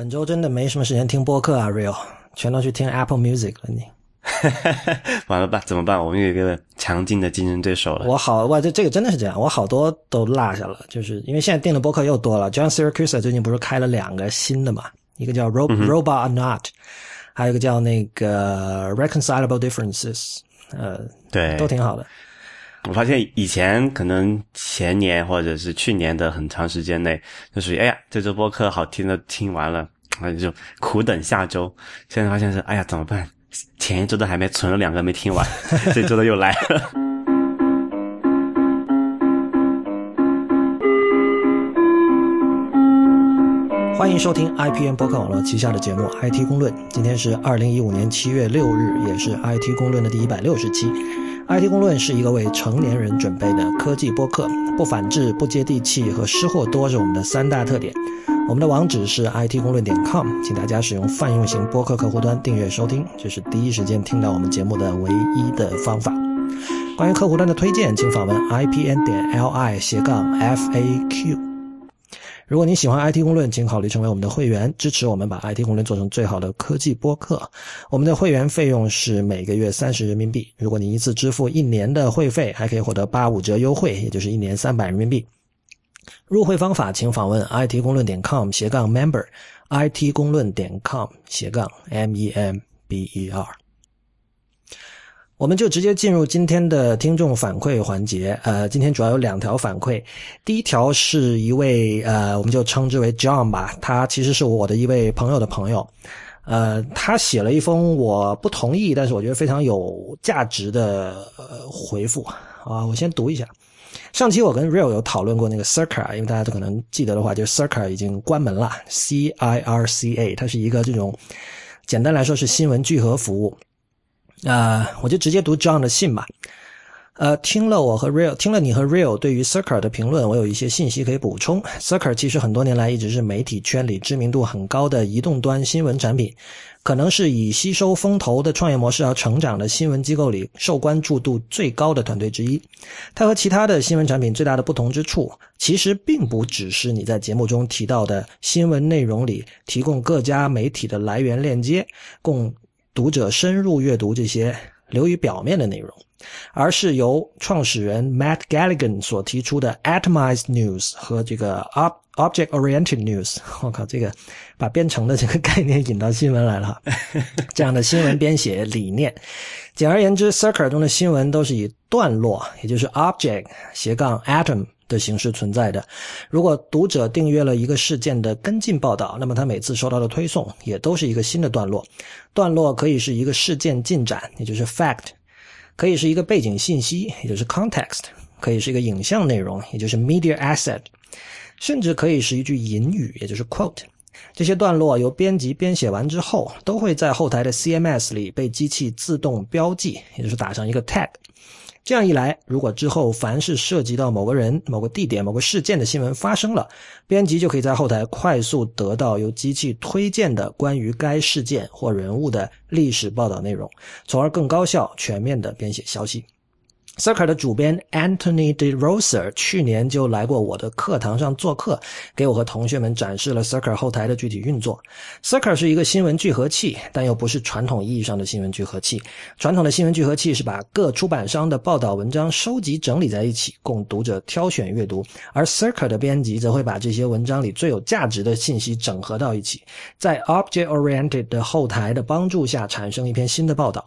本周真的没什么时间听播客啊，Real，全都去听 Apple Music 了。你 完了吧？怎么办？我们有一个强劲的竞争对手了。我好哇，这这个真的是这样，我好多都落下了，就是因为现在订的播客又多了。John Siracusa 最近不是开了两个新的嘛？一个叫 Rob Robot or Not，还有一个叫那个 Reconcilable Differences，呃，对，都挺好的。我发现以前可能前年或者是去年的很长时间内，就属于哎呀，这周播客好听的听完了，那就苦等下周。现在发现是哎呀，怎么办？前一周都还没存了两个没听完，这周的又来了。欢迎收听 IPN 播客网络旗下的节目《IT 公论》，今天是二零一五年七月六日，也是 IT 公论的第一百六十期。IT 公论是一个为成年人准备的科技播客，不反制、不接地气和失货多是我们的三大特点。我们的网址是 IT 公论点 com，请大家使用泛用型播客客户端订阅收听，这是第一时间听到我们节目的唯一的方法。关于客户端的推荐，请访问 IPN 点 LI 斜杠 FAQ。如果您喜欢 IT 公论，请考虑成为我们的会员，支持我们把 IT 公论做成最好的科技播客。我们的会员费用是每个月三十人民币。如果您一次支付一年的会费，还可以获得八五折优惠，也就是一年三百人民币。入会方法，请访问 IT 公论点 com 斜杠 member，IT 公论点 com 斜杠 M E M B E R。我们就直接进入今天的听众反馈环节。呃，今天主要有两条反馈。第一条是一位呃，我们就称之为 John 吧，他其实是我的一位朋友的朋友。呃，他写了一封我不同意，但是我觉得非常有价值的呃回复啊。我先读一下。上期我跟 Real 有讨论过那个 Circa，因为大家都可能记得的话，就是 Circa 已经关门了。C I R C A，它是一个这种简单来说是新闻聚合服务。呃，我就直接读 John 的信吧。呃，听了我和 Real，听了你和 Real 对于 Circle 的评论，我有一些信息可以补充。Circle 其实很多年来一直是媒体圈里知名度很高的移动端新闻产品，可能是以吸收风投的创业模式而成长的新闻机构里受关注度最高的团队之一。它和其他的新闻产品最大的不同之处，其实并不只是你在节目中提到的新闻内容里提供各家媒体的来源链接，供。读者深入阅读这些流于表面的内容，而是由创始人 Matt Galligan 所提出的 Atomized News 和这个 Object Oriented News，我靠，这个把编程的这个概念引到新闻来了，这样的新闻编写理念。简而言之，Circle 中的新闻都是以段落，也就是 Object 斜杠 Atom。的形式存在的。如果读者订阅了一个事件的跟进报道，那么他每次收到的推送也都是一个新的段落。段落可以是一个事件进展，也就是 fact；可以是一个背景信息，也就是 context；可以是一个影像内容，也就是 media asset；甚至可以是一句引语，也就是 quote。这些段落由编辑编写完之后，都会在后台的 CMS 里被机器自动标记，也就是打上一个 tag。这样一来，如果之后凡是涉及到某个人、某个地点、某个事件的新闻发生了，编辑就可以在后台快速得到由机器推荐的关于该事件或人物的历史报道内容，从而更高效、全面的编写消息。Circle 的主编 Anthony De Rosa 去年就来过我的课堂上做客，给我和同学们展示了 Circle 后台的具体运作。Circle 是一个新闻聚合器，但又不是传统意义上的新闻聚合器。传统的新闻聚合器是把各出版商的报道文章收集整理在一起，供读者挑选阅读，而 Circle 的编辑则会把这些文章里最有价值的信息整合到一起，在 Object-Oriented 的后台的帮助下产生一篇新的报道。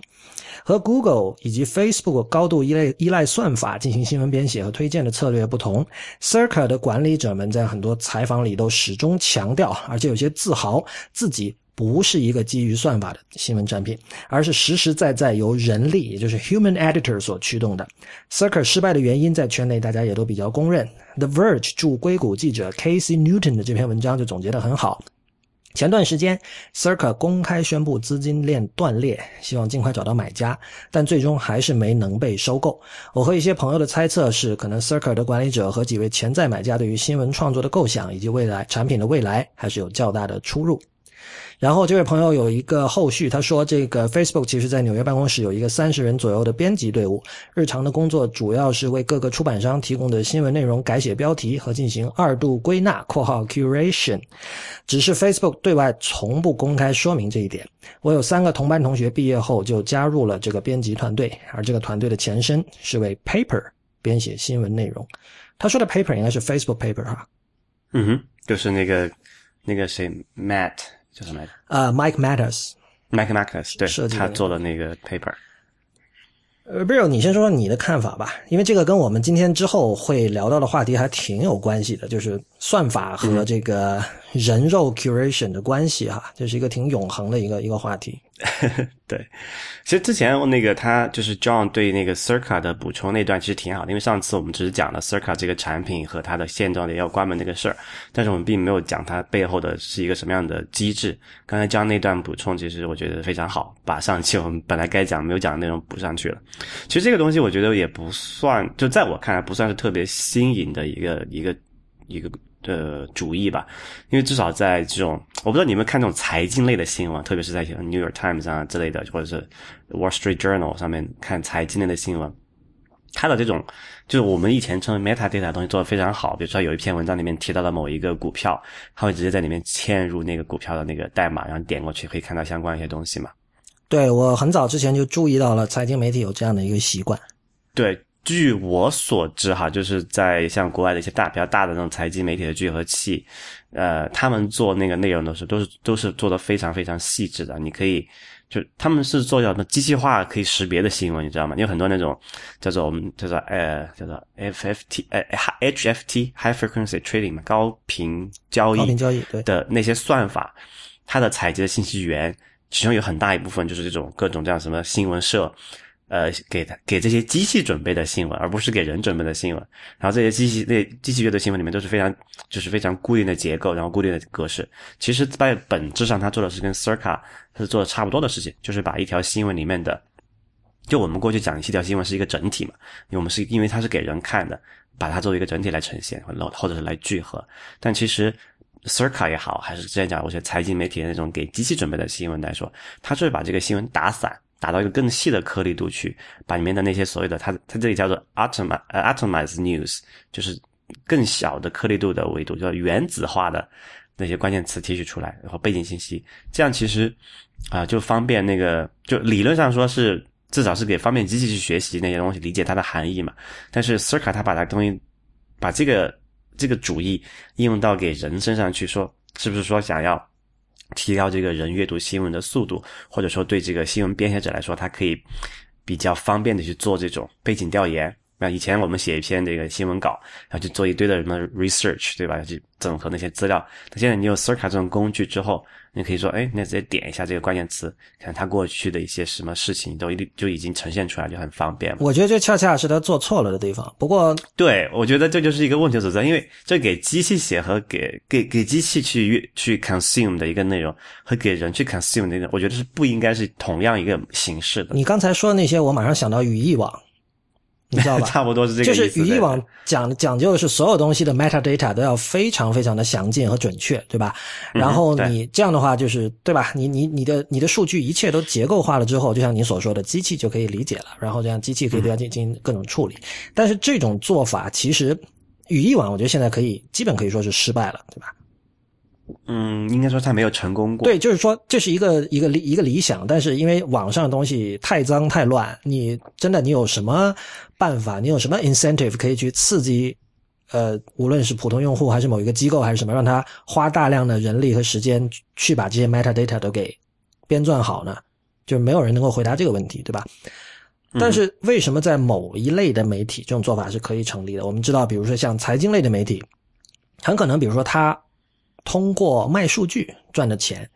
和 Google 以及 Facebook 高度依赖依赖算法进行新闻编写和推荐的策略不同，Circa 的管理者们在很多采访里都始终强调，而且有些自豪自己不是一个基于算法的新闻产品，而是实实在在由人力，也就是 human editor 所驱动的。Circa 失败的原因在圈内大家也都比较公认。The Verge 驻硅谷记者 Casey Newton 的这篇文章就总结得很好。前段时间，Circa 公开宣布资金链断裂，希望尽快找到买家，但最终还是没能被收购。我和一些朋友的猜测是，可能 Circa 的管理者和几位潜在买家对于新闻创作的构想以及未来产品的未来还是有较大的出入。然后这位朋友有一个后续，他说这个 Facebook 其实在纽约办公室有一个三十人左右的编辑队伍，日常的工作主要是为各个出版商提供的新闻内容改写标题和进行二度归纳（括号 curation）。只是 Facebook 对外从不公开说明这一点。我有三个同班同学毕业后就加入了这个编辑团队，而这个团队的前身是为 Paper 编写新闻内容。他说的 Paper 应该是 Facebook Paper 哈。嗯哼，就是那个那个谁 Matt。叫什么来着？呃，Mike Matters，Mike Matters，对，他做的那个 paper。呃，Bill，你先说说你的看法吧，因为这个跟我们今天之后会聊到的话题还挺有关系的，就是算法和这个人肉 curation 的关系哈，这是一个挺永恒的一个一个话题。对，其实之前那个他就是 John 对那个 Circa 的补充那段其实挺好的，因为上次我们只是讲了 Circa 这个产品和它的现状的要关门那个事儿，但是我们并没有讲它背后的是一个什么样的机制。刚才 John 那段补充其实我觉得非常好，把上期我们本来该讲没有讲的内容补上去了。其实这个东西我觉得也不算，就在我看来不算是特别新颖的一个一个一个。的主意吧，因为至少在这种，我不知道你们看这种财经类的新闻，特别是在 New York Times 啊之类的，或者是 Wall Street Journal 上面看财经类的新闻，它的这种就是我们以前称为 metadata 的东西做的非常好。比如说有一篇文章里面提到了某一个股票，它会直接在里面嵌入那个股票的那个代码，然后点过去可以看到相关一些东西嘛。对我很早之前就注意到了财经媒体有这样的一个习惯。对。据我所知，哈，就是在像国外的一些大比较大的那种财经媒体的聚合器，呃，他们做那个内容的时候，都是都是做的非常非常细致的。你可以，就他们是做叫什么机器化可以识别的新闻，你知道吗？有很多那种叫做我们叫做呃叫做 FFT 呃 HFT High Frequency Trading 嘛，高频交易高频交易对的那些算法，它的采集的信息源，其中有很大一部分就是这种各种这样什么新闻社。呃，给他给这些机器准备的新闻，而不是给人准备的新闻。然后这些机器那机器阅读新闻里面都是非常就是非常固定的结构，然后固定的格式。其实，在本质上，它做的是跟 Circa 是做的差不多的事情，就是把一条新闻里面的，就我们过去讲一条新闻是一个整体嘛，因为我们是因为它是给人看的，把它作为一个整体来呈现，或或者是来聚合。但其实 Circa 也好，还是之前讲我觉得财经媒体的那种给机器准备的新闻来说，它就是把这个新闻打散。达到一个更细的颗粒度去，把里面的那些所谓的它它这里叫做 Atom 呃，Atomize news，就是更小的颗粒度的维度，叫原子化的那些关键词提取出来，然后背景信息，这样其实啊就方便那个就理论上说是至少是给方便机器去学习那些东西，理解它的含义嘛。但是 Circa 它把它东西把这个这个主意应用到给人身上去说，是不是说想要？提高这个人阅读新闻的速度，或者说对这个新闻编写者来说，他可以比较方便的去做这种背景调研。那以前我们写一篇这个新闻稿，然后去做一堆的什么 research，对吧？去整合那些资料。那现在你有 Circa 这种工具之后，你可以说，哎，那直接点一下这个关键词，看它过去的一些什么事情都一定就已经呈现出来，就很方便。我觉得这恰恰是他做错了的地方。不过，对我觉得这就是一个问题所在，因为这给机器写和给给给机器去去 consume 的一个内容，和给人去 consume 的内容，我觉得是不应该是同样一个形式的。你刚才说的那些，我马上想到语义网。你知道吧？差不多是这个就是语义网讲讲究的是所有东西的 metadata 都要非常非常的详尽和准确，对吧？然后你这样的话就是对吧？你你你的你的数据一切都结构化了之后，就像你所说的，机器就可以理解了，然后这样机器可以对它进行各种处理。但是这种做法其实语义网，我觉得现在可以基本可以说是失败了，对吧？嗯，应该说他没有成功过。对，就是说这是一个一个理一个理想，但是因为网上的东西太脏太乱，你真的你有什么办法？你有什么 incentive 可以去刺激？呃，无论是普通用户还是某一个机构还是什么，让他花大量的人力和时间去把这些 metadata 都给编撰好呢？就没有人能够回答这个问题，对吧？但是为什么在某一类的媒体这种做法是可以成立的？我们知道，比如说像财经类的媒体，很可能比如说他。通过卖数据赚的钱，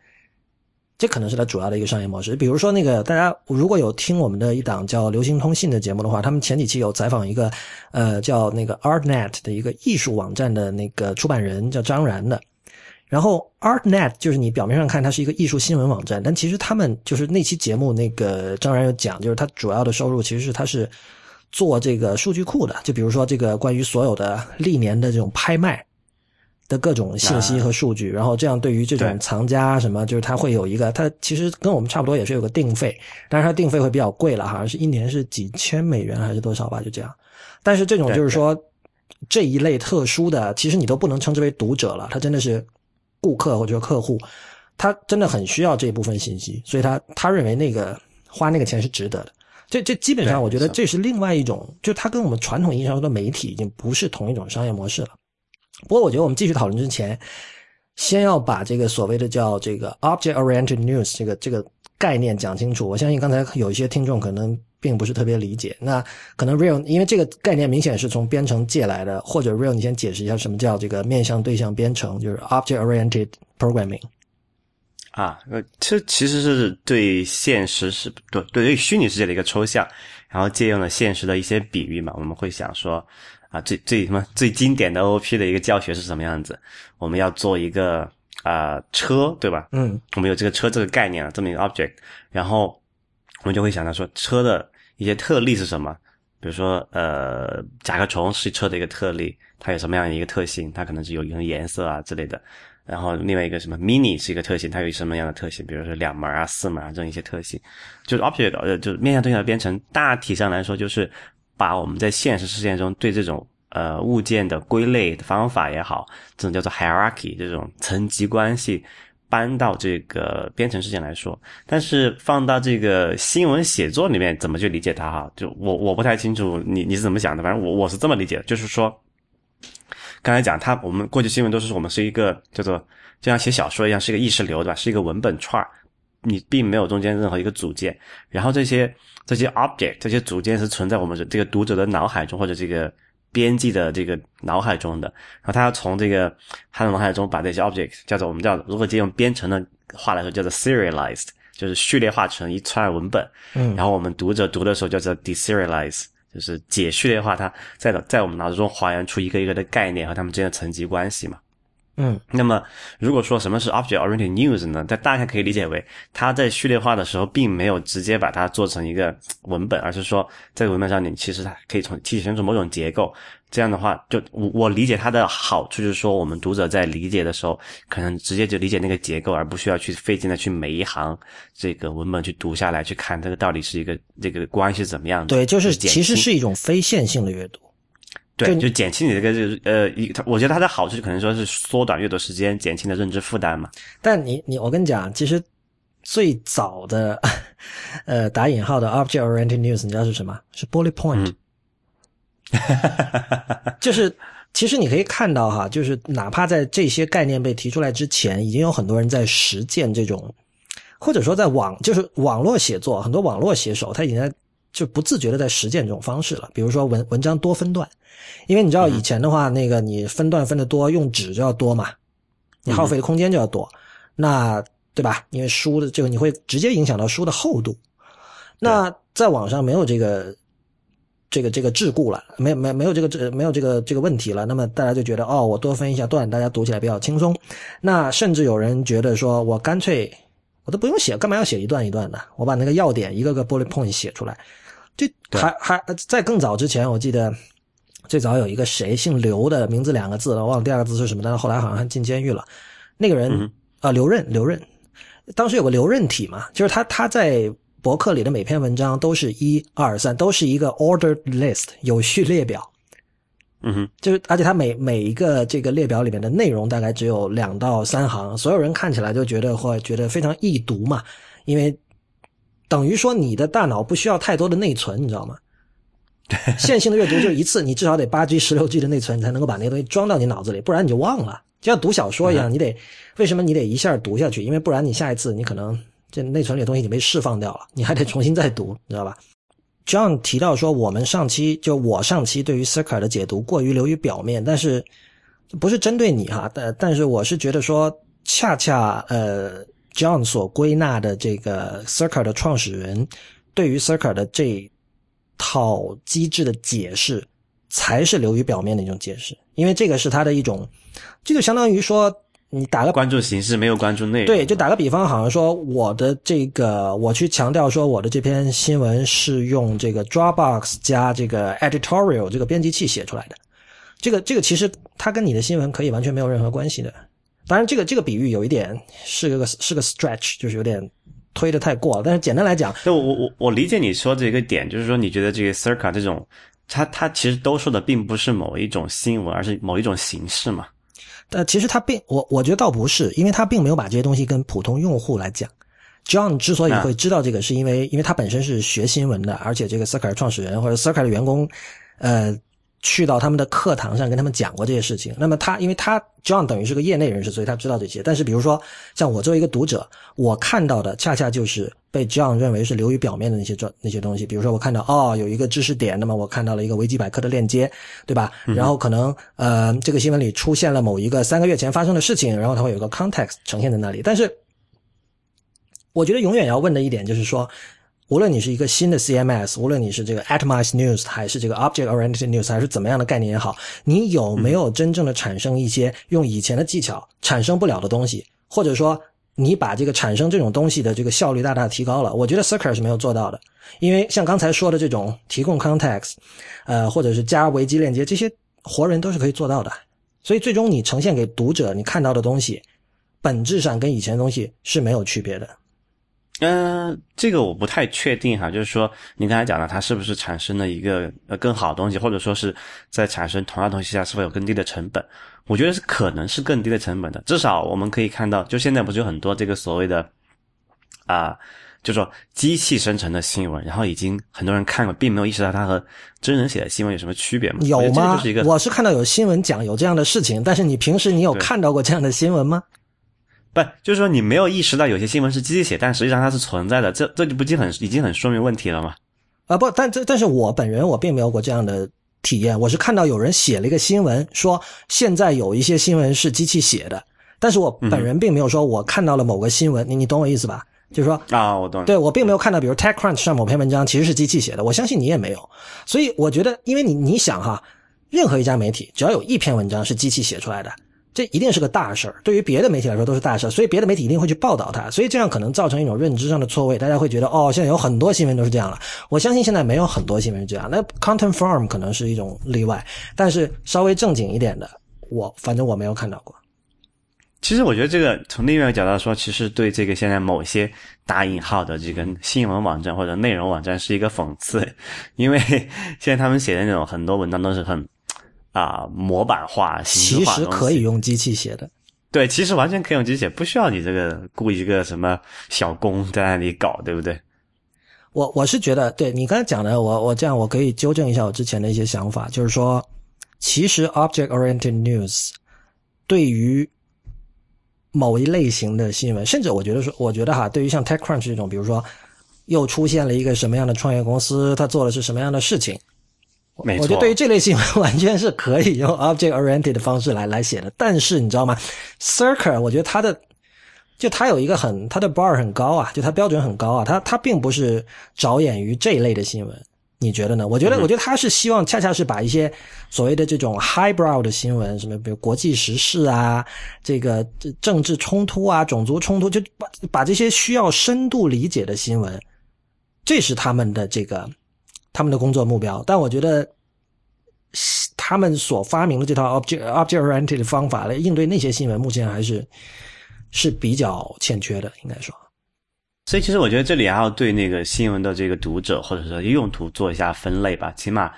这可能是它主要的一个商业模式。比如说，那个大家如果有听我们的一档叫《流行通信》的节目的话，他们前几期有采访一个呃叫那个 ArtNet 的一个艺术网站的那个出版人，叫张然的。然后 ArtNet 就是你表面上看它是一个艺术新闻网站，但其实他们就是那期节目那个张然有讲，就是他主要的收入其实是他是做这个数据库的，就比如说这个关于所有的历年的这种拍卖。的各种信息和数据，然后这样对于这种藏家什么，就是它会有一个，它其实跟我们差不多，也是有个定费，但是它定费会比较贵了，好像是一年是几千美元还是多少吧，就这样。但是这种就是说这一类特殊的，其实你都不能称之为读者了，他真的是顾客或者说客户，他真的很需要这一部分信息，所以他他认为那个花那个钱是值得的。这这基本上我觉得这是另外一种，就它跟我们传统意义上说的媒体已经不是同一种商业模式了。不过，我觉得我们继续讨论之前，先要把这个所谓的叫这个 object-oriented news 这个这个概念讲清楚。我相信刚才有一些听众可能并不是特别理解。那可能 real 因为这个概念明显是从编程借来的，或者 real 你先解释一下什么叫这个面向对象编程，就是 object-oriented programming。啊，这其实是对现实是对对于虚拟世界的一个抽象，然后借用了现实的一些比喻嘛。我们会想说。啊，最最什么最经典的 OP 的一个教学是什么样子？我们要做一个啊车，对吧？嗯，我们有这个车这个概念啊，这么一个 object，然后我们就会想到说车的一些特例是什么？比如说呃，甲壳虫是车的一个特例，它有什么样的一个特性？它可能是有一个颜色啊之类的。然后另外一个什么 mini 是一个特性，它有什么样的特性？比如说两门啊、四门啊这样一些特性，就是 object 呃，就是面向对象的编程，大体上来说就是。把我们在现实世界中对这种呃物件的归类的方法也好，这种叫做 hierarchy 这种层级关系搬到这个编程事件来说，但是放到这个新闻写作里面怎么去理解它哈？就我我不太清楚你你是怎么想的，反正我我是这么理解的，就是说刚才讲它我们过去新闻都是我们是一个叫做就像写小说一样是一个意识流对吧？是一个文本串。你并没有中间任何一个组件，然后这些这些 object 这些组件是存在我们这个读者的脑海中或者这个编辑的这个脑海中的，然后他要从这个他的脑海中把这些 object 叫做我们叫如果借用编程的话来说叫做 serialized，就是序列化成一串文本，嗯，然后我们读者读的时候叫做 deserialize，就是解序列化，它在在我们脑子中还原出一个一个的概念和它们之间的层级关系嘛。嗯，那么如果说什么是 object-oriented news 呢？它大概可以理解为，它在序列化的时候，并没有直接把它做成一个文本，而是说，这个文本上你其实它可以从体现出某种结构。这样的话，就我我理解它的好处就是说，我们读者在理解的时候，可能直接就理解那个结构，而不需要去费劲的去每一行这个文本去读下来，去看这个到底是一个这个关系怎么样的。对，就是其实是一种非线性的阅读。对，就减轻你这个就是呃，一，我觉得它的好处就可能说是缩短阅读时间，减轻的认知负担嘛。但你你，我跟你讲，其实最早的 呃打引号的 object-oriented news，你知道是什么？是 bullet point。就是其实你可以看到哈，就是哪怕在这些概念被提出来之前，已经有很多人在实践这种，或者说在网就是网络写作，很多网络写手他已经在。就不自觉的在实践这种方式了，比如说文文章多分段，因为你知道以前的话，那个你分段分的多，用纸就要多嘛，你耗费的空间就要多，那对吧？因为书的这个你会直接影响到书的厚度，那在网上没有这个这个这个桎梏了，没没没有这个这没有这个这个问题了，那么大家就觉得哦，我多分一下段，大家读起来比较轻松。那甚至有人觉得说我干脆。我都不用写，干嘛要写一段一段的？我把那个要点一个个 bullet point 写出来。这还还在更早之前，我记得最早有一个谁姓刘的名字两个字，我忘了第二个字是什么，但是后来好像进监狱了。那个人啊，刘任，刘任，当时有个刘任体嘛，就是他他在博客里的每篇文章都是一二三，都是一个 ordered list 有序列表。嗯哼，就是而且它每每一个这个列表里面的内容大概只有两到三行，所有人看起来就觉得会觉得非常易读嘛，因为等于说你的大脑不需要太多的内存，你知道吗？线性的阅读就一次，你至少得八 G、十六 G 的内存你才能够把那个东西装到你脑子里，不然你就忘了，就像读小说一样，你得为什么你得一下读下去？因为不然你下一次你可能这内存里的东西已经被释放掉了，你还得重新再读，你知道吧？John 提到说，我们上期就我上期对于 Circuit 的解读过于流于表面，但是不是针对你哈，但但是我是觉得说，恰恰呃，John 所归纳的这个 Circuit 的创始人对于 Circuit 的这套机制的解释，才是流于表面的一种解释，因为这个是他的一种，这就相当于说。你打个关注形式，没有关注内容。对，就打个比方，好像说我的这个，我去强调说我的这篇新闻是用这个 Dropbox 加这个 Editorial 这个编辑器写出来的，这个这个其实它跟你的新闻可以完全没有任何关系的。当然，这个这个比喻有一点是个是个 stretch，就是有点推的太过了。但是简单来讲，就我我我理解你说这个点，就是说你觉得这个 circa 这种，它它其实都说的并不是某一种新闻，而是某一种形式嘛。呃，其实他并我我觉得倒不是，因为他并没有把这些东西跟普通用户来讲。John 之所以会知道这个，是因为因为他本身是学新闻的，而且这个 Circle 创始人或者 Circle 的员工，呃。去到他们的课堂上跟他们讲过这些事情，那么他因为他 John 等于是个业内人士，所以他知道这些。但是比如说像我作为一个读者，我看到的恰恰就是被 John 认为是流于表面的那些这那些东西。比如说我看到哦有一个知识点，那么我看到了一个维基百科的链接，对吧？然后可能呃这个新闻里出现了某一个三个月前发生的事情，然后它会有个 context 呈现在那里。但是我觉得永远要问的一点就是说。无论你是一个新的 CMS，无论你是这个 Atomized News，还是这个 Object Oriented News，还是怎么样的概念也好，你有没有真正的产生一些用以前的技巧产生不了的东西，或者说你把这个产生这种东西的这个效率大大提高了？我觉得 Circle 是没有做到的，因为像刚才说的这种提供 context，呃，或者是加维基链接，这些活人都是可以做到的。所以最终你呈现给读者你看到的东西，本质上跟以前的东西是没有区别的。嗯，这个我不太确定哈，就是说你刚才讲的，它是不是产生了一个呃更好的东西，或者说是在产生同样东西下是否有更低的成本？我觉得是可能是更低的成本的，至少我们可以看到，就现在不是有很多这个所谓的啊，就说机器生成的新闻，然后已经很多人看了，并没有意识到它和真人写的新闻有什么区别吗？有吗？是一个，我是看到有新闻讲有这样的事情，但是你平时你有看到过这样的新闻吗？不，就是说你没有意识到有些新闻是机器写，但实际上它是存在的，这这就不就很已经很说明问题了吗？啊不，但这但是我本人我并没有过这样的体验，我是看到有人写了一个新闻，说现在有一些新闻是机器写的，但是我本人并没有说我看到了某个新闻，你你懂我意思吧？就是说啊，我懂，对我并没有看到，比如 TechCrunch 上某篇文章其实是机器写的，我相信你也没有，所以我觉得，因为你你想哈，任何一家媒体只要有一篇文章是机器写出来的。这一定是个大事儿，对于别的媒体来说都是大事儿，所以别的媒体一定会去报道它，所以这样可能造成一种认知上的错位，大家会觉得哦，现在有很多新闻都是这样了。我相信现在没有很多新闻是这样，那 Content Farm 可能是一种例外，但是稍微正经一点的，我反正我没有看到过。其实我觉得这个从另一个角度说，其实对这个现在某些打引号的这个新闻网站或者内容网站是一个讽刺，因为 现在他们写的那种很多文章都是很。啊，模板化、其实可以用机器写的。对，其实完全可以用机器写，不需要你这个雇一个什么小工在那里搞，对不对？我我是觉得，对你刚才讲的，我我这样我可以纠正一下我之前的一些想法，就是说，其实 object-oriented news 对于某一类型的新闻，甚至我觉得说，我觉得哈，对于像 TechCrunch 这种，比如说又出现了一个什么样的创业公司，他做的是什么样的事情。我觉得对于这类新闻，完全是可以用 object-oriented 的方式来来写的。但是你知道吗？Circa，我觉得它的就它有一个很它的 bar 很高啊，就它标准很高啊。它它并不是着眼于这一类的新闻，你觉得呢？我觉得，我觉得他是希望恰恰是把一些所谓的这种 highbrow 的新闻，什么比如国际时事啊，这个政治冲突啊，种族冲突，就把把这些需要深度理解的新闻，这是他们的这个。他们的工作目标，但我觉得他们所发明的这套 object object oriented 的方法来应对那些新闻，目前还是是比较欠缺的，应该说。所以，其实我觉得这里还要对那个新闻的这个读者或者说用途做一下分类吧。起码，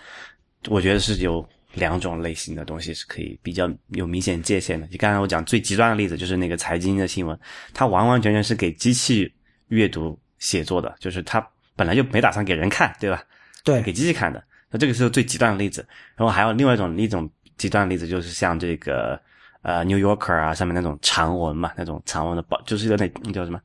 我觉得是有两种类型的东西是可以比较有明显界限的。就刚才我讲最极端的例子，就是那个财经的新闻，它完完全全是给机器阅读写作的，就是它本来就没打算给人看，对吧？对，给机器看的，那这个是最极端的例子。然后还有另外一种一种极端的例子，就是像这个呃《New Yorker》啊上面那种长文嘛，那种长文的报，就是有点那叫什么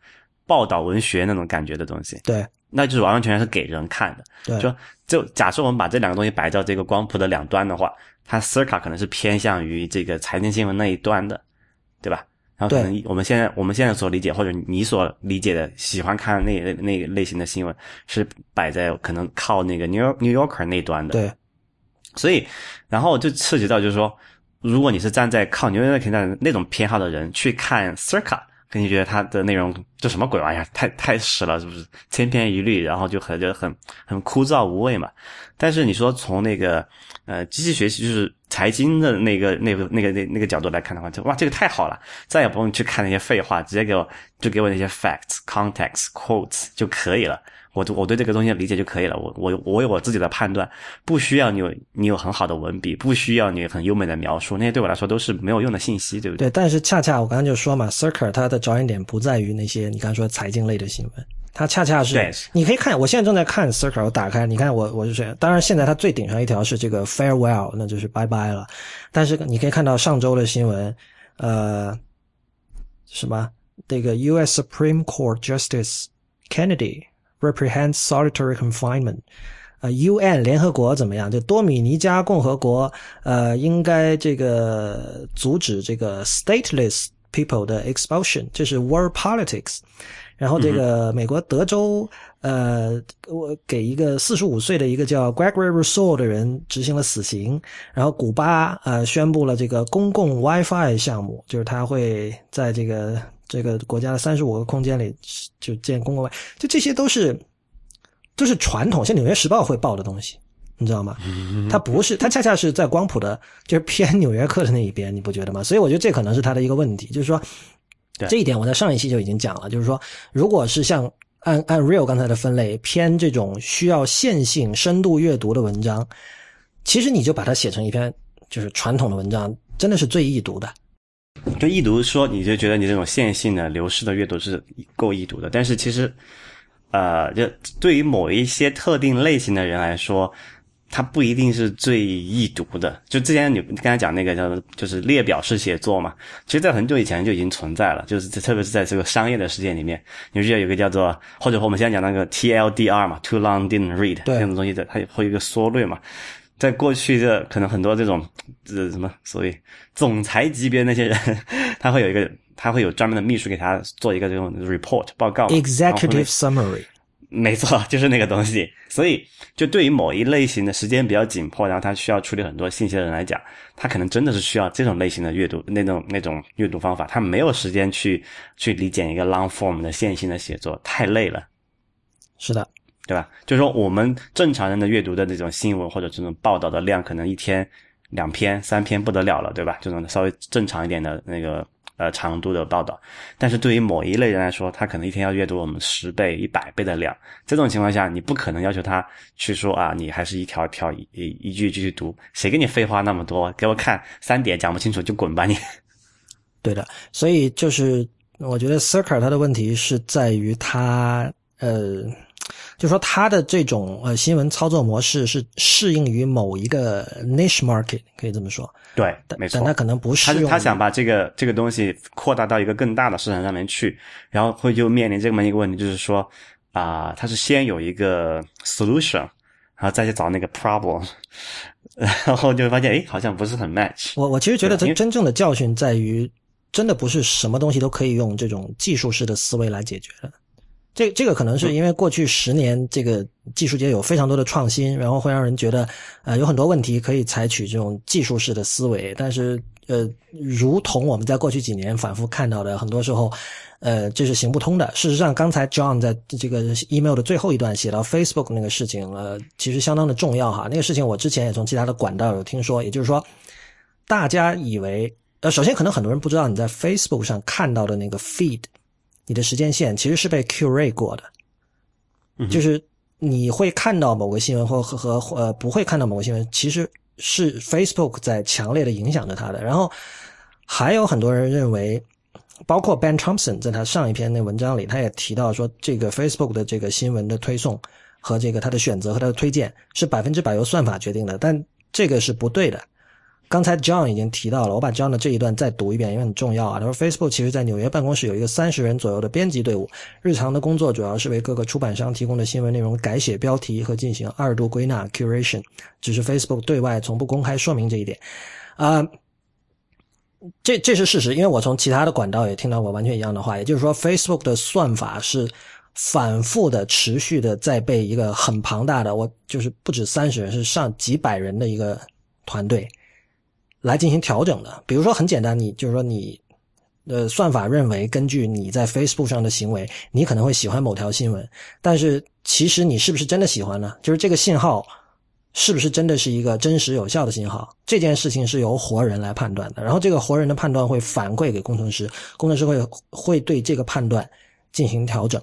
报道文学那种感觉的东西。对，那就是完完全全是给人看的。对，就就假设我们把这两个东西摆到这个光谱的两端的话，它 Circa 可能是偏向于这个财经新闻那一端的，对吧？然后可能我们现在我们现在所理解或者你所理解的喜欢看那那那个类型的新闻，是摆在可能靠那个 New New Yorker 那端的。对，所以然后就涉及到就是说，如果你是站在靠 New Yorker 那那种偏好的人去看 Circa，肯定觉得它的内容这什么鬼玩意儿，太太屎了，是不是千篇一律，然后就很就很很枯燥无味嘛。但是你说从那个呃机器学习就是。财经的那个那个那个那那个角度来看的话，就哇，这个太好了，再也不用去看那些废话，直接给我就给我那些 facts、context、quotes 就可以了。我我对这个东西的理解就可以了。我我我有我自己的判断，不需要你有你有很好的文笔，不需要你很优美的描述，那些对我来说都是没有用的信息，对不对？对，但是恰恰我刚刚就说嘛，Circle 它的着眼点不在于那些你刚才说财经类的新闻。它恰恰是，你可以看，我现在正在看 Circle，我打开，你看我我是当然现在它最顶上一条是这个 Farewell，那就是拜拜了。但是你可以看到上周的新闻，呃，什么这个 U.S. Supreme Court Justice Kennedy reprehends solitary confinement，呃，UN 联合国怎么样？就多米尼加共和国呃应该这个阻止这个 stateless people 的 expulsion，这是 World Politics。然后这个美国德州，呃，我给一个四十五岁的一个叫 Gregory Rousseau 的人执行了死刑。然后古巴呃宣布了这个公共 WiFi 项目，就是他会在这个这个国家的三十五个空间里就建公共 WiFi，就这些都是都是传统，像《纽约时报》会报的东西，你知道吗？它不是，它恰恰是在光谱的，就是偏《纽约客》的那一边，你不觉得吗？所以我觉得这可能是他的一个问题，就是说。这一点我在上一期就已经讲了，就是说，如果是像按按 Real 刚才的分类偏这种需要线性深度阅读的文章，其实你就把它写成一篇就是传统的文章，真的是最易读的。就易读说，你就觉得你这种线性的流失的阅读是够易读的，但是其实，呃，就对于某一些特定类型的人来说。它不一定是最易读的。就之前你刚才讲那个叫就是列表式写作嘛，其实，在很久以前就已经存在了。就是特别是在这个商业的世界里面，你记得有个叫做或者说我们现在讲那个 TLDR 嘛，Too Long Didn't Read 这种东西的，它会有一个缩略嘛。在过去的可能很多这种这什么所谓总裁级别那些人，他会有一个他会有专门的秘书给他做一个这种 report 报告，executive summary。没错，就是那个东西。所以，就对于某一类型的时间比较紧迫，然后他需要处理很多信息的人来讲，他可能真的是需要这种类型的阅读，那种那种阅读方法。他没有时间去去理解一个 long form 的线性的写作，太累了。是的，对吧？就是说，我们正常人的阅读的那种新闻或者这种报道的量，可能一天两篇、三篇不得了了，对吧？这种稍微正常一点的那个。呃，长度的报道，但是对于某一类人来说，他可能一天要阅读我们十倍、一百倍的量。这种情况下，你不可能要求他去说啊，你还是一条一条一一句一句读，谁跟你废话那么多？给我看三点，讲不清楚就滚吧你。对的，所以就是我觉得 Circle 它的问题是在于它呃。就说他的这种呃新闻操作模式是适应于某一个 niche market，可以这么说。对，没错。但他可能不适用。他想把这个这个东西扩大到一个更大的市场上面去，然后会就面临这么一个问题，就是说啊，他是先有一个 solution，然后再去找那个 problem，然后就会发现，哎，好像不是很 match。我我其实觉得，真真正的教训在于，真的不是什么东西都可以用这种技术式的思维来解决的。这这个可能是因为过去十年这个技术界有非常多的创新，然后会让人觉得，呃，有很多问题可以采取这种技术式的思维。但是，呃，如同我们在过去几年反复看到的，很多时候，呃，这是行不通的。事实上，刚才 John 在这个 email 的最后一段写到 Facebook 那个事情，呃，其实相当的重要哈。那个事情我之前也从其他的管道有听说，也就是说，大家以为，呃，首先可能很多人不知道你在 Facebook 上看到的那个 feed。你的时间线其实是被 curate 过的，就是你会看到某个新闻或和和呃不会看到某个新闻，其实是 Facebook 在强烈的影响着它的。然后还有很多人认为，包括 Ben Thompson 在他上一篇那文章里，他也提到说，这个 Facebook 的这个新闻的推送和这个它的选择和它的推荐是百分之百由算法决定的，但这个是不对的。刚才 John 已经提到了，我把 John 的这一段再读一遍，因为很重要啊。他说，Facebook 其实在纽约办公室有一个三十人左右的编辑队伍，日常的工作主要是为各个出版商提供的新闻内容改写标题和进行二度归纳 （curation）。只是 Facebook 对外从不公开说明这一点。啊，这这是事实，因为我从其他的管道也听到过完全一样的话，也就是说，Facebook 的算法是反复的、持续的在被一个很庞大的，我就是不止三十人，是上几百人的一个团队。来进行调整的，比如说很简单，你就是说你，呃，算法认为根据你在 Facebook 上的行为，你可能会喜欢某条新闻，但是其实你是不是真的喜欢呢？就是这个信号是不是真的是一个真实有效的信号？这件事情是由活人来判断的，然后这个活人的判断会反馈给工程师，工程师会会对这个判断进行调整，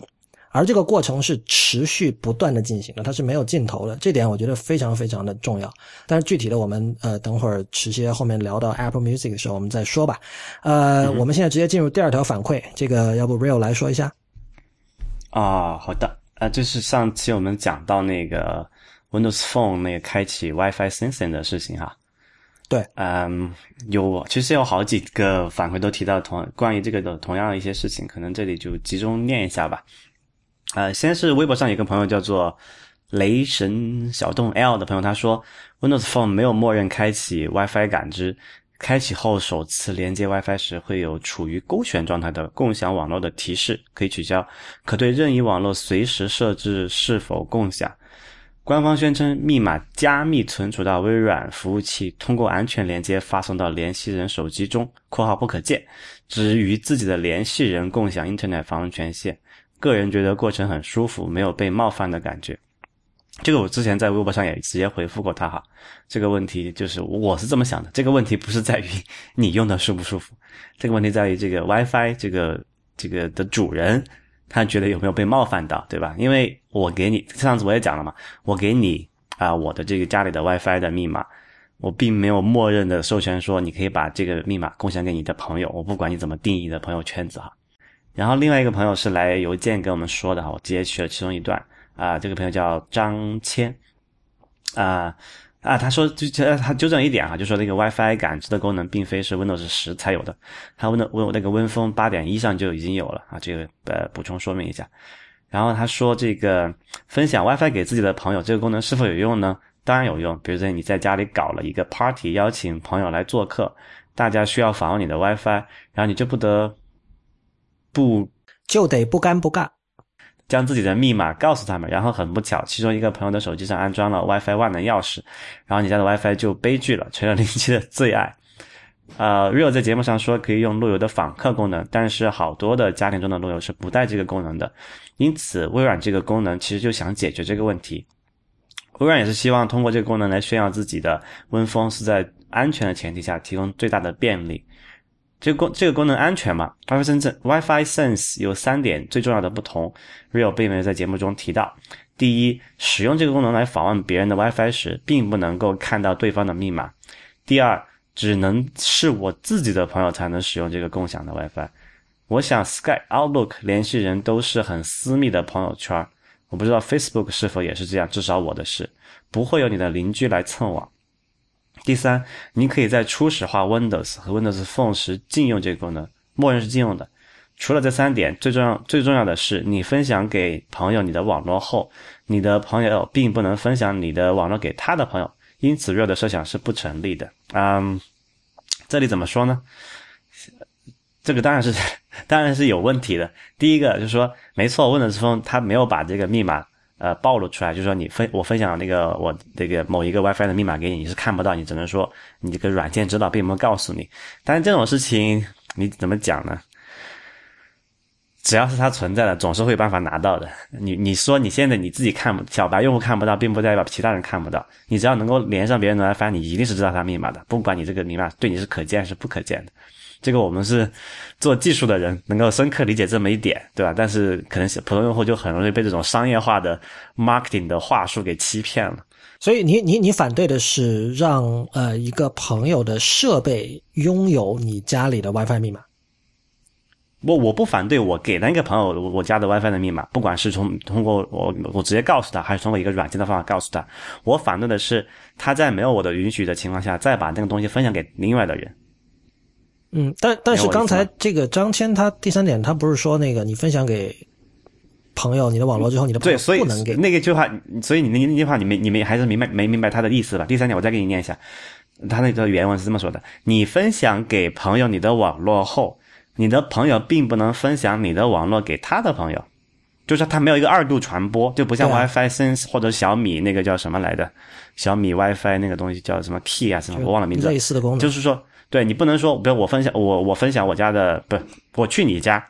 而这个过程是持续不断的进行的，它是没有尽头的。这点我觉得非常非常的重要。但是具体的，我们呃等会儿迟些后面聊到 Apple Music 的时候我们再说吧。呃，我们现在直接进入第二条反馈，这个要不 Real 来说一下？啊，好的，呃，就是上期我们讲到那个。Windows Phone 那个开启 WiFi Sensing 的事情哈，对，嗯，有其实有好几个反馈都提到同关于这个的同样的一些事情，可能这里就集中念一下吧。呃，先是微博上有个朋友叫做雷神小洞 L 的朋友，他说 Windows Phone 没有默认开启 WiFi 感知，开启后首次连接 WiFi 时会有处于勾选状态的共享网络的提示，可以取消，可对任意网络随时设置是否共享。官方宣称，密码加密存储到微软服务器，通过安全连接发送到联系人手机中（括号不可见），只与自己的联系人共享 Internet 访问权限。个人觉得过程很舒服，没有被冒犯的感觉。这个我之前在微博上也直接回复过他哈。这个问题就是我是这么想的，这个问题不是在于你用的舒不舒服，这个问题在于这个 WiFi 这个这个的主人。他觉得有没有被冒犯到，对吧？因为我给你上次我也讲了嘛，我给你啊我的这个家里的 WiFi 的密码，我并没有默认的授权说你可以把这个密码共享给你的朋友，我不管你怎么定义的朋友圈子哈。然后另外一个朋友是来邮件跟我们说的哈，我直接取了其中一段啊，这个朋友叫张谦啊。啊，他说就他纠正一点啊，就说那个 WiFi 感知的功能并非是 Windows 十才有的，他问的问那个 Win 风八点一上就已经有了啊，这个呃补充说明一下。然后他说这个分享 WiFi 给自己的朋友这个功能是否有用呢？当然有用，比如说你在家里搞了一个 party，邀请朋友来做客，大家需要访问你的 WiFi，然后你就不得不就得不尴不尬。将自己的密码告诉他们，然后很不巧，其中一个朋友的手机上安装了 WiFi 万能钥匙，然后你家的 WiFi 就悲剧了，成了邻居的最爱。呃，Real 在节目上说可以用路由的访客功能，但是好多的家庭中的路由是不带这个功能的，因此微软这个功能其实就想解决这个问题。微软也是希望通过这个功能来炫耀自己的 Win 风是在安全的前提下提供最大的便利。这个功这个功能安全吗？WiFi Sense WiFi Sense 有三点最重要的不同，Real 并没有在节目中提到。第一，使用这个功能来访问别人的 WiFi 时，并不能够看到对方的密码。第二，只能是我自己的朋友才能使用这个共享的 WiFi。我想，Sky、Outlook 联系人都是很私密的朋友圈，我不知道 Facebook 是否也是这样，至少我的是，不会有你的邻居来蹭网。第三，你可以在初始化 Windows 和 Windows Phone 时禁用这个功能，默认是禁用的。除了这三点，最重要最重要的是，你分享给朋友你的网络后，你的朋友并不能分享你的网络给他的朋友，因此 Real 的设想是不成立的。嗯，这里怎么说呢？这个当然是 当然是有问题的。第一个就是说，没错，Windows Phone 它没有把这个密码。呃，暴露出来就是说，你分我分享那个我这个某一个 WiFi 的密码给你，你是看不到，你只能说你这个软件知道，并没有告诉你。但是这种事情你怎么讲呢？只要是它存在的，总是会有办法拿到的。你你说你现在你自己看，小白用户看不到，并不代表其他人看不到。你只要能够连上别人的 WiFi，你一定是知道他密码的，不管你这个密码对你是可见是不可见的。这个我们是做技术的人，能够深刻理解这么一点，对吧？但是可能普通用户就很容易被这种商业化的 marketing 的话术给欺骗了。所以你你你反对的是让呃一个朋友的设备拥有你家里的 WiFi 密码？我我不反对我给那个朋友我家的 WiFi 的密码，不管是从通过我我直接告诉他，还是通过一个软件的方法告诉他。我反对的是他在没有我的允许的情况下，再把那个东西分享给另外的人。嗯，但但是刚才这个张谦他第三点，他不是说那个你分享给朋友你的网络之后，你的朋友不能给那个句话，所以你那那句话你没你没还是明白没明白他的意思吧？第三点我再给你念一下，他那个原文是这么说的：你分享给朋友你的网络后，你的朋友并不能分享你的网络给他的朋友，就是他没有一个二度传播，就不像 WiFi Sense 或者小米那个叫什么来的，小米 WiFi 那个东西叫什么 Key 啊什么，我忘了名字，类似的功能，就是说。对你不能说，比如我分享我我分享我家的，不，我去你家，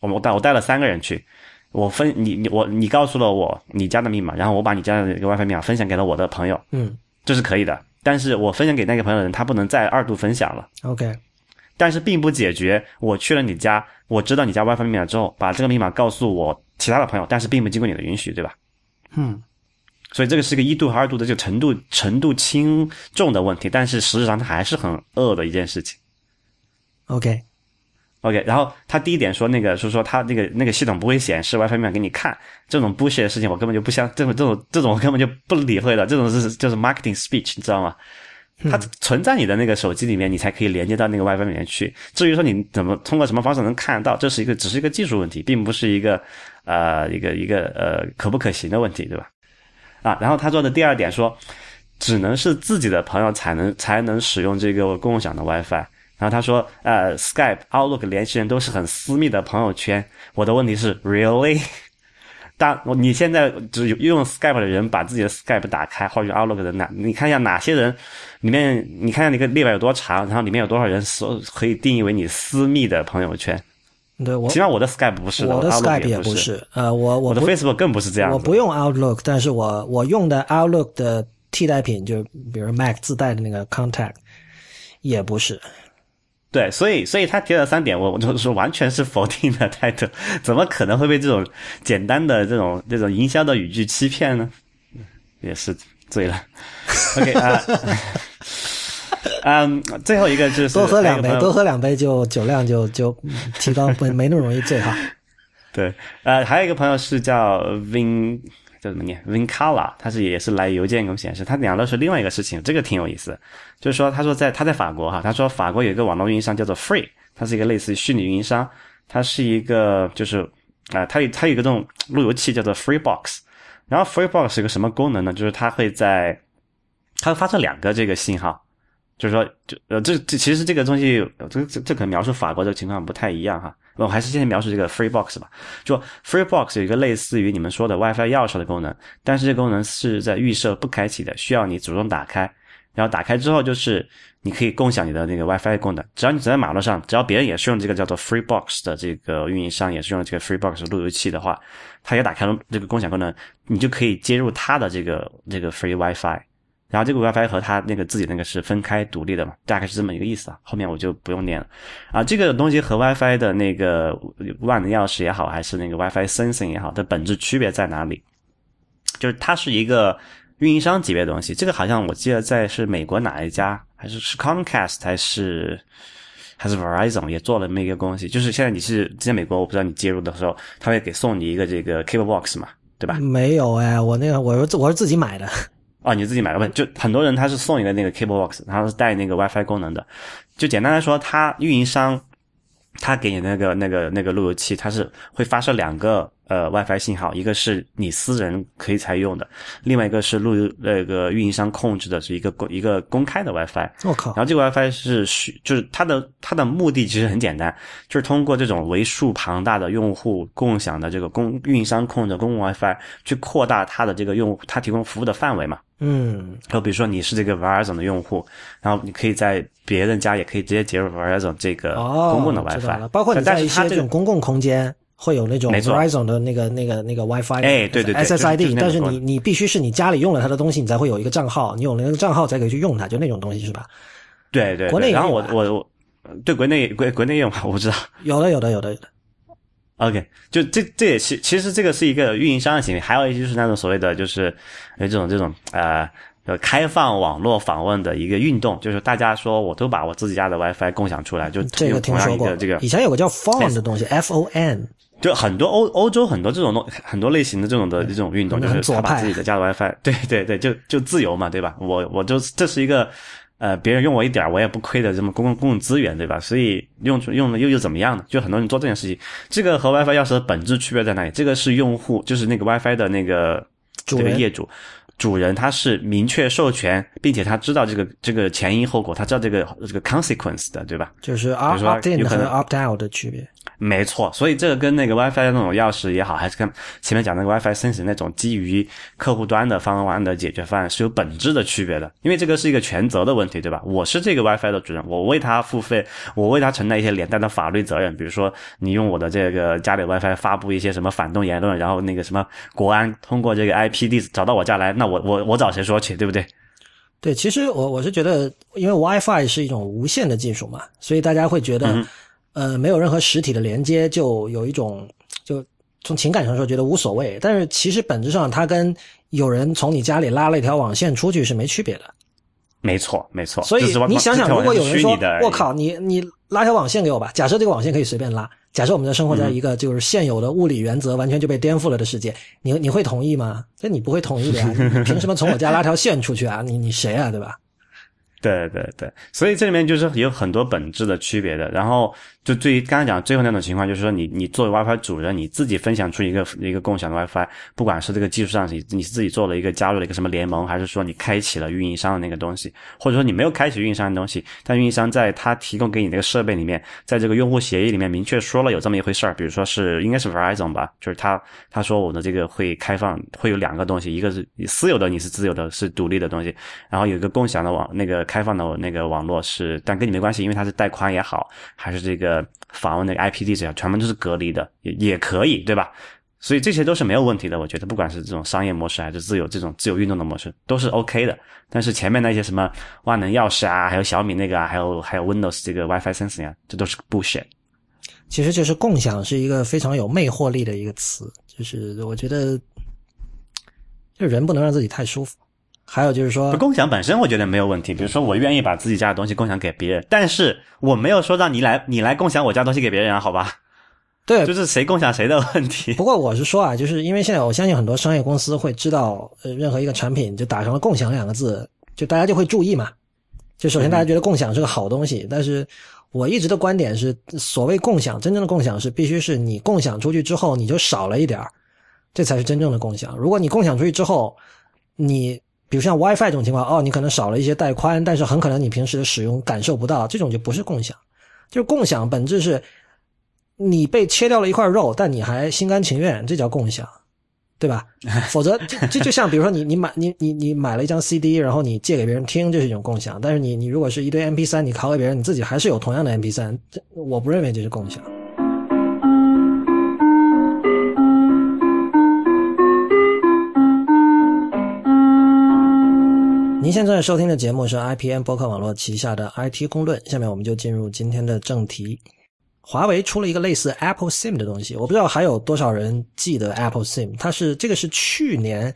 我我带我带了三个人去，我分你你我你告诉了我你家的密码，然后我把你家的一个 WiFi 密码分享给了我的朋友，嗯，这是可以的。但是我分享给那个朋友的人，他不能再二度分享了。OK，但是并不解决我去了你家，我知道你家 WiFi 密码之后，把这个密码告诉我其他的朋友，但是并不经过你的允许，对吧？嗯，所以这个是一个一度和二度的这个程度程度轻重的问题，但是实质上它还是很恶的一件事情。OK，OK，然后他第一点说那个是说他那个那个系统不会显示 WiFi 密码给你看，这种 bullshit 的事情我根本就不相这种这种这种我根本就不理会的，这种是就是 marketing speech，你知道吗？它存在你的那个手机里面，你才可以连接到那个 WiFi 里面去。至于说你怎么通过什么方式能看到，这是一个只是一个技术问题，并不是一个呃一个一个呃可不可行的问题，对吧？啊，然后他做的第二点说，只能是自己的朋友才能才能使用这个共享的 WiFi。然后他说，呃，Skype、Outlook 联系人都是很私密的朋友圈。我的问题是，really？当你现在只有用 Skype 的人把自己的 Skype 打开，或者用 Outlook 的哪，你看一下哪些人里面，你看一下那个列表有多长，然后里面有多少人所可以定义为你私密的朋友圈。对我起码我的 Skype 不是的，我的 Skype 也不不是，呃，我我我的 Facebook 更不是这样。我不用 Outlook，但是我我用的 Outlook 的替代品，就比如 Mac 自带的那个 Contact，也不是。对，所以所以他提了三点，我我就是完全是否定的态度，怎么可能会被这种简单的这种这种营销的语句欺骗呢？也是醉了。OK 啊，嗯，最后一个就是多喝两杯多喝两杯就酒量就就提高，不没那么容易醉哈。对，呃，还有一个朋友是叫 Vin，叫怎么念 Vincala，他是也是来邮件给我们显示，他讲的是另外一个事情，这个挺有意思，就是说他说在他在法国哈，他说法国有一个网络运营商叫做 Free，它是一个类似于虚拟运营商，它是一个就是啊、呃，它有它有一个这种路由器叫做 FreeBox，然后 FreeBox 是一个什么功能呢？就是它会在它会发射两个这个信号。就是说，就呃，这这其实这个东西，这这这可能描述法国这个情况不太一样哈。我还是先描述这个 FreeBox 吧。就 FreeBox 有一个类似于你们说的 WiFi 钥匙的功能，但是这功能是在预设不开启的，需要你主动打开。然后打开之后，就是你可以共享你的那个 WiFi 功能。只要你走在马路上，只要别人也是用这个叫做 FreeBox 的这个运营商，也是用这个 FreeBox 路由器的话，他也打开了这个共享功能，你就可以接入他的这个这个 Free WiFi。然后这个 WiFi 和它那个自己那个是分开独立的嘛，大概是这么一个意思啊。后面我就不用念了啊。这个东西和 WiFi 的那个万能钥匙也好，还是那个 WiFi Sensing 也好，的本质区别在哪里？就是它是一个运营商级别的东西。这个好像我记得在是美国哪一家，还是是 Comcast 还是还是 Verizon 也做了这么一个东西。就是现在你是在美国，我不知道你接入的时候，他会给送你一个这个 Cable Box 嘛，对吧？没有哎，我那个我是我是自己买的。哦，你自己买个不？就很多人他是送一个那个 cable box，然后是带那个 WiFi 功能的。就简单来说，他运营商他给你那个那个那个路由器，它是会发射两个呃 WiFi 信号，一个是你私人可以采用的，另外一个是路由那个运营商控制的是一个公一个公开的 WiFi。我靠！然后这个 WiFi 是需就是它的它的目的其实很简单，就是通过这种为数庞大的用户共享的这个公运营商控制的公共 WiFi 去扩大它的这个用户它提供服务的范围嘛。嗯，就比如说你是这个 Verizon 的用户，然后你可以在别人家也可以直接接入 Verizon 这个哦，公共的 WiFi，、了包括你在一些这种公共空间会有那种 Verizon 的那个那个那个 WiFi，哎对对对 SSID，但是你你必须是你家里用了它的东西，你才会有一个账号，你有了那个账号才可以去用它，就那种东西是吧？对对对，国内然后我我我对国内国国内用我不知道。有的有的有的有的，OK，就这这也是其实这个是一个运营商的行为，还有一些就是那种所谓的就是有这种这种呃。呃，开放网络访问的一个运动，就是大家说我都把我自己家的 WiFi 共享出来，就这个用同样听说过一个这个，以前有个叫 Phone 的东西，F O N，就很多欧欧洲很多这种东很多类型的这种的这种运动，就是他把自己的家的 WiFi，对对对，就就自由嘛，对吧？我我就这是一个呃别人用我一点儿我也不亏的这么公共公共资源，对吧？所以用用了又又怎么样呢？就很多人做这件事情，这个和 WiFi 钥匙的本质区别在哪里？这个是用户就是那个 WiFi 的那个这个业主。主人他是明确授权，并且他知道这个这个前因后果，他知道这个这个 consequence 的，对吧？就是 opt 如说 opt in 和 opt out 的区别。没错，所以这个跟那个 WiFi 的那种钥匙也好，还是跟前面讲那个 WiFi Sensing 那种基于客户端的方案的解决方案是有本质的区别的。因为这个是一个权责的问题，对吧？我是这个 WiFi 的主人，我为他付费，我为他承担一些连带的法律责任。比如说，你用我的这个家里 WiFi 发布一些什么反动言论，然后那个什么国安通过这个 IP 地址找到我家来，那我我我找谁说去，对不对？对，其实我我是觉得，因为 WiFi 是一种无线的技术嘛，所以大家会觉得，嗯呃，没有任何实体的连接，就有一种就从情感上说觉得无所谓。但是其实本质上，它跟有人从你家里拉了一条网线出去是没区别的。没错，没错。所以你想想，如果有人说我靠，你你拉条网线给我吧。假设这个网线可以随便拉，假设我们在生活嗯在一个就是现有的物理原则完全就被颠覆了的世界，你你会同意吗？那你不会同意的呀！你你凭什么从我家拉条线出去啊？你你谁啊？对吧？对对对，所以这里面就是有很多本质的区别的。然后就对于刚才讲最后那种情况，就是说你你作为 WiFi 主人，你自己分享出一个一个共享的 WiFi，不管是这个技术上你你自己做了一个加入了一个什么联盟，还是说你开启了运营商的那个东西，或者说你没有开启运营商的东西，但运营商在他提供给你那个设备里面，在这个用户协议里面明确说了有这么一回事儿，比如说是应该是 Verizon 吧，就是他他说我的这个会开放，会有两个东西，一个是私有的，你是自由的，是独立的东西，然后有一个共享的网，那个开放的那个网络是，但跟你没关系，因为它是带宽也好，还是这个访问那个 IP 地址啊，全部都是隔离的，也也可以，对吧？所以这些都是没有问题的，我觉得不管是这种商业模式还是自由这种自由运动的模式，都是 OK 的。但是前面那些什么万能钥匙啊，还有小米那个啊，还有还有 Windows 这个 WiFi sensing 啊，这都是 bullshit。其实就是共享是一个非常有魅惑力的一个词，就是我觉得，就人不能让自己太舒服。还有就是说，共享本身我觉得没有问题，比如说我愿意把自己家的东西共享给别人，但是我没有说让你来你来共享我家东西给别人啊，好吧？对，就是谁共享谁的问题。不过我是说啊，就是因为现在我相信很多商业公司会知道，呃，任何一个产品就打上了“共享”两个字，就大家就会注意嘛。就首先大家觉得共享是个好东西，但是我一直的观点是，所谓共享，真正的共享是必须是你共享出去之后你就少了一点儿，这才是真正的共享。如果你共享出去之后，你比如像 WiFi 这种情况，哦，你可能少了一些带宽，但是很可能你平时的使用感受不到，这种就不是共享。就是共享本质是。你被切掉了一块肉，但你还心甘情愿，这叫共享，对吧？否则，这这就像比如说你你买你你你买了一张 CD，然后你借给别人听，这是一种共享。但是你你如果是一堆 MP 3你拷给别人，你自己还是有同样的 MP 3这我不认为这是共享。您现在收听的节目是 IPN 博客网络旗下的 IT 公论，下面我们就进入今天的正题。华为出了一个类似 Apple SIM 的东西，我不知道还有多少人记得 Apple SIM。它是这个是去年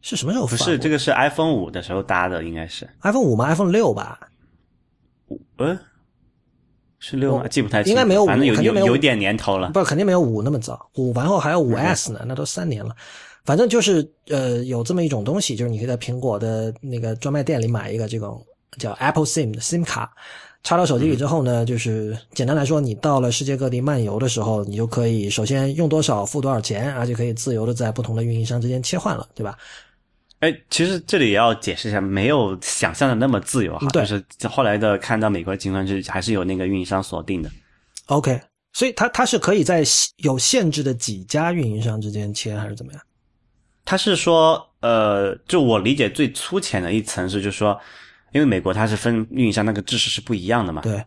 是什么时候发布？不是这个是 iPhone 五的时候搭的，应该是 iPhone 五吗？iPhone 六吧？呃，是六吗？记不太清，应该没有五反正有有有点年头了。不，肯定没有五那么早。五完后还有五 S 呢，那都三年了。反正就是呃，有这么一种东西，就是你可以在苹果的那个专卖店里买一个这种叫 Apple SIM 的 SIM 卡。插到手机里之后呢，就是简单来说，你到了世界各地漫游的时候，你就可以首先用多少付多少钱，而且可以自由的在不同的运营商之间切换了，对吧？哎，其实这里也要解释一下，没有想象的那么自由哈。对就是后来的看到美国的情况是还是有那个运营商锁定的。OK，所以它它是可以在有限制的几家运营商之间切，还是怎么样？他是说，呃，就我理解最粗浅的一层是，就是说，因为美国它是分运营商那个制式是不一样的嘛。对。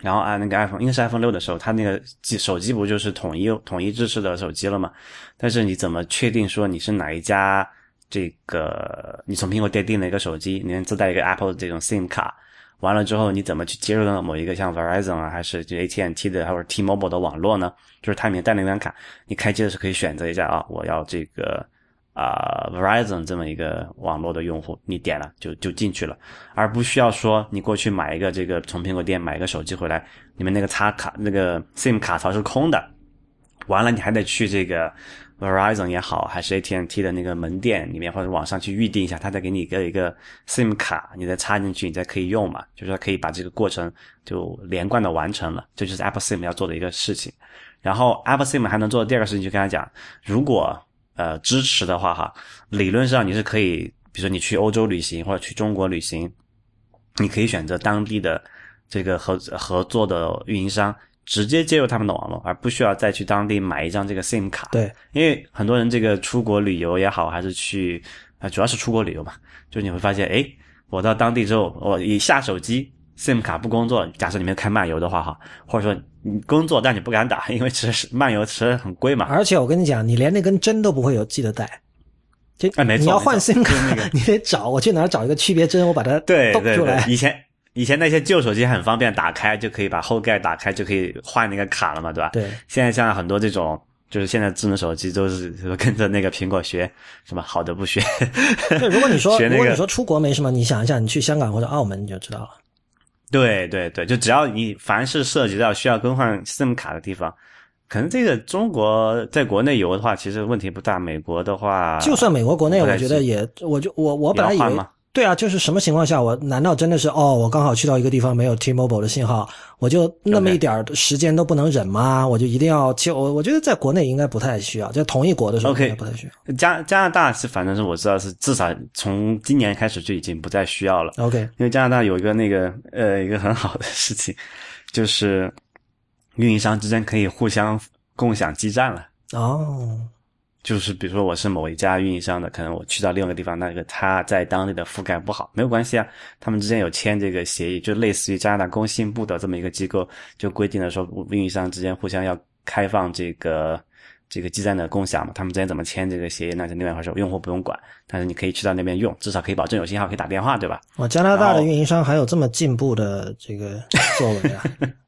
然后按那个 iPhone，应该是 iPhone 六的时候，它那个机手机不就是统一统一制式的手机了嘛？但是你怎么确定说你是哪一家？这个你从苹果店订了一个手机，你能自带一个 Apple 的这种 SIM 卡，完了之后你怎么去接入到某一个像 Verizon 啊，还是就 AT&T 的，或者 T-Mobile 的网络呢？就是它里面带那张卡，你开机的时候可以选择一下啊，我要这个。啊、，Verizon 这么一个网络的用户，你点了就就进去了，而不需要说你过去买一个这个从苹果店买一个手机回来，你们那个插卡那个 SIM 卡槽是空的，完了你还得去这个 Verizon 也好，还是 AT&T 的那个门店里面或者网上去预定一下，他再给你一个一个 SIM 卡，你再插进去，你再可以用嘛，就是可以把这个过程就连贯的完成了，这就是 Apple SIM 要做的一个事情。然后 Apple SIM 还能做的第二个事情，就跟他讲，如果呃，支持的话哈，理论上你是可以，比如说你去欧洲旅行或者去中国旅行，你可以选择当地的这个合合作的运营商，直接接入他们的网络，而不需要再去当地买一张这个 SIM 卡。对，因为很多人这个出国旅游也好，还是去啊、呃，主要是出国旅游嘛，就你会发现，哎，我到当地之后，我一下手机 SIM 卡不工作，假设你们开漫游的话哈，或者说你工作但你不敢打，因为其实漫游其实很贵嘛。而且我跟你讲，你连那根针都不会有记得带。就哎没错你要换没错 SIM 就是那卡，你得找我去哪儿找一个区别针，我把它对对对，。以前以前那些旧手机很方便，打开就可以把后盖打开就可以换那个卡了嘛，对吧？对，现在像很多这种，就是现在智能手机都是跟着那个苹果学，什么好的不学。对，如果你说 学那个如果你说出国没什么，你想一下，你去香港或者澳门你就知道了。对对对，就只要你凡是涉及到需要更换 SIM 卡的地方，可能这个中国在国内游的话，其实问题不大。美国的话，就算美国国内，我觉得也，我就我我本来以为对啊，就是什么情况下，我难道真的是哦，我刚好去到一个地方没有 T-Mobile 的信号，我就那么一点儿时间都不能忍吗？我就一定要去？我我觉得在国内应该不太需要，在同一国的时候 OK 应该不太需要。加加拿大是反正是我知道是至少从今年开始就已经不再需要了。OK，因为加拿大有一个那个呃一个很好的事情，就是运营商之间可以互相共享基站了。哦，就是比如说我是某一家运营商的，可能我去到另外一个地方，那个他在当地的覆盖不好，没有关系啊，他们之间有签这个协议，就类似于加拿大工信部的这么一个机构，就规定了说运营商之间互相要开放这个这个基站的共享嘛，他们之间怎么签这个协议那是另外一回事，用户不用管，但是你可以去到那边用，至少可以保证有信号可以打电话，对吧？哇，加拿大的运营商还有这么进步的这个作为啊！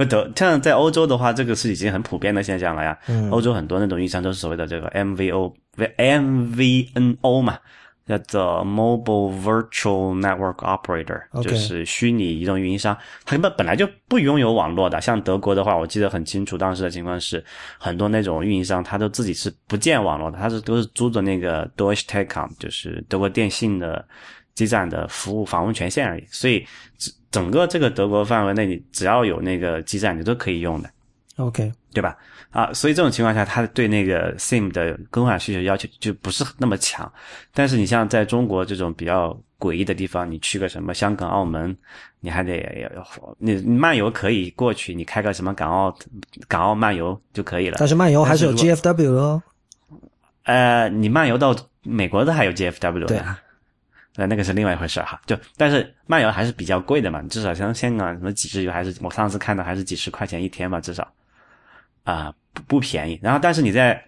不德，像在欧洲的话，这个是已经很普遍的现象了呀。嗯欧洲很多那种运营商都是所谓的这个 MVO、MVNO 嘛，叫做 Mobile Virtual Network Operator，就是虚拟移动运营商。他们本来就不拥有网络的。像德国的话，我记得很清楚，当时的情况是，很多那种运营商他都自己是不建网络的，他是都是租的那个 Deutsche Telekom，就是德国电信的基站的服务访问权限而已。所以整整个这个德国范围内，你只要有那个基站，你都可以用的。OK，对吧？啊，所以这种情况下，它对那个 SIM 的更换需求要求就不是那么强。但是你像在中国这种比较诡异的地方，你去个什么香港、澳门，你还得要你漫游可以过去，你开个什么港澳港澳漫游就可以了。但是漫游还是有 GFW 哦。呃，你漫游到美国的还有 GFW 对呢。那那个是另外一回事哈，就但是漫游还是比较贵的嘛，至少像香港什么几十游还是我上次看到还是几十块钱一天吧，至少啊、不不便宜。然后但是你在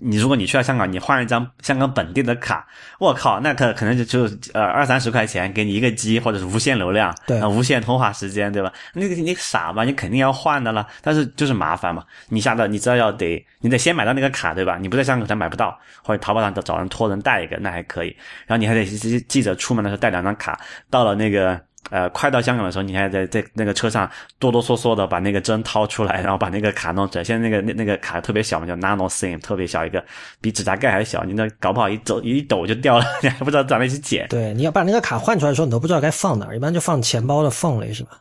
你如果你去到香港，你换一张香港本地的卡，我靠，那可可能就就呃二三十块钱给你一个 G 或者是无限流量，对啊无限通话时间，对吧？那个你傻吧？你肯定要换的了，但是就是麻烦嘛。你下到你知道要得你得先买到那个卡，对吧？你不在香港才买不到，或者淘宝上找人托人带一个，那还可以。然后你还得记记着出门的时候带两张卡，到了那个。呃，快到香港的时候，你还在在那个车上哆哆嗦嗦的把那个针掏出来，然后把那个卡弄出来。现在那个那那个卡特别小嘛，叫 Nano SIM，特别小一个，比指甲盖还小。你那搞不好一走一抖就掉了，你还不知道咋那去捡。对，你要把那个卡换出来的时候，你都不知道该放哪儿，一般就放钱包的缝里，是吧？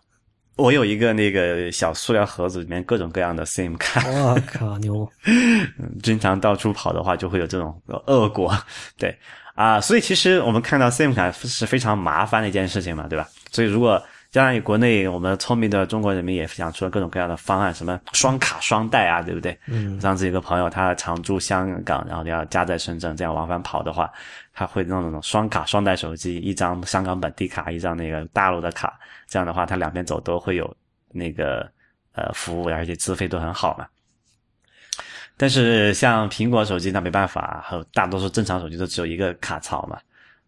我有一个那个小塑料盒子，里面各种各样的 SIM 卡，我靠，牛！经常到处跑的话，就会有这种恶果。对啊，所以其实我们看到 SIM 卡是非常麻烦的一件事情嘛，对吧？所以如果将来国内我们聪明的中国人民也想出了各种各样的方案，什么双卡双待啊，对不对？嗯，上次一个朋友他常驻香港，然后要家在深圳，这样往返跑的话，他会弄那种双卡双待手机，一张香港本地卡，一张那个大陆的卡，这样的话他两边走都会有那个呃服务，而且资费都很好嘛。但是像苹果手机那没办法，还有大多数正常手机都只有一个卡槽嘛，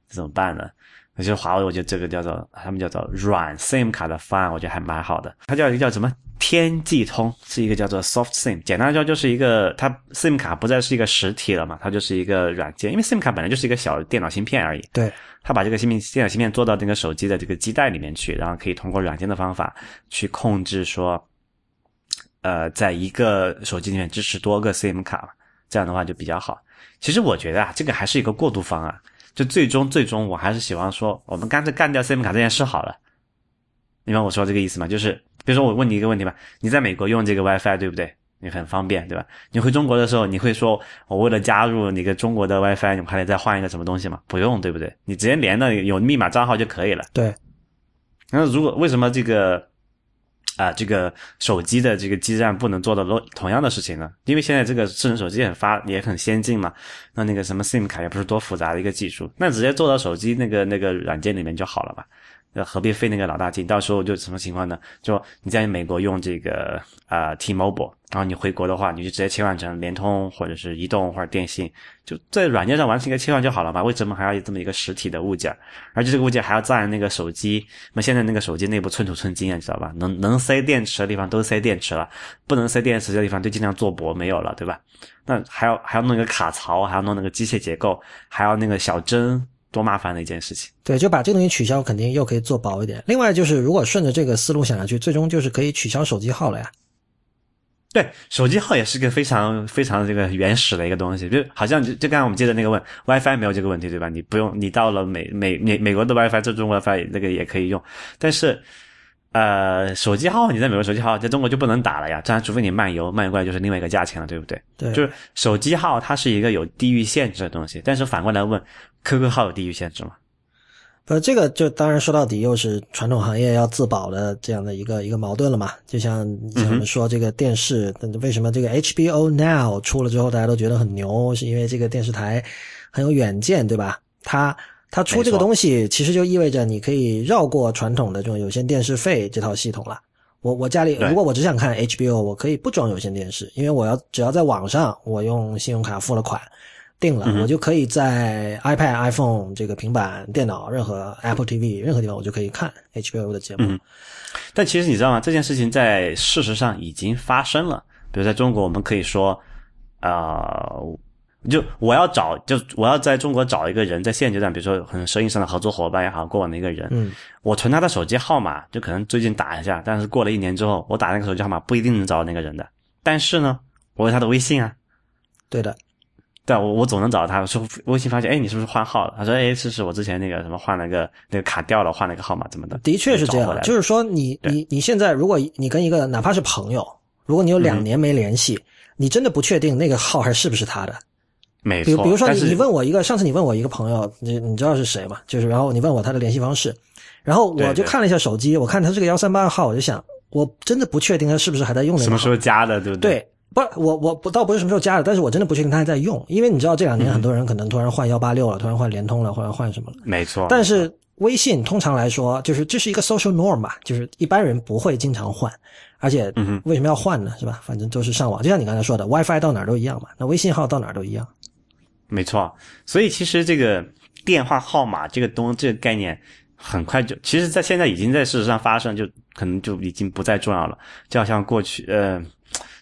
这怎么办呢？其实华为，我觉得这个叫做他们叫做软 SIM 卡的方案，我觉得还蛮好的。它叫一个叫什么天际通，是一个叫做 Soft SIM。简单来说，就是一个它 SIM 卡不再是一个实体了嘛，它就是一个软件。因为 SIM 卡本来就是一个小电脑芯片而已，对，它把这个芯片电脑芯片做到那个手机的这个基带里面去，然后可以通过软件的方法去控制说，呃，在一个手机里面支持多个 SIM 卡，这样的话就比较好。其实我觉得啊，这个还是一个过渡方案。就最终最终，我还是喜欢说，我们干脆干掉 SIM 卡这件事好了。明白我说这个意思吗？就是比如说我问你一个问题吧，你在美国用这个 WiFi 对不对？你很方便对吧？你回中国的时候，你会说我为了加入你个中国的 WiFi，你还得再换一个什么东西吗？不用对不对？你直接连的有密码账号就可以了。对，那如果为什么这个啊、这个手机的这个基站不能做到同样的事情呢？因为现在这个智能手机很发也很先进嘛，那那个什么 SIM 卡也不是多复杂的一个技术，那直接做到手机那个那个软件里面就好了嘛。那何必费那个老大劲？到时候就什么情况呢？就你在美国用这个啊 T-Mobile，然后你回国的话，你就直接切换成联通或者是移动或者电信，就在软件上完成一个切换就好了嘛？为什么还要有这么一个实体的物件？而且这个物件还要占那个手机？那现在那个手机内部寸土寸金啊，你知道吧？能能塞电池的地方都塞电池了，不能塞电池的地方就尽量做薄，没有了，对吧？那还要还要弄一个卡槽，还要弄那个机械结构，还要那个小针，多麻烦的一件事情。对，就把这个东西取消，肯定又可以做薄一点。另外就是，如果顺着这个思路想下去，最终就是可以取消手机号了呀。对，手机号也是个非常非常这个原始的一个东西，就好像就就刚才我们接着那个问，WiFi 没有这个问题对吧？你不用，你到了美美美美国的 WiFi，这中 WiFi 那个也可以用，但是。呃，手机号你在美国手机号在中国就不能打了呀，这样除非你漫游，漫游过来就是另外一个价钱了，对不对？对，就是手机号它是一个有地域限制的东西，但是反过来问，QQ 号有地域限制吗？不，这个就当然说到底又是传统行业要自保的这样的一个一个矛盾了嘛。就像我们说这个电视，为什么这个 HBO Now 出了之后大家都觉得很牛，是因为这个电视台很有远见，对吧？它。它出这个东西，其实就意味着你可以绕过传统的这种有线电视费这套系统了。我我家里如果我只想看 HBO，我可以不装有线电视，因为我要只要在网上，我用信用卡付了款，定了，我就可以在 iPad、iPhone 这个平板电脑任何 Apple TV 任何地方我就可以看 HBO 的节目。但其实你知道吗？这件事情在事实上已经发生了。比如在中国，我们可以说，啊。就我要找，就我要在中国找一个人，在现阶段，比如说很生意上的合作伙伴也好，过往的一个人，嗯，我存他的手机号码，就可能最近打一下，但是过了一年之后，我打那个手机号码不一定能找到那个人的，但是呢，我有他的微信啊，对的，对，我我总能找到他，说微信发现，哎，你是不是换号了？他说，哎，是是，我之前那个什么换了个那个卡掉了，换了个号码怎么的？的确是这样，就是说你你你现在如果你跟一个哪怕是朋友，如果你有两年没联系，你真的不确定那个号还是不是他的。没错，比如说你你问我一个，上次你问我一个朋友，你你知道是谁吗？就是然后你问我他的联系方式，然后我就看了一下手机，我看他是个幺三八号，我就想，我真的不确定他是不是还在用那个。什么时候加的，对不对？对，不，我我不倒不是什么时候加的，但是我真的不确定他还在用，因为你知道这两年很多人可能突然换幺八六了，突然换联通了，或者换什么了。没错。但是微信通常来说，就是这是一个 social norm 吧，就是一般人不会经常换，而且为什么要换呢？是吧？反正都是上网，就像你刚才说的，WiFi 到哪儿都一样嘛，那微信号到哪儿都一样。没错，所以其实这个电话号码这个东这个概念，很快就，其实，在现在已经在事实上发生，就可能就已经不再重要了。就好像过去，呃，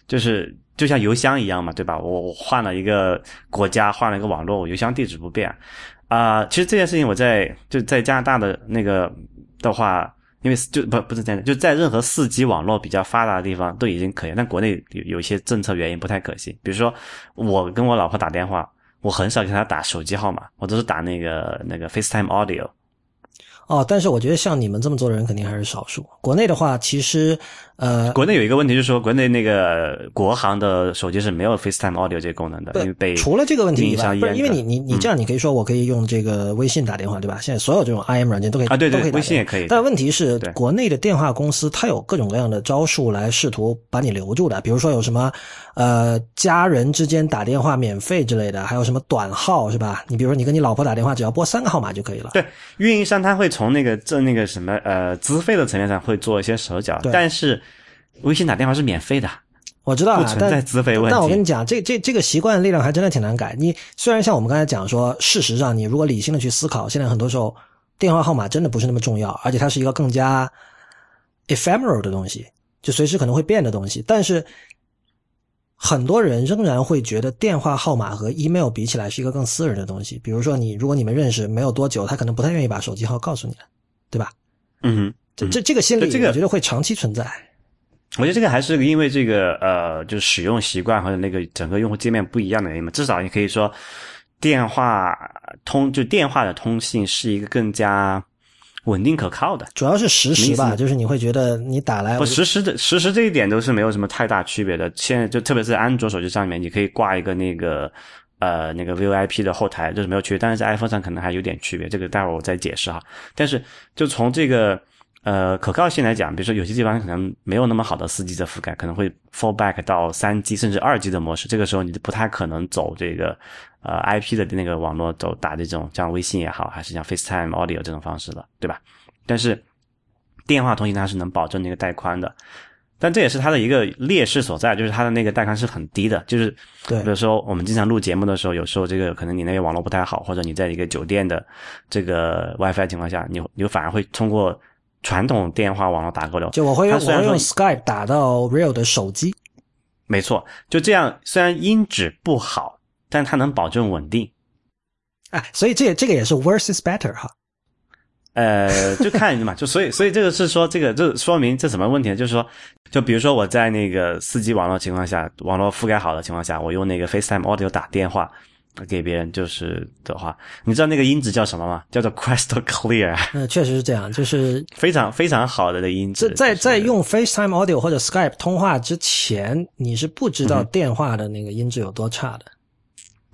就是就像邮箱一样嘛，对吧？我我换了一个国家，换了一个网络，我邮箱地址不变啊。其实这件事情我在就在加拿大的那个的话，因为就不不是这样，就在任何四 G 网络比较发达的地方都已经可以，但国内有有一些政策原因不太可行。比如说，我跟我老婆打电话。我很少给他打手机号码，我都是打那个那个 FaceTime Audio。哦，但是我觉得像你们这么做的人肯定还是少数。国内的话，其实。呃，国内有一个问题，就是说国内那个国行的手机是没有 FaceTime Audio 这个功能的，因为被除了这个问题以外，不是因为你你你这样，你可以说我可以用这个微信打电话，对吧？现在所有这种 IM 软件都可以啊，对对，微信也可以。但问题是，国内的电话公司它有各种各样的招数来试图把你留住的，比如说有什么呃家人之间打电话免费之类的，还有什么短号是吧？你比如说你跟你老婆打电话，只要拨三个号码就可以了。对，运营商他会从那个这那个什么呃资费的层面上会做一些手脚，但是。微信打电话是免费的，我知道，啊存在资费问题。但我跟你讲，这这这个习惯力量还真的挺难改。你虽然像我们刚才讲说，事实上你如果理性的去思考，现在很多时候电话号码真的不是那么重要，而且它是一个更加 ephemeral 的东西，就随时可能会变的东西。但是很多人仍然会觉得电话号码和 email 比起来是一个更私人的东西。比如说你，如果你们认识没有多久，他可能不太愿意把手机号告诉你了，对吧？嗯，这这这个心理，我觉得会长期存在。我觉得这个还是因为这个呃，就是使用习惯或者那个整个用户界面不一样的原因嘛。至少你可以说，电话通就电话的通信是一个更加稳定可靠的。主要是实时吧，就是你会觉得你打来不实时的实时这一点都是没有什么太大区别的。现在就特别是安卓手机上面，你可以挂一个那个呃那个 VoIP 的后台，就是没有区别。但是在 iPhone 上可能还有点区别，这个待会儿我再解释哈。但是就从这个。呃，可靠性来讲，比如说有些地方可能没有那么好的四 G 的覆盖，可能会 fall back 到三 G 甚至二 G 的模式，这个时候你就不太可能走这个呃 IP 的那个网络走打这种像微信也好，还是像 FaceTime Audio 这种方式了，对吧？但是电话通信它是能保证那个带宽的。但这也是它的一个劣势所在，就是它的那个带宽是很低的。就是，对比如说我们经常录节目的时候，有时候这个可能你那个网络不太好，或者你在一个酒店的这个 WiFi 情况下，你你反而会通过传统电话网络打过来。就我会用我会用 Skype 打到 Real 的手机。没错，就这样，虽然音质不好，但它能保证稳定。啊，所以这这个也是 worse is better 哈。呃，就看嘛，就所以所以这个是说，这个这说明这什么问题呢？就是说，就比如说我在那个四 G 网络情况下，网络覆盖好的情况下，我用那个 FaceTime Audio 打电话给别人，就是的话，你知道那个音质叫什么吗？叫做 Crystal Clear，嗯、确实是这样，就是 非常非常好的的音质。在在在用 FaceTime Audio 或者 Skype 通话之前，你是不知嗯道电话的那个音质有多差的。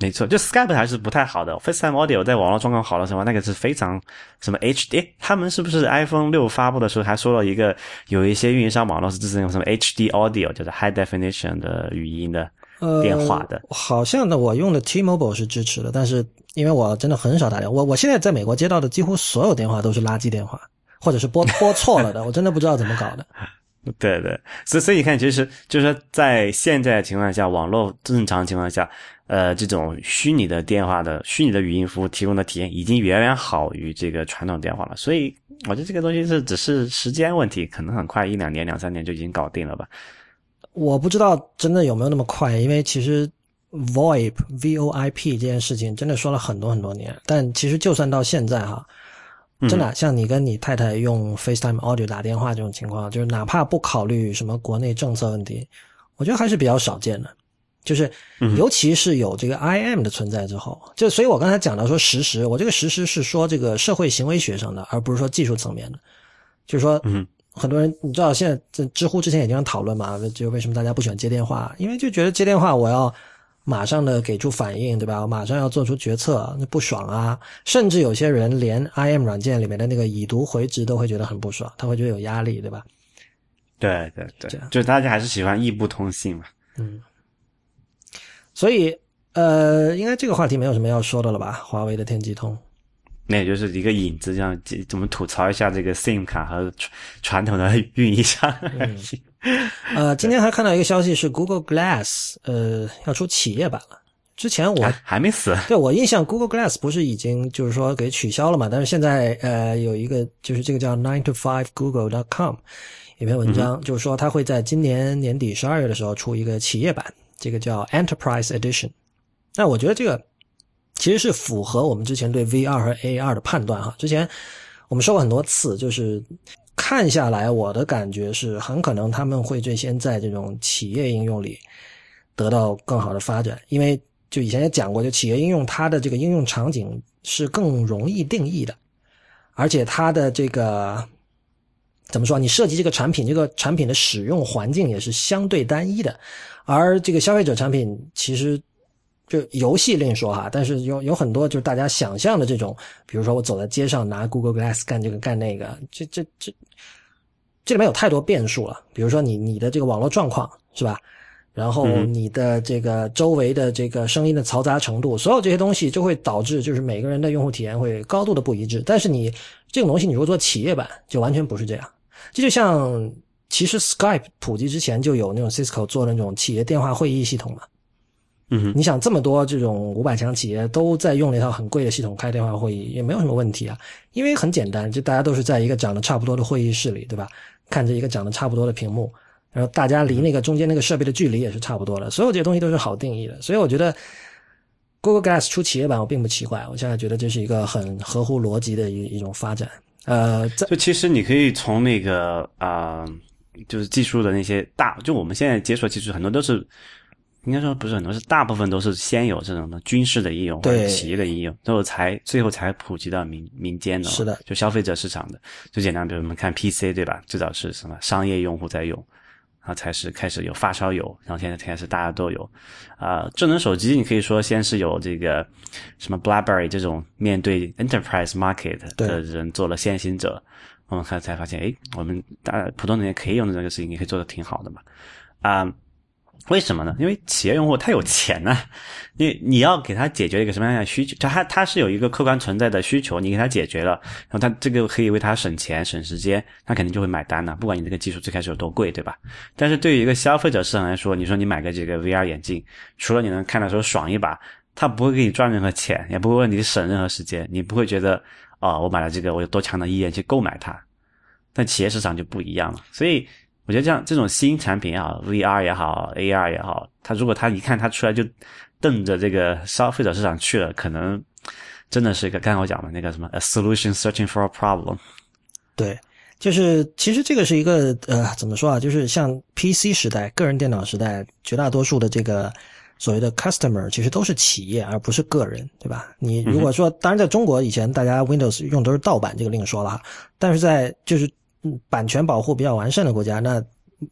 没错，就 Skype 还是不太好的，FaceTime Audio 在网络状况好的时候，那个是非常什么 HD，他们是不是 iPhone 六发布的时候还说了一个，有一些运营商网络是支持那种什么 HD Audio，就是 High Definition 的语音的呃，电话的。好像呢，我用的 T-Mobile 是支持的，但是因为我真的很少打电话，我我现在在美国接到的几乎所有电话都是垃圾电话，或者是拨 拨错了的，我真的不知道怎么搞的。对对，所以所以你看，其实就是说，在现在的情况下，网络正常情况下，呃，这种虚拟的电话的虚拟的语音服务提供的体验，已经远远好于这个传统电话了。所以，我觉得这个东西是只是时间问题，可能很快一两年、两三年就已经搞定了吧。我不知道真的有没有那么快，因为其实 VoIP V O I P 这件事情真的说了很多很多年，但其实就算到现在哈，真的啊、像你跟你太太用 FaceTime Audio 打电话这种情况，就是哪怕不考虑什么国内政策问题，我觉得还是比较少见的。就是，尤其是有这个 IM 的存在之后，就所以我刚才讲到说实时，我这个实时是说这个社会行为学上的，而不是说技术层面的。就是说，嗯，很多人你知道现在这知乎之前也经常讨论嘛，就为什么大家不喜欢接电话，因为就觉得接电话我要马上的给出反应，对吧？我马上要做出决策，那不爽啊。甚至有些人连 IM 软件里面的那个已读回执都会觉得很不爽，他会觉得有压力，对吧？对对对，就大家还是喜欢异步通信嘛。嗯所以，呃，应该这个话题没有什么要说的了吧？华为的天际通。那也就是一个引子，这样怎么吐槽一下这个 SIM 卡和传传统的 运营商。呃，今天还看到一个消息是 Google Glass，呃，要出企业版了。之前我还还没死，对我印象，Google Glass 不是已经就是说给取消了嘛？但是现在呃有一个就是这个叫 nine to five google dot com 一篇文章，就是说它会在今年年底十二月的时候出一个企业版，这个叫 Enterprise Edition。那我觉得这个其实是符合我们之前对 VR 和 AR 的判断哈。之前我们说过很多次，就是看下来，我的感觉是很可能他们会最先在这种企业应用里得到更好的发展，因为就以前也讲过，就企业应用它的这个应用场景是更容易定义的，而且它的这个怎么说？你设计这个产品，这个产品的使用环境也是相对单一的，而这个消费者产品其实就游戏另说哈，但是有有很多就是大家想象的这种，比如说我走在街上拿 Google Glass 干这个干那个，这这这这里面有太多变数了，比如说你你的这个网络状况是吧？然后你的这个周围的这个声音的嘈杂程度，所有这些东西就会导致就是每个人的用户体验会高度的不一致。但是你这种东西你如果做企业版，就完全不是这样。这就像其实 Skype 普及之前就有那种 Cisco 做的那种企业电话会议系统嘛。嗯，你想这么多这种五百强企业都在用那套很贵的系统开电话会议，也没有什么问题啊，因为很简单，就大家都是在一个长得差不多的会议室里，对吧？看着一个长得差不多的屏幕。然后大家离那个中间那个设备的距离也是差不多的，所有这些东西都是好定义的，所以我觉得 Google Glass 出企业版我并不奇怪，我现在觉得这是一个很合乎逻辑的一一种发展。呃，就其实你可以从那个啊、呃就是技术的那些大，就我们现在接触的技术很多都是，应该说不是很多，是大部分都是先有这种的军事的应用或者对企业的应用，最后才最后才普及到民民间的，是的就消费者市场的。最简单，比如我们看 PC 对吧？最早是什么商业用户在用。然后才是开始有发烧友，然后现在开始大家都有，啊、智能手机你可以说先是有这个什么 BlackBerry 这种面对 enterprise market 的人做了先行者，我们看才发现，哎，我们大普通人也可以用的这个事情，也可以做的挺好的嘛，啊、为什么呢？因为企业用户他有钱呐、你你要给他解决一个什么样的需求？他他是有一个客观存在的需求，你给他解决了，然后他这个可以为他省钱省时间，他肯定就会买单的。不管你这个技术最开始有多贵，对吧？但是对于一个消费者市场来说，你说你买个这个 VR 眼镜，除了你能看的时候爽一把，他不会给你赚任何钱，也不会为你省任何时间，你不会觉得啊、我买了这个我有多强的意愿去购买它。但企业市场就不一样了，所以我觉得这样这种新产品也好，VR 也好，AR 也好，它如果它一看它出来就瞪着这个消费者市场去了，可能真的是一个刚才我讲的那个什么 a solution searching for a problem。对，就是其实这个是一个呃，怎么说啊？就是像 PC 时代、个人电脑时代，绝大多数的这个所谓的 customer 其实都是企业，而不是个人，对吧？你如果说，当然在中国以前大家 Windows 用都是盗版，这个另说了哈。但是在就是嗯版权保护比较完善的国家，那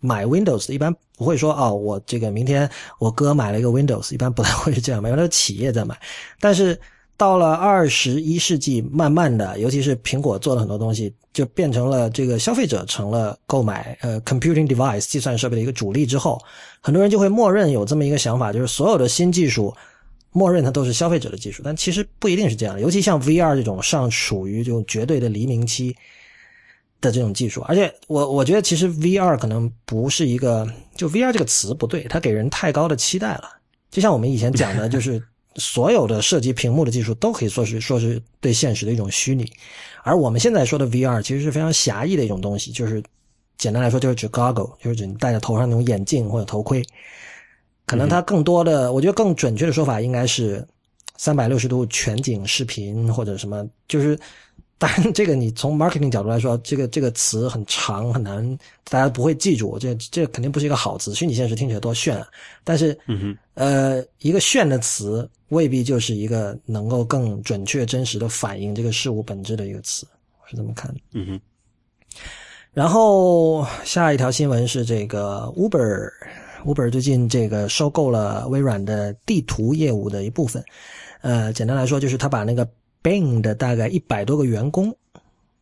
买 Windows 一般不会说哦，我这个明天我哥买了一个 Windows，一般不太会是这样买，因为那是企业在买。但是到了二十一世纪，慢慢的，尤其是苹果做了很多东西，就变成了这个消费者成了购买呃 computing device 计算设备的一个主力之后，很多人就会默认有这么一个想法，就是所有的新技术，默认它都是消费者的技术，但其实不一定是这样的。尤其像 VR 这种尚处于这种绝对的黎明期的这种技术，而且我我觉得其实 VR 可能不是一个，就 VR 这个词不对，它给人太高的期待了。就像我们以前讲的，就是所有的涉及屏幕的技术都可以说是说是对现实的一种虚拟，而我们现在说的 VR 其实是非常狭义的一种东西，就是简单来说就是指 goggle，就是指你戴在头上那种眼镜或者头盔。可能它更多的，我觉得更准确的说法应该是三百六十度全景视频或者什么，就是。当然，这个你从 marketing 角度来说，这个这个词很长很难，大家不会记住。这这肯定不是一个好词，虚拟现实听起来多炫啊！但是，嗯哼，呃，一个炫的词未必就是一个能够更准确、真实的反映这个事物本质的一个词，我是这么看的。嗯哼，然后下一条新闻是这个 Uber，Uber 最近这个收购了微软的地图业务的一部分。呃，简单来说就是他把那个 Bing 的大概一百多个员工，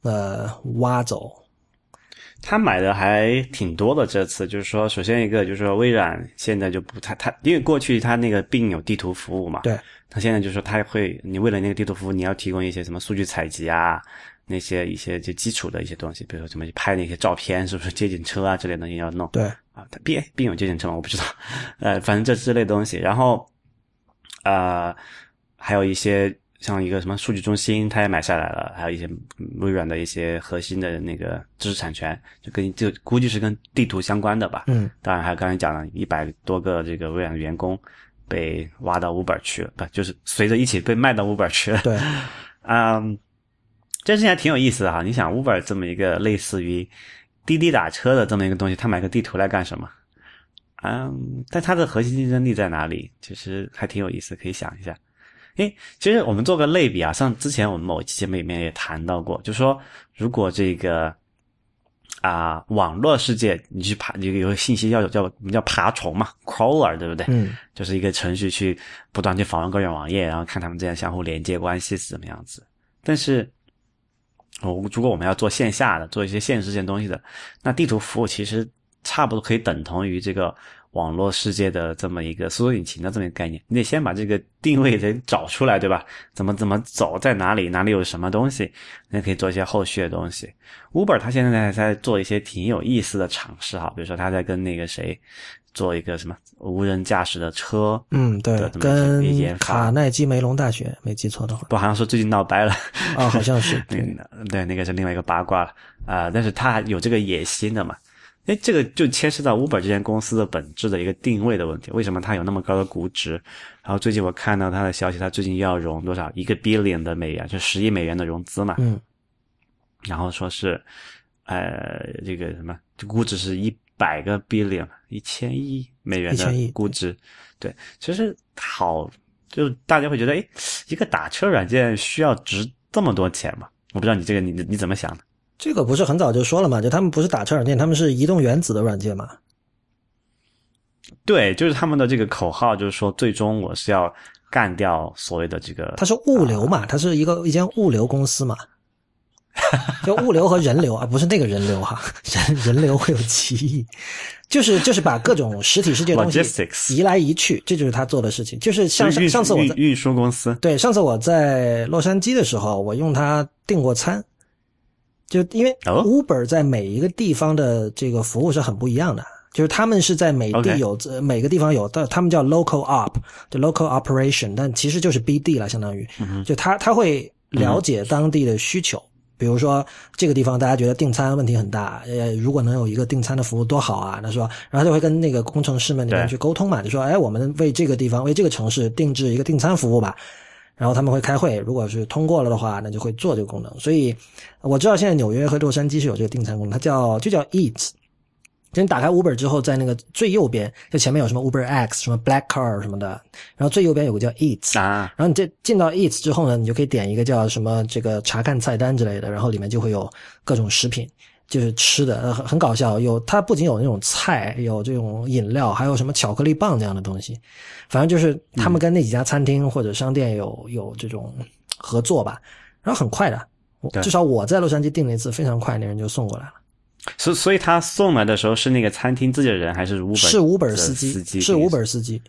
呃，挖走。他买的还挺多的。这次就是说，首先一个就是说，微软现在就不太他，因为过去他那个并有地图服务嘛，对，他现在就是说他会，你为了那个地图服务，你要提供一些什么数据采集啊，那些一些就基础的一些东西，比如说怎么去拍那些照片，是不是街景车啊之类的东西要弄。对，啊，它并并有街景车吗？我不知道，呃，反正这之类东西。然后，呃，还有一些像一个什么数据中心，他也买下来了，还有一些嗯微软的一些核心的那个知识产权，就跟就估计是跟地图相关的吧。嗯，当然还有刚才讲了一百多个这个微软的员工被挖到 Uber 去了，不就是随着一起被卖到 Uber 去了。对，嗯，这事情还挺有意思的哈。你想，Uber 这么一个类似于滴滴打车的这么一个东西，他买个地图来干什么？嗯，但它的核心竞争力在哪里？其实还挺有意思，可以想一下。诶，其实我们做个类比啊，像之前我们某一期节目里面也谈到过，就说如果这个啊、网络世界你去爬，有有个信息要叫我们叫爬虫嘛，crawler 对不对？嗯，就是一个程序去不断去访问各种网页，然后看他们之间相互连接关系是怎么样子。但是，我如果我们要做线下的，做一些现实性东西的，那地图服务其实差不多可以等同于这个网络世界的这么一个搜索引擎的这么一个概念。你得先把这个定位得找出来，对吧？怎么怎么走，在哪里，哪里有什么东西，那可以做一些后续的东西。Uber 它现在在做一些挺有意思的尝试哈，比如说它在跟那个谁做一个什么无人驾驶的车，嗯，对跟卡耐基梅隆大学没记错的话，不好像说最近闹掰了。啊，好像是 那个对，那个是另外一个八卦了啊、但是他有这个野心的嘛？哎，这个就牵涉到 Uber 这间公司的本质的一个定位的问题。为什么它有那么高的估值？然后最近我看到它的消息，它最近要融多少？一个 billion 的美元，就十亿美元的融资嘛。嗯，然后说是，呃，这个什么，这估值是一百个 billion，一千亿美元的1000亿估值。对，其实好，就大家会觉得，哎，一个打车软件需要值这么多钱吗？我不知道你这个你你怎么想的？这个不是很早就说了嘛？就他们不是打车软件，他们是移动原子的软件嘛？对，就是他们的这个口号，就是说最终我是要干掉所谓的这个，它是物流嘛，它是一个一间物流公司嘛。就物流和人流 啊，不是那个人流哈，人人流会有歧义，就是就是把各种实体世界东西移来移去，这就是他做的事情。就是像上上次我在运运输公司，对上次我在洛杉矶的时候，我用它订过餐，就因为哦 Uber 在每一个地方的这个服务是很不一样的。就是他们是在每地有呃每个地方有的，他们叫 local op，就 local operation，但其实就是 BD 了，相当于，就他他会了解当地的需求。比如说这个地方大家觉得订餐问题很大，呃，如果能有一个订餐的服务多好啊！他说，然后就会跟那个工程师们那边去沟通嘛，就说，哎，我们为这个地方为这个城市定制一个订餐服务吧。然后他们会开会，如果是通过了的话，那就会做这个功能。所以我知道现在纽约和洛杉矶是有这个订餐功能，它叫就叫 Eats。就你打开 Uber 之后，在那个最右边，就前面有什么 Uber X、什么 Black Car 什么的，然后最右边有个叫 Eats，啊，然后你这进到 Eats 之后呢，你就可以点一个叫什么这个查看菜单之类的，然后里面就会有各种食品，就是吃的，呃很很搞笑。有它不仅有那种菜，有这种饮料，还有什么巧克力棒这样的东西。反正就是他们跟那几家餐厅或者商店有有这种合作吧，然后很快的。我至少我在洛杉矶订了一次，非常快，那人就送过来了。所所以他送来的时候是那个餐厅自己的人还是 Uber 是 Uber 司机是 Uber 司机，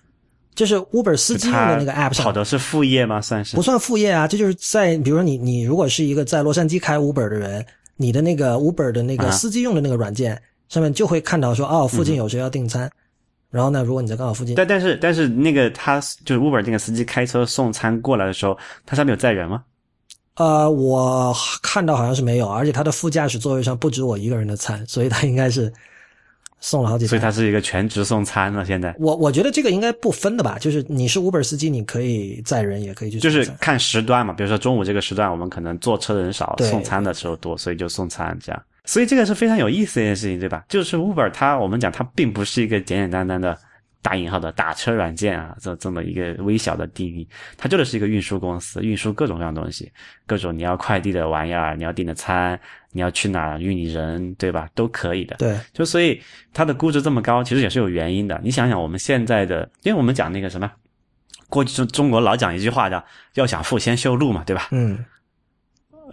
就是 Uber 司机用的那个 app 上跑的是副业吗？算是不算副业啊，这就是在比如说你你如果是一个在洛杉矶开 Uber 的人，你的那个 Uber 的那个啊司机用的那个软件、上面就会看到说哦附近有谁要订餐，然后呢如果你在刚好附近，但但是但是那个他就是 Uber 那个司机开车送餐过来的时候，他上面有载人吗？呃我看到好像是没有，而且他的副驾驶座位上不止我一个人的餐，所以他应该是送了好几餐。所以他是一个全职送餐了。现在我我觉得这个应该不分的吧，就是你是 Uber 司机，你可以载人，也可以去送就是看时段嘛，比如说中午这个时段，我们可能坐车的人少，送餐的时候多，所以就送餐这样。所以这个是非常有意思的一件事情，对吧？就是 Uber 它，我们讲它并不是一个简简单单的打引号的打车软件啊，这这么一个微小的定义，它就是一个运输公司，运输各种各样的东西，各种你要快递的玩意儿，你要订的餐，你要去哪儿运你人，对吧？都可以的。对就所以它的估值这么高，其实也是有原因的。你想想，我们现在的，因为我们讲那个什么，过去中中国老讲一句话叫“要想富，先修路”嘛，对吧？嗯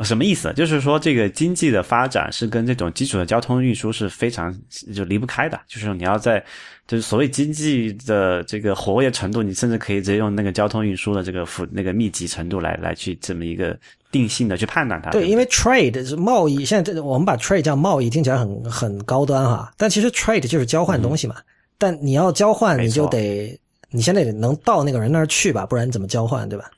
什么意思？就是说，这个经济的发展是跟这种基础的交通运输是非常就离不开的。就是你要在，就是所谓经济的这个活跃程度，你甚至可以直接用那个交通运输的这个复那个密集程度来来去这么一个定性的去判断它。对，不因为 trade 是贸易，现在这我们把 trade 叫贸易，听起来很很高端哈，但其实 trade 就是交换东西嘛。但你要交换，你就得你现在得能到那个人那儿去吧，不然你怎么交换，对吧？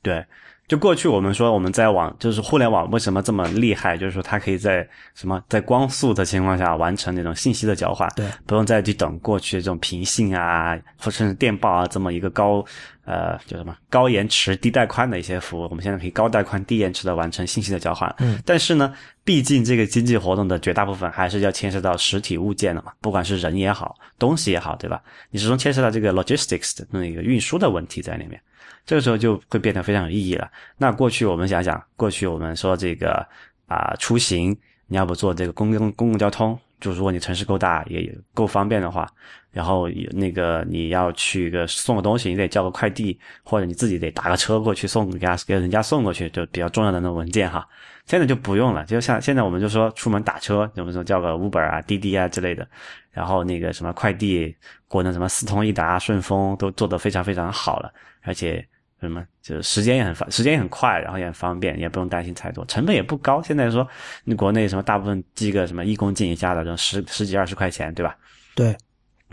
对，就过去我们说我们在网，就是互联网为什么这么厉害？就是说它可以在什么在光速的情况下完成那种信息的交换，对，不用再去等过去这种平信啊，或甚至电报啊这么一个高呃叫什么高延迟低带宽的一些服务，我们现在可以高带宽低延迟的完成信息的交换。嗯，但是呢，毕竟这个经济活动的绝大部分还是要牵涉到实体物件的嘛，不管是人也好，东西也好，对吧？你始终牵涉到这个 logistics 的那个运输的问题在里面。这个时候就会变得非常有意义了。那过去我们想想，过去我们说这个啊、出行，你要不坐这个公共公共交通，就如果你城市够大也够方便的话，然后那个你要去个送个东西，你得叫个快递，或者你自己得打个车过去送给他给人家送过去，就比较重要的那种文件哈。现在就不用了，就像现在我们就说出门打车，我们说叫个 Uber 啊、滴滴啊之类的，然后那个什么快递，国内什么四通一达、顺丰都做得非常非常好了，而且什么就是时间也很方，时间也很快，然后也很方便，也不用担心太多，成本也不高。现在说你国内什么大部分寄个什么一公斤以下的，这种十十几二十块钱，对吧？对，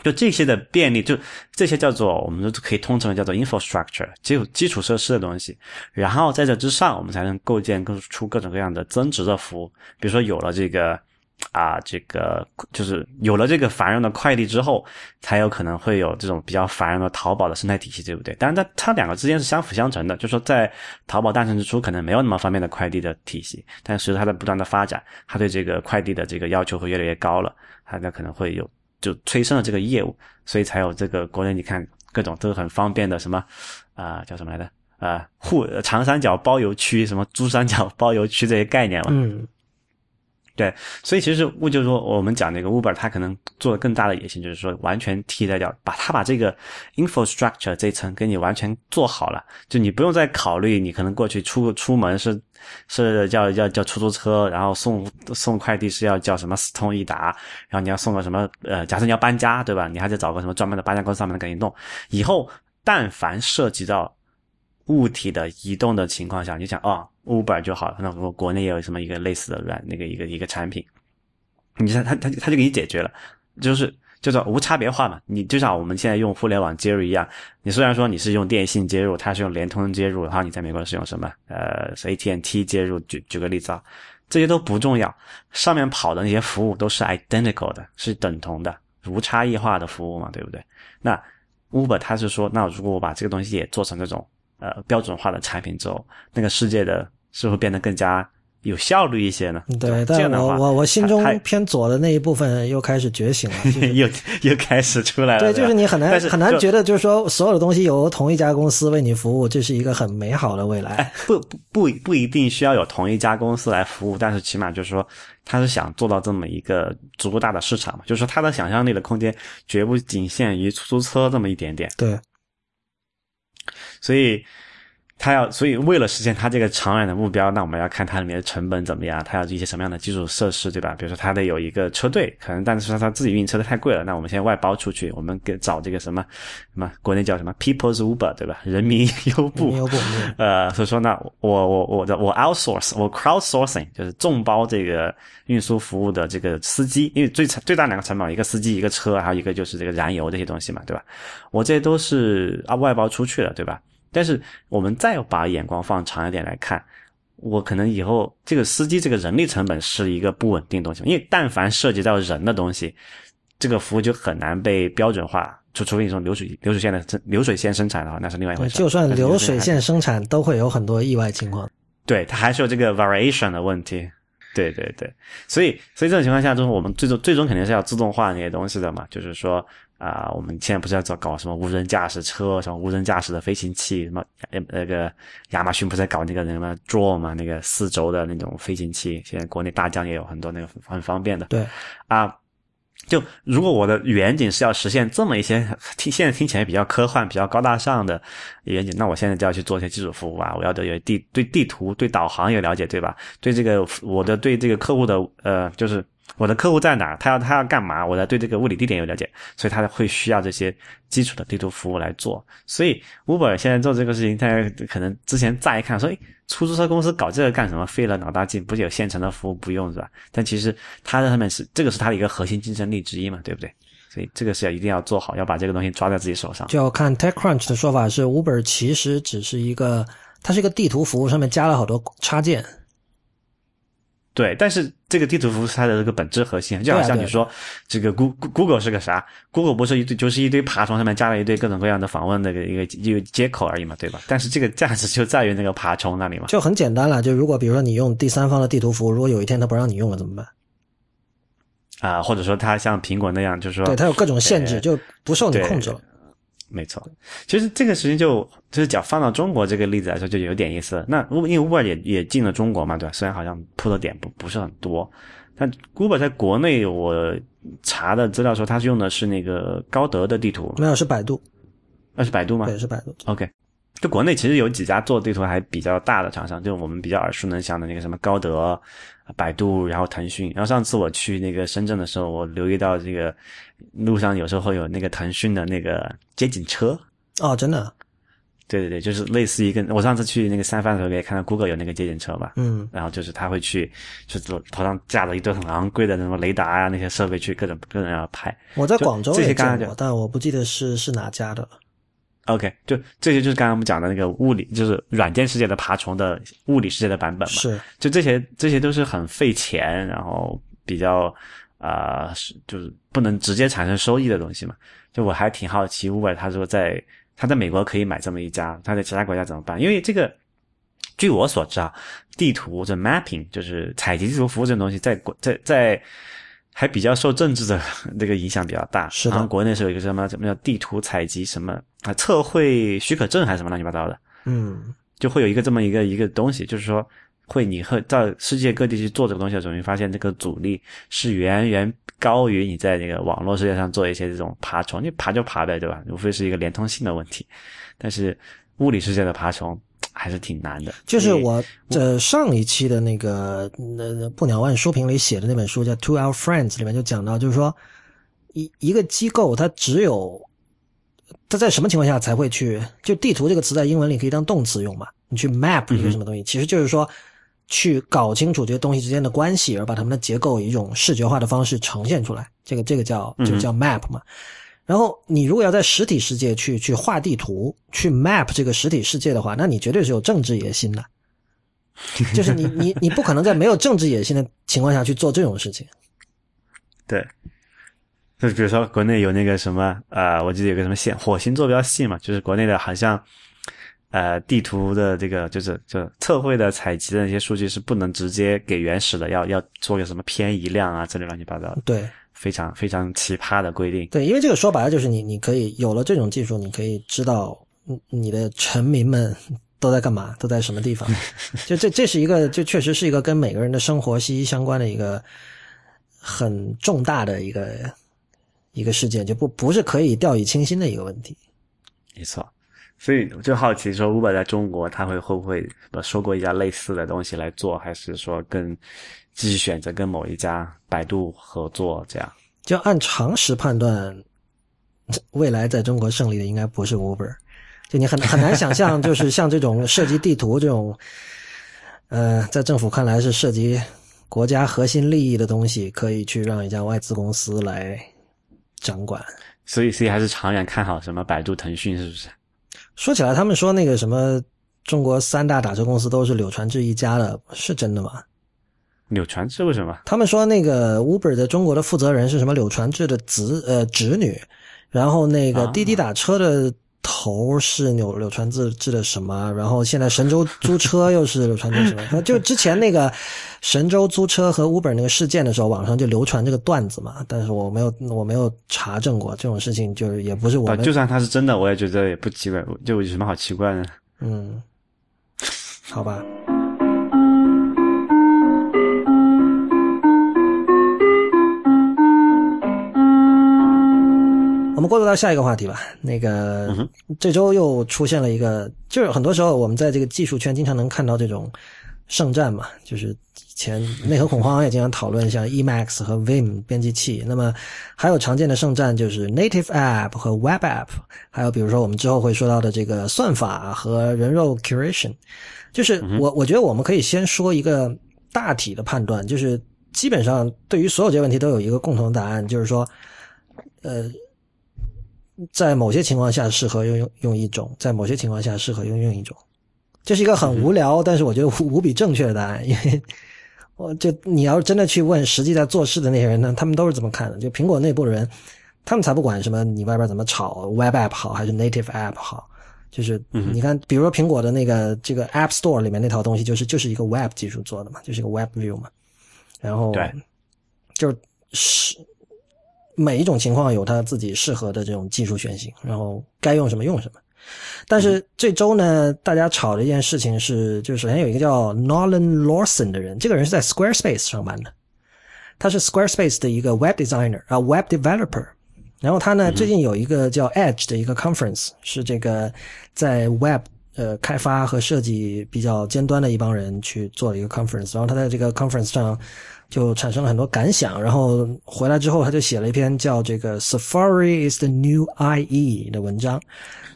就这些的便利，就这些叫做我们都可以通称为叫做 infrastructure，基础基础设施的东西。然后在这之上，我们才能构建更出各种各样的增值的服务。比如说有了这个啊，这个就是有了这个繁荣的快递之后，才有可能会有这种比较繁荣的淘宝的生态体系，对不对？当然，它它两个之间是相辅相成的。就是说，在淘宝诞生之初，可能没有那么方便的快递的体系，但随着它的不断的发展，它对这个快递的这个要求会越来越高了，它那可能会有。就催生了这个业务，所以才有这个国内你看各种都很方便的什么啊、叫什么来着？呃，沪长三角包邮区、什么珠三角包邮区这些概念嘛。嗯，对，所以其实我就是说，我们讲那个 Uber，它可能做的更大的野心，就是说完全替代掉，把它把这个 infrastructure 这一层给你完全做好了，就你不用再考虑，你可能过去出出门是是叫叫叫出租车，然后送送快递是要叫什么四通一达，然后你要送个什么呃，假设你要搬家，对吧？你还得找个什么专门的搬家公司上面给你弄。以后但凡涉及到物体的移动的情况下，你想哦，Uber 就好了。那我国内也有什么一个类似的软那个一个一个产品，你看他他他就给你解决了，就是叫做无差别化嘛。你就像我们现在用互联网接入一样，你虽然说你是用电信接入，它是用联通接入，然后你在美国是用什么呃 AT&T 接入，举举个例子啊，这些都不重要，上面跑的那些服务都是 identical 的，是等同的，无差异化的服务嘛，对不对？那 Uber 它是说，那如果我把这个东西也做成这种。呃，标准化的产品之后，那个世界的是会变得更加有效率一些呢？对，但我我我心中偏左的那一部分又开始觉醒了，又又开始出来了。对，就是你很难很难觉得，就是说所有的东西由同一家公司为你服务，这是一个很美好的未来。不不不不一定需要有同一家公司来服务，但是起码就是说，他是想做到这么一个足够大的市场嘛？就是说，他的想象力的空间绝不仅限于出租车这么一点点。对。所以，他要，所以为了实现他这个长远的目标，那我们要看它里面的成本怎么样，他要一些什么样的基础设施，对吧？比如说，他得有一个车队，可能，但是说他自己运车的太贵了，那我们现在外包出去，我们给找这个什么 什么，国内叫什么 People's Uber，对吧？人民优步，优步，呃，所以说呢，我我我的我 outsource，我 crowdsourcing，就是众包这个运输服务的这个司机，因为最最大两个成本，一个司机，一个车，还有一个就是这个燃油这些东西嘛，对吧？我这些都是啊外包出去的，对吧？但是我们再把眼光放长一点来看，我可能以后这个司机这个人力成本是一个不稳定东西，因为但凡涉及到人的东西，这个服务就很难被标准化。除除非你说流水流水线的流水线生产的话，那是另外一回事。就算流水线生产，都会有很多意外情况。对，它还是有这个 variation 的问题。对对对，所以所以这种情况下，就是我们最终最终肯定是要自动化那些东西的嘛，就是说。啊，我们现在不是要搞搞什么无人驾驶车，什么无人驾驶的飞行器，什么那个亚马逊不是在搞那个什么 Drone 嘛，那个四轴的那种飞行器，现在国内大疆也有很多那个很方便的。对，啊，就如果我的远景是要实现这么一些听现在听起来比较科幻、比较高大上的远景，那我现在就要去做一些基础服务啊，我要得有地对地图、对导航有了解，对吧？对这个我的对这个客户的呃，就是。我的客户在哪？他要他要干嘛？我在对这个物理地点有了解，所以他会需要这些基础的地图服务来做。所以 Uber 现在做这个事情，他可能之前乍一看说，哎，出租车公司搞这个干什么？费了脑大劲，不是有现成的服务不用是吧？但其实他在上面是这个是他的一个核心竞争力之一嘛，对不对？所以这个是要一定要做好，要把这个东西抓在自己手上。就要看 TechCrunch 的说法是，Uber 其实只是一个，它是一个地图服务，上面加了好多插件。对，但是这个地图服务是它的这个本质核心，就好像你说这个 Google Google 是个啥？Google 不是一堆就是一堆爬虫上面加了一堆各种各样的访问那个一个一个接口而已嘛，对吧？但是这个价值就在于那个爬虫那里嘛。就很简单了，就如果比如说你用第三方的地图服务，如果有一天它不让你用了怎么办？啊，或者说它像苹果那样，就是说对它有各种限制，就不受你控制了。没错，其实这个事情就就是讲放到中国这个例子来说，就有点意思。那因为 Uber 也也进了中国嘛，对吧？虽然好像铺的点不不是很多，但 Uber 在国内我查的资料说，它是用的是那个高德的地图，没有是百度，那是百度吗？对，是百度。OK，就国内其实有几家做地图还比较大的厂商，就我们比较耳熟能详的那个什么高德。百度，然后腾讯，然后上次我去那个深圳的时候，我留意到这个路上有时候会有那个腾讯的那个接警车。哦，真的，对对对，就是类似一个，我上次去那个三藩的时候也看到 Google 有那个接警车嘛，嗯，然后就是他会去，就是头上架了一堆很昂贵的什么雷达啊那些设备去各种各种要拍。我在广州也见过，但我不记得是是哪家的了。OK，就这些就是刚刚我们讲的那个物理，就是软件世界的爬虫的物理世界的版本嘛。是，就这些这些都是很费钱，然后比较啊，是就是不能直接产生收益的东西嘛。就我还挺好奇，Uber 他说在他在美国可以买这么一家，他在其他国家怎么办？因为这个，据我所知啊，地图这 mapping 就是采集地图服务这种东西，在国在在。还比较受政治的 这个影响比较大，是的。国内是有一个什么什么叫地图采集什么啊测绘许可证还是什么乱七八糟的，嗯，就会有一个这么一个一个东西，就是说会你会到世界各地去做这个东西的时候，你发现这个阻力是远远高于你在那个网络世界上做一些这种爬虫，你爬就爬呗，对吧？无非是一个连通性的问题。但是物理世界的爬虫还是挺难的。就是我这上一期的那个那不鸟万书评里写的那本书叫《To Our Friends》里面就讲到，就是说一一个机构它只有它在什么情况下才会去就地图这个词在英文里可以当动词用嘛？你去 map 一个什么东西，其实就是说。去搞清楚这些东西之间的关系，而把它们的结构以一种视觉化的方式呈现出来，这个这个叫就叫 map 嘛。然后你如果要在实体世界去去画地图，去 map 这个实体世界的话，那你绝对是有政治野心的。就是你你你不可能在没有政治野心的情况下去做这种事情。对，就比如说国内有那个什么呃，我记得有个什么线火星坐标系嘛，就是国内的好像。呃，地图的这个就是就测绘的采集的那些数据是不能直接给原始的，要要做个什么偏移量啊这类乱七八糟的。对，非常非常奇葩的规定。对，因为这个说白了就是你你可以有了这种技术，你可以知道你的臣民们都在干嘛，都在什么地方。就这这是一个，就确实是一个跟每个人的生活息息相关的一个很重大的一个一个事件，就不不是可以掉以轻心的一个问题。没错。所以我就好奇说，Uber 在中国，他会会不会收购一家类似的东西来做，还是说跟继续选择跟某一家百度合作？这样就按常识判断，未来在中国胜利的应该不是 Uber。就你很很难想象，就是像这种涉及地图这种，呃，在政府看来是涉及国家核心利益的东西，可以去让一家外资公司来掌管。所以，所以还是长远看好什么百度、腾讯，是不是？说起来，他们说那个什么中国三大打车公司都是柳传志一家的，是真的吗？柳传志为什么？他们说那个 Uber 的中国的负责人是什么柳传志的子呃侄女，然后那个滴滴打车的。头是柳柳传志治的什么？然后现在神州租车又是柳传志什么？就之前那个神州租车和 Uber 那个事件的时候，网上就流传这个段子嘛。但是我没有我没有查证过这种事情，就是也不是我们。就算他是真的，我也觉得也不奇怪，就有什么好奇怪的？嗯，好吧。我们过渡到下一个话题吧。那个这周又出现了一个，就是很多时候我们在这个技术圈经常能看到这种圣战嘛，就是以前内核恐慌也经常讨论像 Emacs 和 Vim 编辑器。那么还有常见的圣战就是 Native App 和 Web App，还有比如说我们之后会说到的这个算法和人肉 Curation。就是我我觉得我们可以先说一个大体的判断，就是基本上对于所有这些问题都有一个共同答案，就是说，呃。在某些情况下适合用用用一种，在某些情况下适合用用一种，这是一个很无聊，但是我觉得无无比正确的答案。因为我就你要真的去问实际在做事的那些人呢，他们都是怎么看的。就苹果内部的人，他们才不管什么你外边怎么炒，Web App 好还是 Native App 好，就是你看，比如说苹果的那个这个 App Store 里面那套东西，就是就是一个 Web 技术做的嘛，就是一个 Web View 嘛，然后对，就是是。每一种情况有它自己适合的这种技术选型，然后该用什么用什么。但是这周呢，大家吵的一件事情是，就是首先有一个叫 Nolan Lawson 的人，这个人是在 Squarespace 上班的，他是 Squarespace 的一个 Web Designer 啊，Web Developer。然后他呢，最近有一个叫 Edge 的一个 Conference，是这个在 Web 呃开发和设计比较尖端的一帮人去做的一个 Conference。然后他在这个 Conference 上。就产生了很多感想，然后回来之后，他就写了一篇叫《这个 Safari is the new IE》的文章。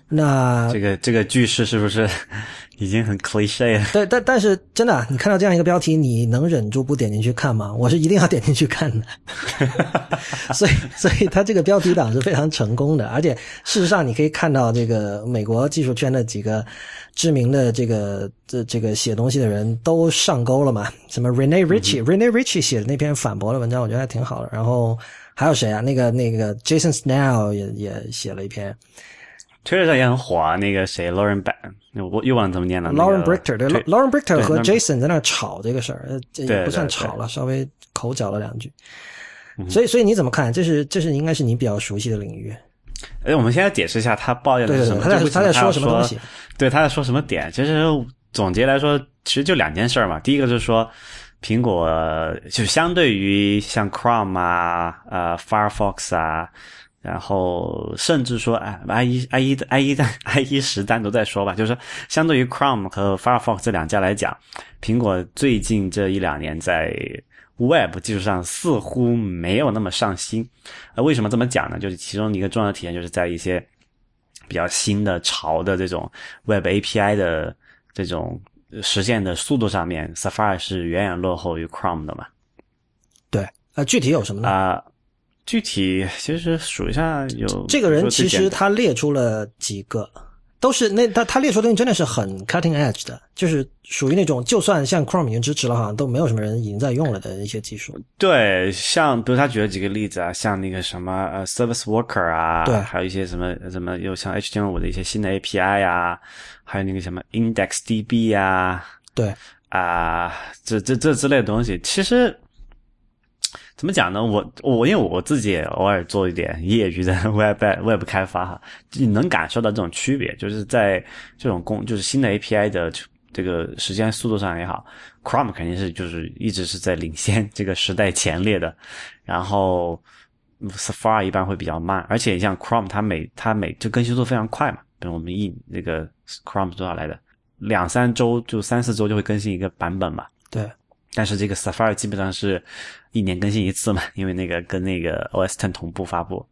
那这个这个句式是不是 已经很 cliche 了？对，但但是真的，你看到这样一个标题，你能忍住不点进去看吗？我是一定要点进去看的。所以，所以他这个标题党是非常成功的，而且事实上，你可以看到这个美国技术圈的几个知名的这个这这个写东西的人都上钩了嘛？什么 Rene Ritchie，Rene Ritchie 写的那篇反驳的文章，我觉得还挺好的。然后还有谁啊？那个那个 Jason Snell 也也写了一篇。推特上也很火啊，那个谁，Lauren b a n 我又忘了怎么念了。Lauren Brichter，对，Lauren Brichter 和 Jason 在那吵这个事儿，这也不算吵了，稍微口角了两句。所以，所以你怎么看？这是，这是应该是你比较熟悉的领域。哎，我们先来解释一下他抱怨的是什么？他在他在说什么东西？对，他在说什么点？其实总结来说，其实就两件事儿嘛。第一个就是说，苹果就相对于像 Chrome 啊、呃 Firefox 啊，然后甚至说哎 IE IE 的 IE 单 IE 十单独再说吧，就是说相对于 Chrome 和 Firefox 这两家来讲，苹果最近这一两年在 Web 技术上似乎没有那么上心。呃，为什么这么讲呢？就是其中一个重要的体现就是在一些比较新的潮的这种 Web API 的这种实现的速度上面，Safari 是远远落后于 Chrome 的嘛。对，呃，具体有什么呢？啊、具体其实数一下有这个人其实他列出了几个，都是那他他列出的东西真的是很 cutting edge 的，就是属于那种就算像 Chrome 已经支持了，好像都没有什么人已经在用了的一些技术。对，像比如他举了几个例子啊，像那个什么呃 Service Worker 啊，对。还有一些什么什么，又像 HTML5 的一些新的 API 啊，还有那个什么 IndexDB 啊，对，啊，这这这之类的东西，其实怎么讲呢？我我因为我自己也偶尔做一点业余的 Web Web 开发哈，你能感受到这种区别，就是在这种工就是新的 API 的这个实现速度上也好，Chrome 肯定是就是一直是在领先这个时代前列的，然后 Safari 一般会比较慢，而且像 Chrome 它每它每就更新速度非常快嘛，比如我们一那个 Chrome 多少来的？两三周就三四周就会更新一个版本嘛。对，但是这个 Safari 基本上是一年更新一次嘛，因为那个跟那个 OS Ten 同步发布，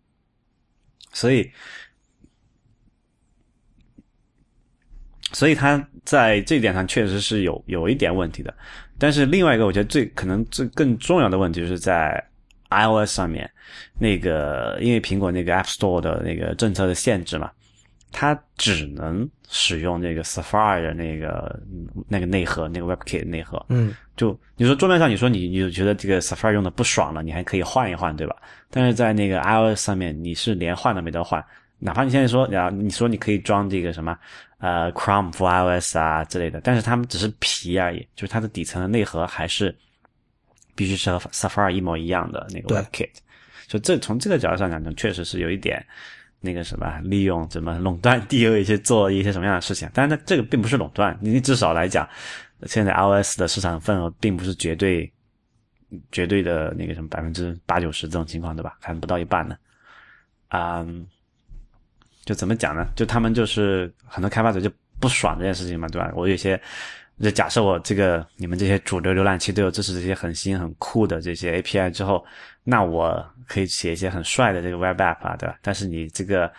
所以，所以它在这一点上确实是有有一点问题的。但是另外一个，我觉得最可能最更重要的问题就是在 iOS 上面，那个因为苹果那个 App Store 的那个政策的限制嘛，它只能使用那个 Safari 的那个那个内核，那个 WebKit 内核。嗯，就你说桌面上，你说你你就觉得这个 Safari 用的不爽了，你还可以换一换，对吧？但是在那个 iOS 上面，你是连换都没得换。哪怕你现在说，啊，你说你可以装这个什么呃 Chrome for iOS 啊之类的，但是它们只是皮而已，就是它的底层的内核还是必须是和 Safari 一模一样的那个 WebKit。就这从这个角度上讲，确实是有一点那个什么，利用怎么垄断地位去做一些什么样的事情。但是它这个并不是垄断，你至少来讲，现在 iOS 的市场份额并不是绝对绝对的那个什么百分之八九十这种情况，对吧？还不到一半呢。嗯，就怎么讲呢？就他们就是很多开发者就不爽这件事情嘛，对吧？我有些。就假设我这个你们这些主流浏览器都有支持这些很新很酷的这些 API 之后，那我可以写一些很帅的这个 Web App 啊，对吧？但是你这个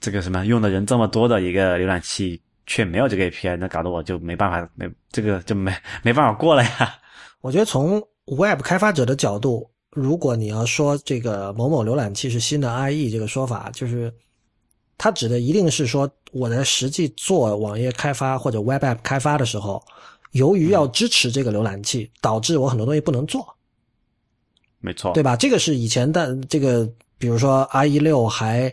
这个什么用的人这么多的一个浏览器却没有这个 API，那搞得我就没办法没这个就没没办法过了呀。我觉得从 Web 开发者的角度，如果你要说这个某某浏览器是新的 IE 这个说法，就是它指的一定是说我在实际做网页开发或者 Web App 开发的时候，由于要支持这个浏览器，导致我很多东西不能做，没错，对吧？这个是以前的这个，比如说 IE 六还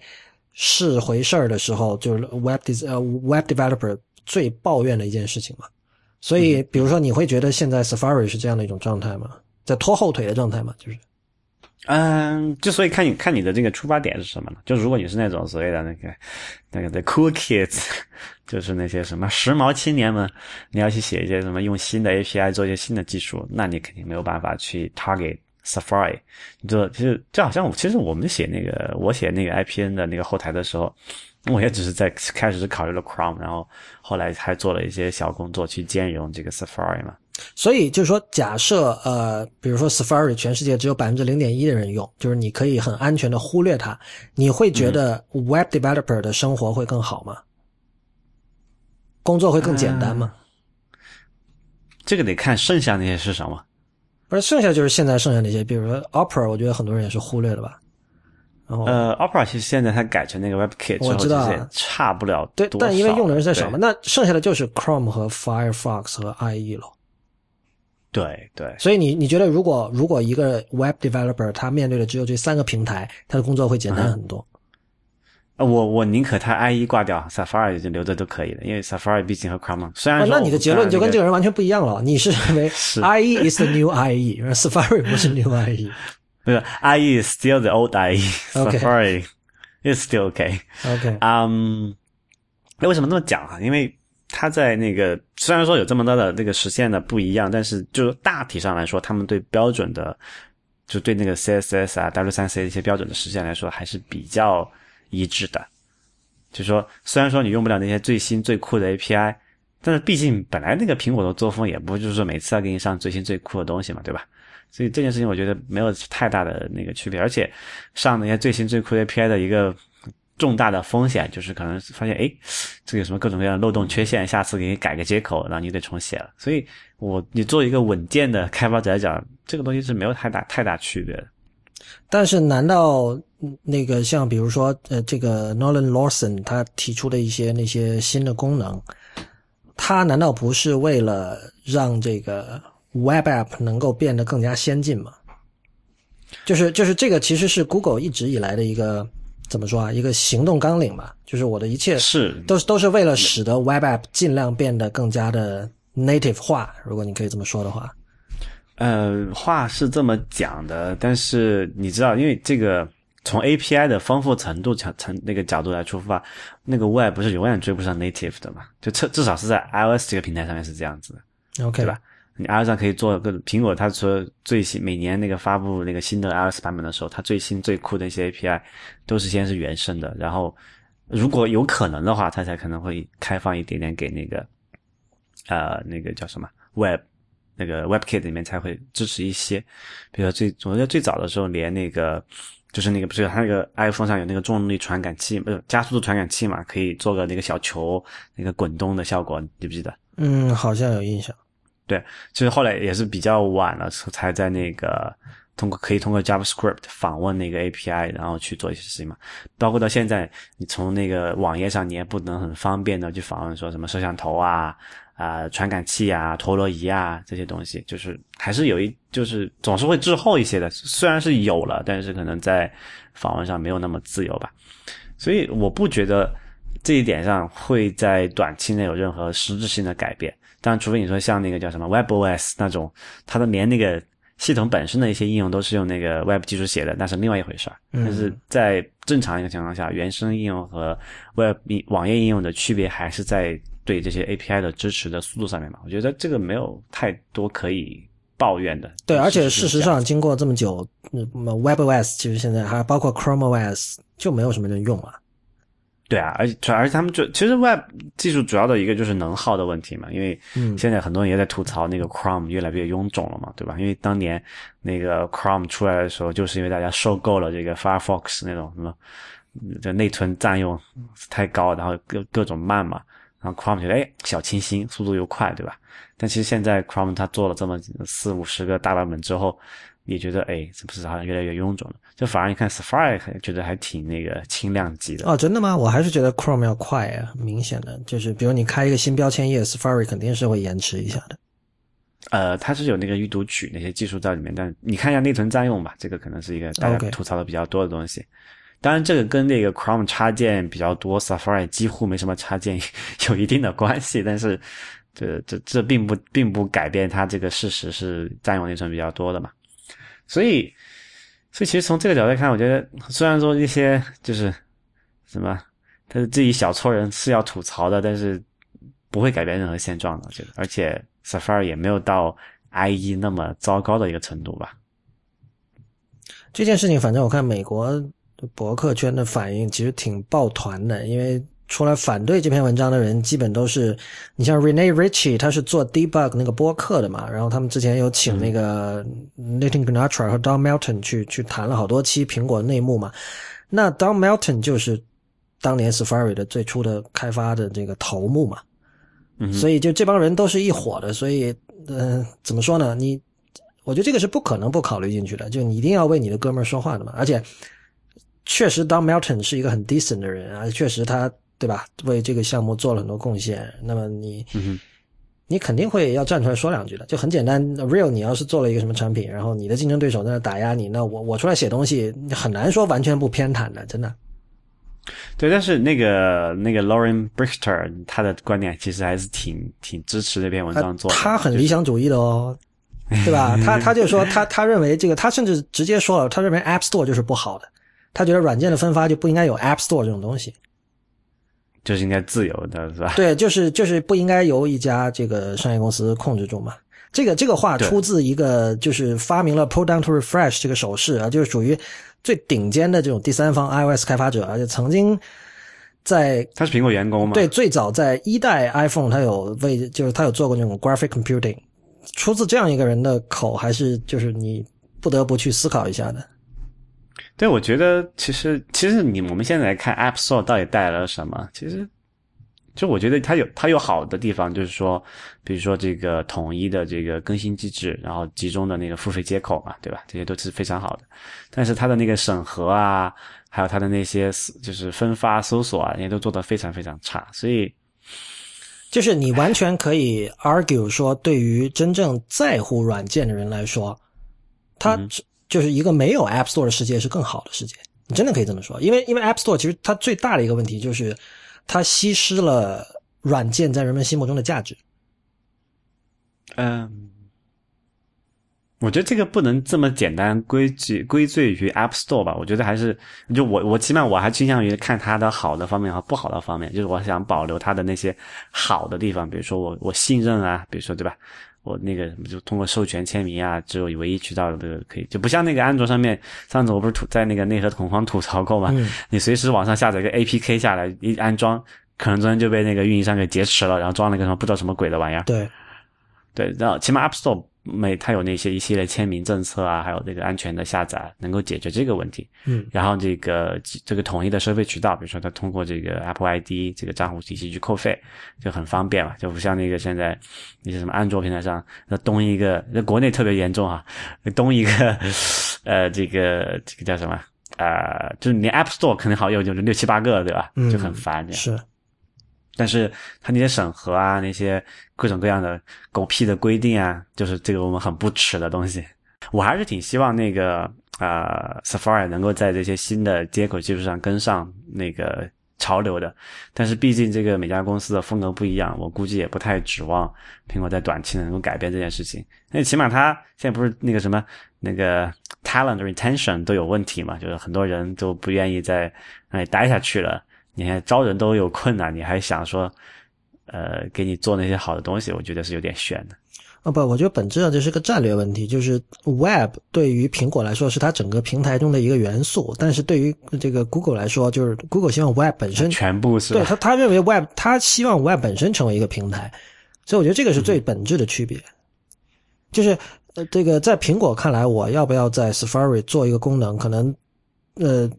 是回事儿的时候，就是 Web des 呃 Web Developer 最抱怨的一件事情嘛。所以，比如说，你会觉得现在 Safari 是这样的一种状态吗？在拖后腿的状态吗？就是。嗯，就所以看你看你的这个出发点是什么呢？就如果你是那种所谓的那个那个的 cool kids，就是那些什么时髦青年们，你要去写一些什么用新的 API 做一些新的技术，那你肯定没有办法去 target Safari。你就其实就好像我其实我们写那个我写那个 IPN 的那个后台的时候，我也只是在开始是考虑了 Chrome，然后后来还做了一些小工作去兼容这个 Safari 嘛。所以就是说，假设呃，比如说 Safari 全世界只有百分之零点一的人用，就是你可以很安全的忽略它，你会觉得 Web Developer 的生活会更好吗？工作会更简单吗？这个得看剩下那些是什么。不是，剩下就是现在剩下那些，比如说 Opera，我觉得很多人也是忽略了吧。然后呃，Opera 其实现在它改成那个 WebKit 之后，我知道其实也差不了对，但因为用的人在少嘛，那剩下的就是 Chrome 和 Firefox 和 IE 了。对对，所以你你觉得，如果如果一个 Web Developer 他面对的只有这三个平台，他的工作会简单很多。呃我我宁可它 IE 挂掉，Safari 就留着都可以了，因为 Safari 毕竟和 Chrome 虽然哦，那你的结论就跟这个个人完全不一样了。你是认为 IE is the new IE，而 Safari 不是 new IE。不是 IE is still the old IE，Safari is still okay。OK，嗯，那为什么这么讲啊？因为它在那个虽然说有这么多的那个实现的不一样，但是就大体上来说，他们对标准的，就对那个 CSS 啊、W3C 一些标准的实现来说，还是比较一致的。就说，虽然说你用不了那些最新最酷的 API，但是毕竟本来那个苹果的作风也不就是说每次要给你上最新最酷的东西嘛，对吧？所以这件事情我觉得没有太大的那个区别，而且上那些最新最酷的 API 的一个。重大的风险就是可能发现，哎，这个有什么各种各样的漏洞缺陷，下次给你改个接口，然后你得重写了。所以，我你作为一个稳健的开发者来讲，这个东西是没有太大太大区别的。但是，难道那个像比如说，呃，这个 Nolan Lawson 他提出的一些那些新的功能，他难道不是为了让这个 Web App 能够变得更加先进吗？就是就是这个其实是 Google 一直以来的一个。怎么说啊？一个行动纲领吧，就是我的一切是都是都是为了使得 Web App 尽量变得更加的 native 化，如果你可以这么说的话。呃，话是这么讲的，但是你知道，因为这个从 API 的丰富程度从从那个角度来出发，那个 Web 不是永远追不上 native 的嘛？就至至少是在 iOS 这个平台上面是这样子的，OK 对吧？你 iOS 上可以做各种苹果，它说最新每年那个发布那个新的 iOS 版本的时候，它最新最酷的一些 API 都是先是原生的，然后如果有可能的话，它才可能会开放一点点给那个呃那个叫什么 Web 那个 WebKit 里面才会支持一些。比如说最我记得最早的时候，连那个就是那个不是它那个 iPhone 上有那个重力传感器，不是加速度传感器嘛，可以做个那个小球那个滚动的效果，记不记得？嗯，好像有印象。对，其实后来也是比较晚了，才在那个通过可以通过 JavaScript 访问那个 API，然后去做一些事情嘛。包括到现在，你从那个网页上，你也不能很方便的去访问说什么摄像头啊、啊传感器啊、陀螺仪啊这些东西，就是还是有一，就是总是会滞后一些的。虽然是有了，但是可能在访问上没有那么自由吧。所以我不觉得这一点上会在短期内有任何实质性的改变。当然，除非你说像那个叫什么 WebOS 那种，它的连那个系统本身的一些应用都是用那个 Web 技术写的，那是另外一回事儿。但是在正常一个情况下，原生应用和 Web 网页应用的区别还是在对这些 API 的支持的速度上面嘛？我觉得这个没有太多可以抱怨的。对，而且事实上，经过这么久那，WebOS 其实现在还包括 ChromeOS 就没有什么人用了。对啊，而且而且他们就其实 Web 技术主要的一个就是能耗的问题嘛，因为现在很多人也在吐槽那个 Chrome 越来越臃肿了嘛，对吧？因为当年那个 Chrome 出来的时候，就是因为大家受够了这个 Firefox 那种什么，这内存占用太高，然后各各种慢嘛，然后 Chrome 觉得哎小清新，速度又快，对吧？但其实现在 Chrome 它做了这么四五十个大版本之后。也觉得哎，是不是好像越来越臃肿了？就反而你看 Safari，觉得还挺那个轻量级的。哦，真的吗？我还是觉得 Chrome 要快啊，明显的就是，比如你开一个新标签页，Safari 肯定是会延迟一下的。呃，它是有那个预读取那些技术在里面，但你看一下内存占用吧，这个可能是一个大家吐槽的比较多的东西。当然，这个跟那个 Chrome 插件比较多，Safari 几乎没什么插件，有一定的关系。但是，这这这并不并不改变它这个事实是占用内存比较多的嘛。所以，所以其实从这个角度看，我觉得虽然说一些就是什么，他这一小撮人是要吐槽的，但是不会改变任何现状的。我觉得，而且 Safari 也没有到 IE 那么糟糕的一个程度吧。这件事情，反正我看美国博客圈的反应其实挺抱团的，因为。出来反对这篇文章的人，基本都是你像 Rene Ritchie，他是做 Debug 那个播客的嘛，然后他们之前有请那个 Nathan Gnatra 和 Don Melton 去去谈了好多期苹果内幕嘛。那 Don Melton 就是当年 Safari 的最初的开发的这个头目嘛，所以就这帮人都是一伙的，所以嗯，怎么说呢？你我觉得这个是不可能不考虑进去的，就你一定要为你的哥们儿说话的嘛。而且确实 Don Melton 是一个很 decent 的人啊，确实他。对吧？为这个项目做了很多贡献，那么你，你肯定会要站出来说两句的。就很简单，Real，你要是做了一个什么产品，然后你的竞争对手在那打压你，那我我出来写东西，很难说完全不偏袒的，真的。对，但是那个那个 Lauren Brichter 他的观点其实还是挺挺支持这篇文章做的。他很理想主义的哦，对吧？他他就说他他认为这个，他甚至直接说了，他认为 App Store 就是不好的，他觉得软件的分发就不应该有 App Store 这种东西。就是应该自由的，是吧？对，就是就是不应该由一家这个商业公司控制住嘛。这个这个话出自一个就是发明了 pull down to refresh 这个手势啊，就是属于最顶尖的这种第三方 iOS 开发者，而且曾经在他是苹果员工嘛？对，最早在一代 iPhone，他有为就是他有做过那种 graphic computing，出自这样一个人的口，还是就是你不得不去思考一下的。对，我觉得其实其实你我们现在来看 App Store 到底带来了什么？其实就我觉得它有它有好的地方，就是说，比如说这个统一的这个更新机制，然后集中的那个付费接口嘛，对吧？这些都是非常好的。但是它的那个审核啊，还有它的那些就是分发、搜索啊，那些都做得非常非常差。所以就是你完全可以 argue 说，对于真正在乎软件的人来说，它就是一个没有 App Store 的世界是更好的世界。你真的可以这么说，因为因为 App Store 其实它最大的一个问题就是它稀释了软件在人们心目中的价值。嗯，我觉得这个不能这么简单归罪归罪于 App Store 吧。我觉得还是就我我起码我还倾向于看它的好的方面和不好的方面，就是我想保留它的那些好的地方，比如说我我信任啊，比如说对吧？我那个就通过授权签名啊，只有唯一渠道的这个可以，就不像那个安卓上面，上次我不是吐在那个内核恐慌吐槽过嘛？嗯你随时网上下载一个 APK 下来一安装，可能昨天就被那个运营商给劫持了，然后装了个什么不知道什么鬼的玩意儿。对，对，然后起码 App Store 每它有那些一系列签名政策啊，还有这个安全的下载，能够解决这个问题。嗯，然后这个这个统一的收费渠道，比如说它通过这个 Apple ID 这个账户体系去扣费，就很方便嘛，就不像那个现在那些什么安卓平台上，那东一个，那国内特别严重啊，东一个，呃，这个这个叫什么？呃，就是你 App Store 可能好用，就是六七八个，对吧？嗯就很烦这样。是。但是它那些审核啊，那些各种各样的狗屁的规定啊，就是这个我们很不耻的东西。我还是挺希望那个呃 Safari 能够在这些新的接口技术上跟上那个潮流的。但是毕竟这个每家公司的风格不一样，我估计也不太指望苹果在短期内能够改变这件事情。那起码它现在不是那个什么那个 talent retention 都有问题嘛，就是很多人都不愿意在那里待下去了。你看招人都有困难，你还想说，呃，给你做那些好的东西，我觉得是有点悬的。啊不，我觉得本质上这是个战略问题，就是 Web 对于苹果来说是它整个平台中的一个元素，但是对于这个 Google 来说，就是 Google 希望 Web 本身全部是对他他认为 Web 他希望 Web 本身成为一个平台，所以我觉得这个是最本质的区别，就是呃这个在苹果看来，我要不要在 Safari 做一个功能，可能呃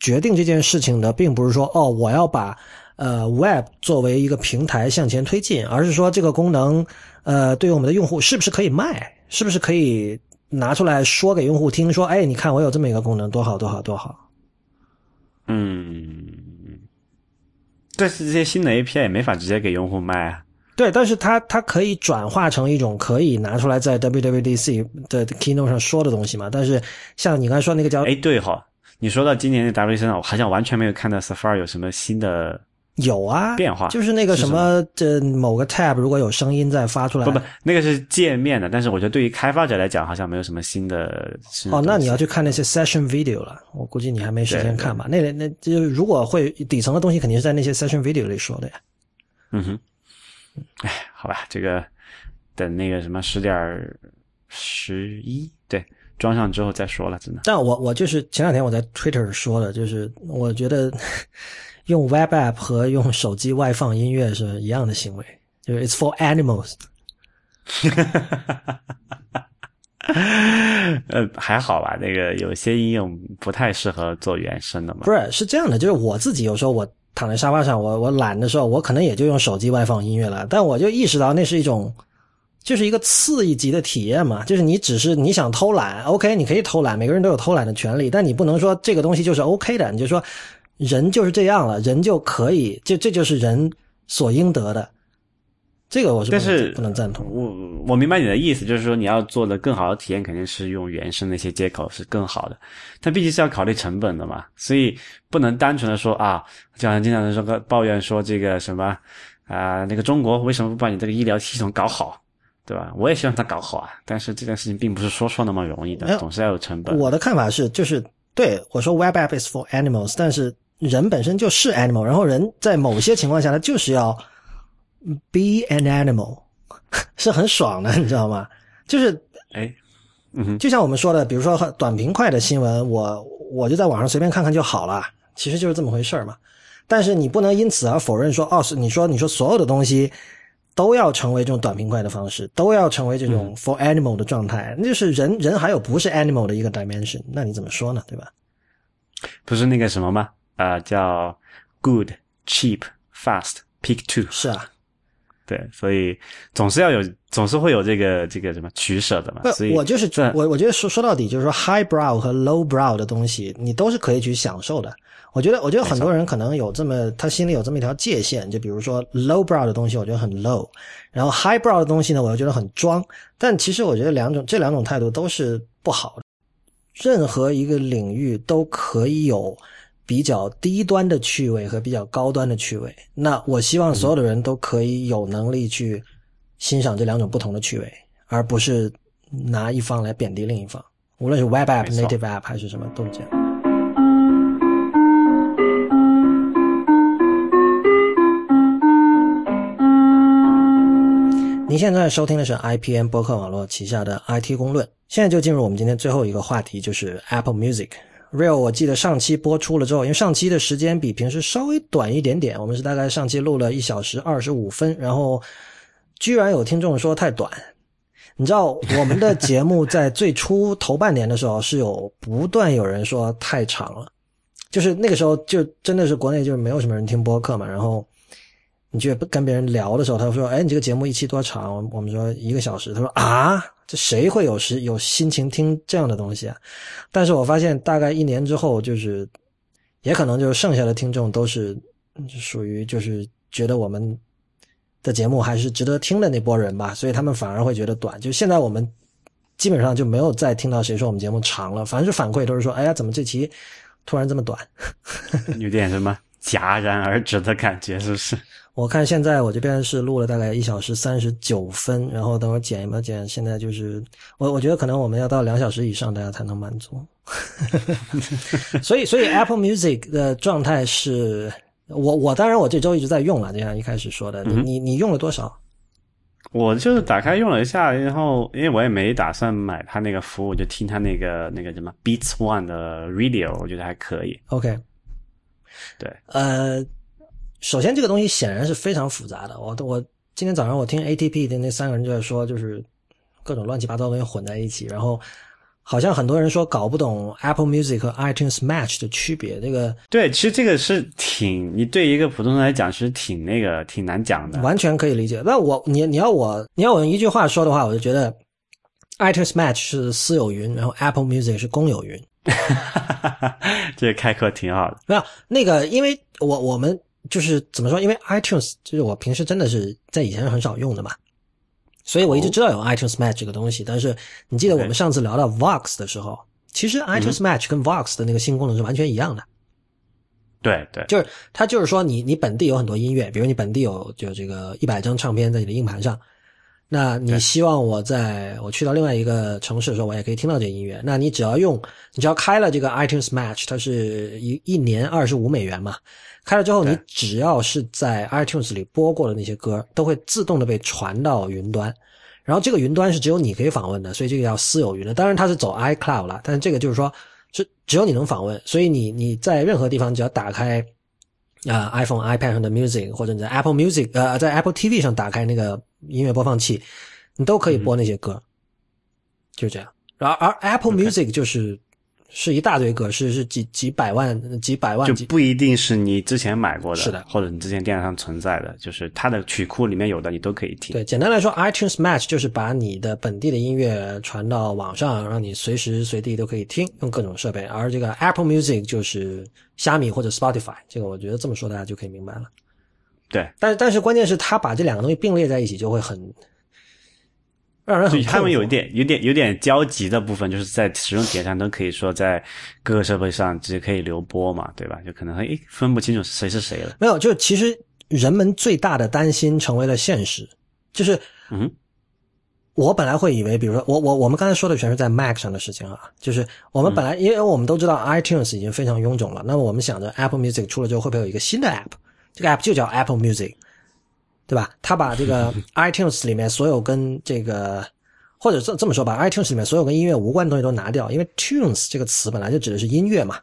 决定这件事情的并不是说哦我要把呃 Web 作为一个平台向前推进，而是说这个功能呃对于我们的用户是不是可以卖，是不是可以拿出来说给用户听，说哎你看我有这么一个功能多好多好多好。嗯，但是这些新的 API 也没法直接给用户卖啊。对，但是它它可以转化成一种可以拿出来在 WWDC 的 keynote 上说的东西嘛？但是像你刚才说那个叫哎，对哈，你说到今年的 WC 上，我好像完全没有看到 Safari 有什么新的有啊变化就是那个什么这某个 tab 如果有声音再发出来，不不，那个是界面的，但是我觉得对于开发者来讲，好像没有什么新的。哦，那你要去看那些 session video 了，我估计你还没时间看吧？那那就如果会底层的东西，肯定是在那些 session video 里说的呀。嗯哼，哎，好吧，这个等那个什么十点十一，对，装上之后再说了，真的。但我我就是前两天我在 Twitter 说的，就是我觉得用 web app 和用手机外放音乐是一样的行为，就是 it's for animals。呃，还好吧，那个有些应用不太适合做原声的嘛。不是，是这样的，就是我自己有时候我躺在沙发上，我我懒的时候，我可能也就用手机外放音乐了，但我就意识到那是一种，就是一个次一级的体验嘛，就是你只是你想偷懒，OK，你可以偷懒，每个人都有偷懒的权利，但你不能说这个东西就是 OK 的，你就说人就是这样了，人就可以，这这就是人所应得的，这个我是不能但是不能赞同。我我明白你的意思，就是说你要做的更好的体验，肯定是用原生那些接口是更好的，但毕竟是要考虑成本的嘛，所以不能单纯的说啊，就好像经常人说个抱怨说这个什么啊、那个中国为什么不把你这个医疗系统搞好，对吧？我也希望它搞好啊，但是这件事情并不是说说那么容易的，总是要有成本。我的看法是，就是对我说 web app is for animals，但是人本身就是 animal，然后人在某些情况下他就是要 be an animal，是很爽的，你知道吗？就是哎，嗯哼，就像我们说的，比如说短平快的新闻，我我就在网上随便看看就好了，其实就是这么回事嘛。但是你不能因此而否认说，哦，是你说你说所有的东西都要成为这种短平快的方式，都要成为这种 for animal 的状态，那就是人人还有不是 animal 的一个 dimension，那你怎么说呢？对吧？不是那个什么吗？啊、叫 good cheap fast pick two。是啊，对，所以总是要有，总是会有这个这个什么取舍的嘛。所以，我就是我，我觉得说说到底就是说，high brow 和 low brow 的东西，你都是可以去享受的。我觉得，我觉得很多人可能有这么，他心里有这么一条界限，就比如说 low brow 的东西，我觉得很 low，然后 high brow 的东西呢，我又觉得很装。但其实我觉得两种这两种态度都是不好的。任何一个领域都可以有比较低端的趣味和比较高端的趣味。那我希望所有的人都可以有能力去欣赏这两种不同的趣味，而不是拿一方来贬低另一方。无论是 web app、native app 还是什么，都是这样。您现在收听的是 IPN 播客网络旗下的 IT 公论。现在就进入我们今天最后一个话题，就是 Apple Music。Real，我记得上期播出了之后，因为上期的时间比平时稍微短一点点，我们是大概上期录了一小时二十五分，然后居然有听众说太短。你知道我们的节目在最初头半年的时候是有不断有人说太长了，就是那个时候就真的是国内就是没有什么人听播客嘛，然后你就跟别人聊的时候，他说：“哎，你这个节目一期多长？”我们说一个小时。他说：“啊，这谁会有时有心情听这样的东西啊？”但是我发现大概一年之后，就是也可能就是剩下的听众都是属于就是觉得我们的节目还是值得听的那波人吧，所以他们反而会觉得短。就现在我们基本上就没有再听到谁说我们节目长了，凡是反馈都是说：“哎呀，怎么这期突然这么短？” 有点什么戛然而止的感觉，是不是？我看现在我这边是录了大概一小时三十九分，然后等会儿剪一没剪，现在就是我我觉得可能我们要到两小时以上，大家才能满足。所以所以 Apple Music 的状态是我我当然我这周一直在用了，就像一开始说的，你你你用了多少？我就是打开用了一下，然后因为我也没打算买他那个服务，就听他那个那个什么 Beats One 的 Radio，我觉得还可以。OK，对，呃，首先这个东西显然是非常复杂的。我我今天早上我听 ATP 的那三个人就在说，就是各种乱七八糟的东西混在一起，然后好像很多人说搞不懂 Apple Music 和 iTunes Match 的区别。这个对，其实这个是挺，你对一个普通人来讲其实挺那个挺难讲的。完全可以理解。那我你你要我你要我用一句话说的话，我就觉得 iTunes Match 是私有云，然后 Apple Music 是公有云。这个开课挺好的。没有那个，因为我我们就是怎么说？因为 iTunes 就是我平时真的是在以前是很少用的嘛，所以我一直知道有 iTunes Match 这个东西。但是你记得我们上次聊到 Vox 的时候，其实 iTunes Match 跟 Vox 的那个新功能是完全一样的。对对，就是它就是说你你本地有很多音乐，比如你本地有就这个一百张唱片在你的硬盘上，那你希望我在我去到另外一个城市的时候，我也可以听到这音乐。那你只要用，你只要开了这个 iTunes Match，它是一一年二十五美元嘛，开了之后，你只要是在 iTunes 里播过的那些歌，都会自动的被传到云端。然后这个云端是只有你可以访问的，所以这个叫私有云的。当然它是走 iCloud 了，但是这个就是说是只有你能访问，所以你你在任何地方只要打开啊、iPhone、iPad 上的 Music，或者你在 Apple Music 呃在 Apple TV 上打开那个音乐播放器，你都可以播那些歌，就这样。而而 Apple Music 就是是一大堆格式是几几百万、几百万几就不一定是你之前买过的，是的或者你之前电脑上存在的，就是它的曲库里面有的你都可以听。对，简单来说，iTunes Match 就是把你的本地的音乐传到网上，让你随时随地都可以听，用各种设备。而这个 Apple Music 就是虾米或者 Spotify，这个我觉得这么说大家就可以明白了。对，但但是关键是他把这两个东西并列在一起，就会很让人很所以他们有一点、有点、有点交集的部分，就是在使用体验上都可以说在各个设备上直接可以流播嘛，对吧？就可能诶分不清楚谁是谁了。没有，就其实人们最大的担心成为了现实，就是嗯，我本来会以为，比如说我我我们刚才说的全是在 Mac 上的事情啊，就是我们本来、因为我们都知道 iTunes 已经非常臃肿了，那么我们想着 Apple Music 出了之后会不会有一个新的 App？这个 App 就叫 Apple Music，对吧？他把这个 iTunes 里面所有跟这个或者这这么说吧，iTunes 里面所有跟音乐无关的东西都拿掉，因为 tunes 这个词本来就指的是音乐嘛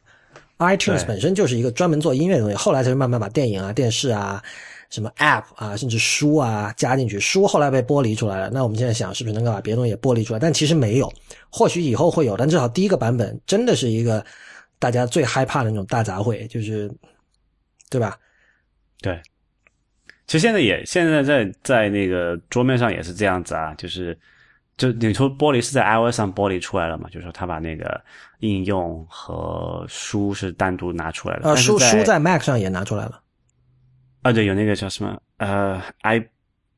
，iTunes 本身就是一个专门做音乐的东西，后来才是慢慢把电影啊、电视啊。什么 App 啊，甚至书啊加进去，书后来被剥离出来了。那我们现在想，是不是能够把别的东西也剥离出来？但其实没有，或许以后会有，但至少第一个版本真的是一个大家最害怕的那种大杂烩，就是对吧？对，其实现在也现在在在那个桌面上也是这样子啊，就是就你说玻璃是在 iOS 上剥离出来了嘛？就是说他把那个应用和书是单独拿出来了。呃，书书在 Mac 上也拿出来了。啊，对，有那个叫什么呃 i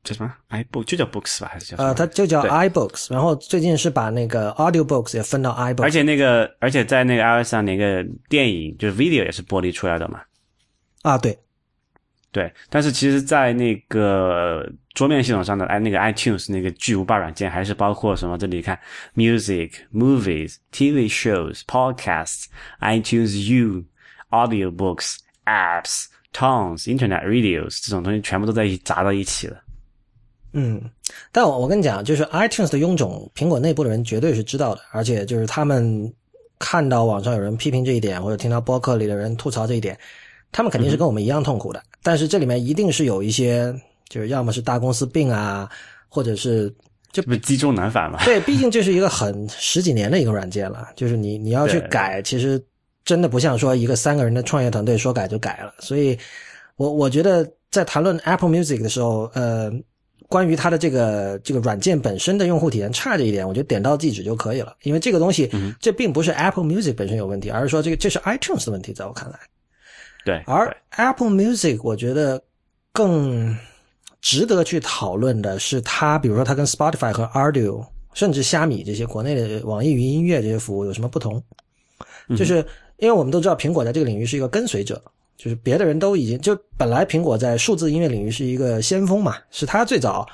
叫什么 iBook 就叫 Books 吧，还是叫什么呃，它就叫 iBooks，然后最近是把那个 Audiobooks 也分到 iBooks，而且那个而且在那个 iOS 上那个电影就是 video 也是玻璃出来的嘛。啊，对，对，但是其实，在那个桌面系统上的哎，那个 iTunes 那个巨无霸软件，还是包括什么？这里看 music、movies、TV shows、podcasts、iTunes U、audiobooks、apps、tones、Internet radios 这种东西全部都在一砸到一起了。嗯，但我我跟你讲，就是 iTunes 的臃肿，苹果内部的人绝对是知道的，而且就是他们看到网上有人批评这一点，或者听到播客里的人吐槽这一点，他们肯定是跟我们一样痛苦的。但是这里面一定是有一些，就是要么是大公司病啊，或者是这不是积重难返嘛？对，毕竟这是一个很十几年的一个软件了，就是你你要去改，其实真的不像说一个三个人的创业团队说改就改了。所以我我觉得在谈论 Apple Music 的时候，呃，关于它的这个这个软件本身的用户体验差这一点，我觉得点到即止就可以了，因为这个东西、嗯这并不是 Apple Music 本身有问题，而是说这个这是 iTunes 的问题，在我看来。对，而 Apple Music 我觉得更值得去讨论的是它，比如说它跟 Spotify 和 Audio，甚至虾米这些国内的网易云音乐这些服务有什么不同？就是因为我们都知道苹果在这个领域是一个跟随者，就是别的人都已经就本来苹果在数字音乐领域是一个先锋嘛，是它最早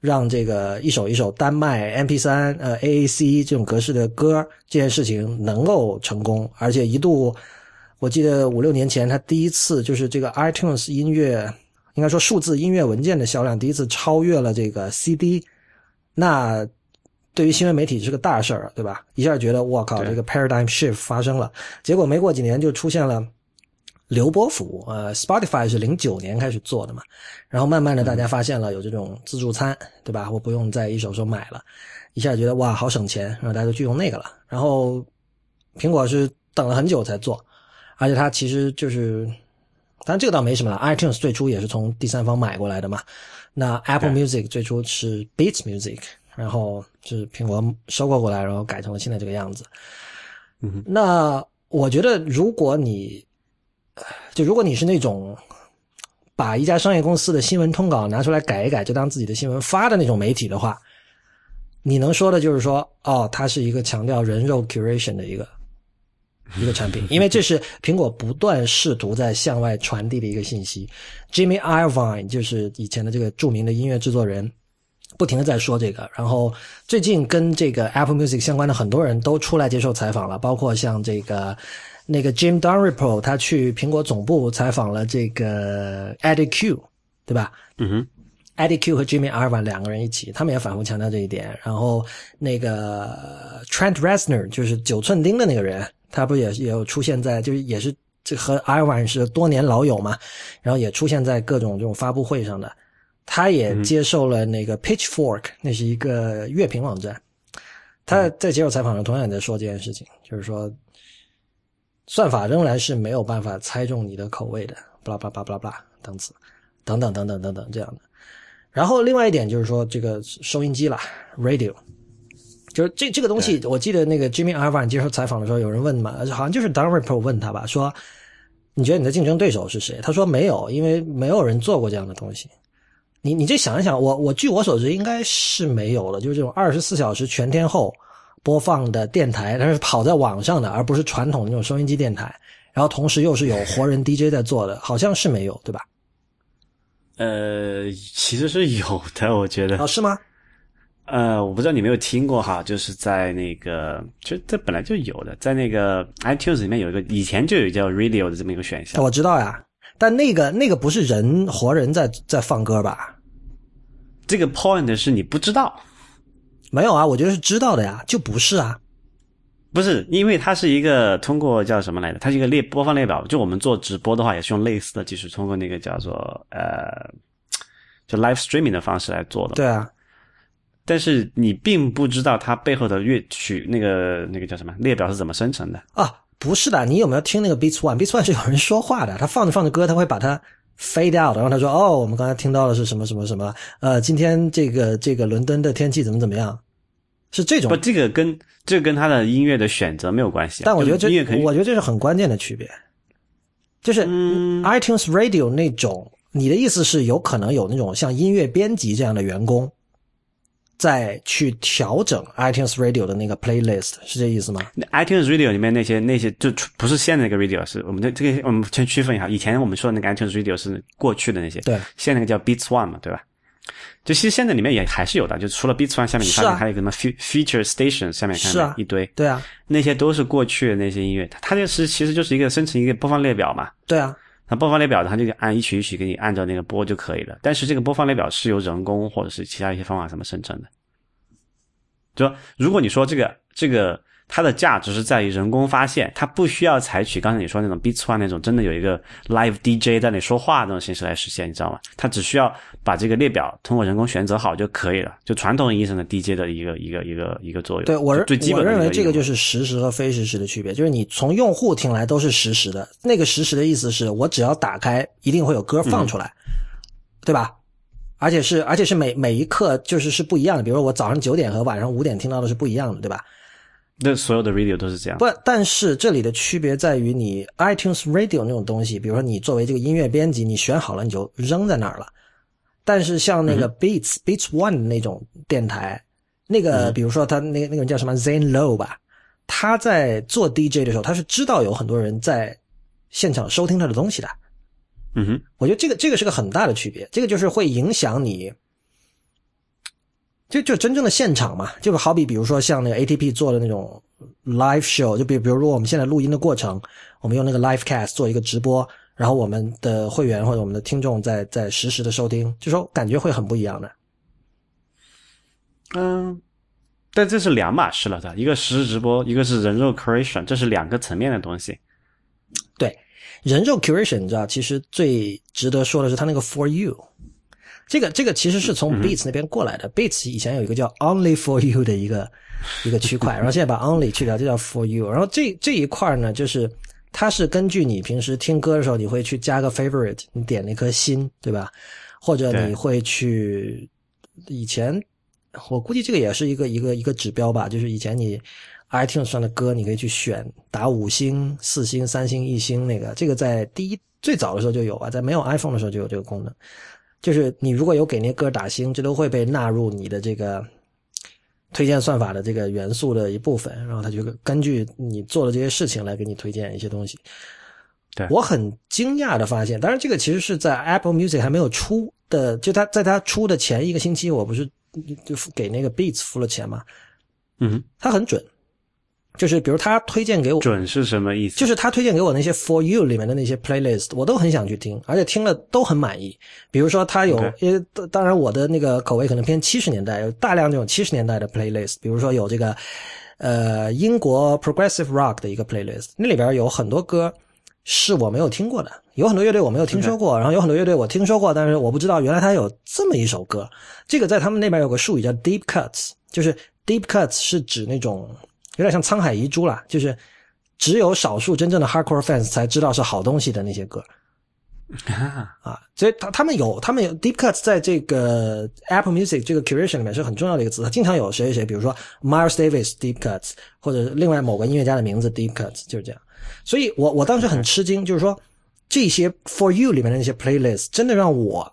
让这个一首一首单卖 MP3 呃 AAC 这种格式的歌这件事情能够成功，而且一度我记得五六年前它第一次就是这个 iTunes 音乐应该说数字音乐文件的销量第一次超越了这个 CD，那对于新闻媒体是个大事儿，对吧？一下觉得我靠，这个 paradigm shift 发生了。结果没过几年就出现了流播服务，呃，Spotify 是零九年开始做的嘛，然后慢慢的大家发现了有这种自助餐，对吧？我不用再一手手买了，一下觉得哇好省钱，然后大家就去用那个了。然后苹果是等了很久才做，而且它其实就是，当然这个倒没什么了，iTunes 最初也是从第三方买过来的嘛。那 Apple Music 最初是 Beats Music，然后就是苹果收购过来，然后改成了现在这个样子。嗯那我觉得，如果你呃就如果你是那种把一家商业公司的新闻通稿拿出来改一改，就当自己的新闻发的那种媒体的话，你能说的就是说，哦，它是一个强调人肉 curation 的一个一个产品，因为这是苹果不断试图在向外传递的一个信息。Jimmy Iovine 就是以前的这个著名的音乐制作人，不停的在说这个。然后最近跟这个 Apple Music 相关的很多人都出来接受采访了，包括像这个那个 Jim Dalrymple，他去苹果总部采访了这个 Eddie Q，对吧？嗯哼，Eddie Q 和 Jimmy Iovine 两个人一起，他们也反复强调这一点。然后那个 Trent Reznor 就是九寸钉的那个人，他不也也有出现在，就是也是这和 Iovine 是多年老友嘛，然后也出现在各种这种发布会上的。他也接受了那个 Pitchfork，、那是一个乐评网站。他在接受采访中同样也在说这件事情，就是说，算法仍然是没有办法猜中你的口味的，巴拉巴拉巴拉巴拉巴拉等词，等等等等等等这样的。然后另外一点就是说，这个收音机啦，radio，就是这这个东西，我记得那个 Jimmy Iovine 接受采访的时候，有人问嘛，好像就是 Don Report 问他吧，说你觉得你的竞争对手是谁？他说没有，因为没有人做过这样的东西。你你这想一想，我我据我所知应该是没有了，就是这种二十四小时全天候播放的电台，它是跑在网上的，而不是传统的那种收音机电台。然后同时又是有活人 DJ 在做的，好像是没有，对吧？呃，其实是有的，我觉得哦，是吗？呃，我不知道你有没有听过哈，就是在那个，其实这本来就有的，在那个 iTunes 里面有一个，以前就有叫 Radio 的这么一个选项。我知道呀，但那个那个不是人活人在在放歌吧？这个 point 是你不知道，没有啊？我觉得是知道的呀，就不是啊。不是，因为它是一个通过叫什么来的？它是一个列播放列表。就我们做直播的话，也是用类似的技术，通过那个叫做呃，就 live streaming 的方式来做的。对啊。但是你并不知道它背后的乐曲那个那个叫什么列表是怎么生成的啊？不是的，你有没有听那个 Beats One？Beats One 是有人说话的，他放着放着歌，他会把它 fade out，然后他说：“哦，我们刚才听到的是什么什么什么？呃，今天这个这个伦敦的天气怎么怎么样？”是这种不？这个跟这个跟他的音乐的选择没有关系。但我觉得这音乐可以，我觉得这是很关键的区别，就是 iTunes Radio 那种，你的意思是有可能有那种像音乐编辑这样的员工。再去调整 iTunes Radio 的那个 playlist 是这意思吗？iTunes Radio 里面那些那些就不是现在那个 Radio，是我们这这个我们先区分一下。以前我们说的那个 iTunes Radio 是过去的那些，对，现在那个叫 Beats One 嘛，对吧？就其实现在里面也还是有的，就除了 Beats One 下面你发现还有个什么 feature station 下面看一堆，对啊，那些都是过去的那些音乐，它它就是其实就是一个生成一个播放列表嘛，对啊。那播放列表它就按一曲一曲给你按照那个播就可以了。但是这个播放列表是由人工或者是其他一些方法什么生成的？就如果你说这个这个它的价值是在于人工发现，它不需要采取刚才你说那种 Beats One 那种真的有一个 live DJ 在那说话那种形式来实现，你知道吗？它只需要把这个列表通过人工选择好就可以了，就传统意义上的 DJ 的一个一个一个一个作用。对我最基本的，我认为这个就是实时和非实时的区别，就是你从用户听来都是实时的，那个实时的意思是我只要打开一定会有歌放出来，对吧？而且是，而且是每每一刻就是是不一样的。比如说我早上九点和晚上五点听到的是不一样的，对吧？那所有的 radio 都是这样。不，但是这里的区别在于，你 iTunes Radio 那种东西，比如说你作为这个音乐编辑，你选好了你就扔在那儿了。但是像那个 Beats Beats One 那种电台，那个比如说他那个那个人叫什么 Zane Low 吧，他在做 DJ 的时候，他是知道有很多人在现场收听他的东西的。嗯哼，我觉得这个这个是个很大的区别，这个就是会影响你，就就真正的现场嘛，就好比比如说像那个 ATP 做的那种 live show，就比比如说我们现在录音的过程，我们用那个 live cast 做一个直播，然后我们的会员或者我们的听众在在实时的收听，就说感觉会很不一样的。嗯，但这是两码事了的，一个实时直播，一个是人肉 creation，这是两个层面的东西。对。人肉 curation 你知道，其实最值得说的是它那个 for you，这个这个其实是从 Beats 那边过来的。Beats 以前有一个叫 only for you 的一个一个区块，然后现在把 only 去掉，就叫 for you。然后这这一块呢，就是它是根据你平时听歌的时候，你会去加个 favorite，你点那颗心，对吧？或者你会去以前，我估计这个也是一个一个一个指标吧，就是以前你。iTunes 上的歌，你可以去选打五星、四星、三星、一星那个，这个在第一最早的时候就有啊，在没有 iPhone 的时候就有这个功能。就是你如果有给那歌打星，这都会被纳入你的这个推荐算法的这个元素的一部分，然后它就根据你做的这些事情来给你推荐一些东西。对我很惊讶的发现，当然这个其实是在 Apple Music 还没有出的，就他在他出的前一个星期，我不是就给那个 Beats 付了钱嘛？嗯，它很准。就是比如他推荐给我，准是什么意思？就是他推荐给我那些 For You 里面的那些 playlist，我都很想去听，而且听了都很满意。比如说他有，因为当然我的那个口味可能偏七十年代，有大量这种七十年代的 playlist。比如说有这个，呃，英国 progressive rock 的一个 playlist，那里边有很多歌是我没有听过的，有很多乐队我没有听说过，然后有很多乐队我听说过，但是我不知道原来他有这么一首歌。这个在他们那边有个术语叫 deep cuts，就是 deep cuts 是指那种。有点像沧海遗珠啦，就是只有少数真正的 hardcore fans 才知道是好东西的那些歌 啊，所以他他们有他们有 deep cuts 在这个 Apple Music 这个 curation 里面是很重要的一个词，它经常有谁谁谁，比如说 Miles Davis deep cuts，或者另外某个音乐家的名字 deep cuts，就是这样。所以我我当时很吃惊，就是说这些 For You 里面的那些 playlist 真的让我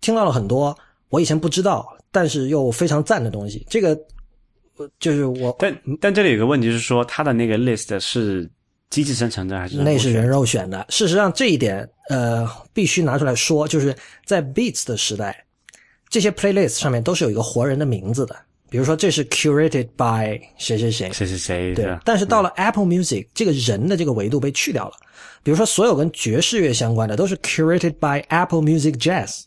听到了很多我以前不知道，但是又非常赞的东西。这个。就是我，但但这里有个问题是说，它的那个 list 是机器生成的还是？那是人肉选的。事实上，这一点呃必须拿出来说，就是在 Beats 的时代，这些 playlist 上面都是有一个活人的名字的，比如说这是 curated by 谁谁谁，谁谁谁，对。但是到了 Apple Music，这个人的这个维度被去掉了。比如说，所有跟爵士乐相关的都是 curated by Apple Music Jazz。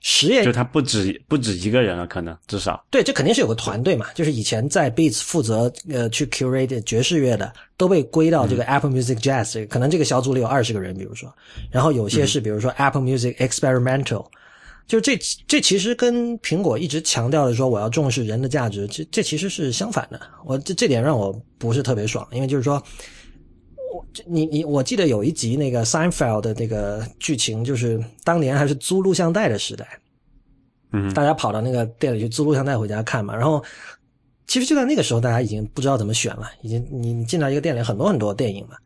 实验就他不止不止一个人了，可能至少对，这肯定是有个团队嘛。就是以前在 Beats 负责呃去 curate 爵士乐的，都被归到这个 Apple Music Jazz 这个，可能这个小组里有二十个人，比如说，然后有些是比如说 Apple Music Experimental，就这这其实跟苹果一直强调的说我要重视人的价值，这这其实是相反的。我这这点让我不是特别爽，因为就是说。我你你我记得有一集那个 Seinfeld 的那个剧情，就是当年还是租录像带的时代，嗯，大家跑到那个店里去租录像带回家看嘛。然后其实就在那个时候，大家已经不知道怎么选了，已经你进到一个店里很多很多电影嘛。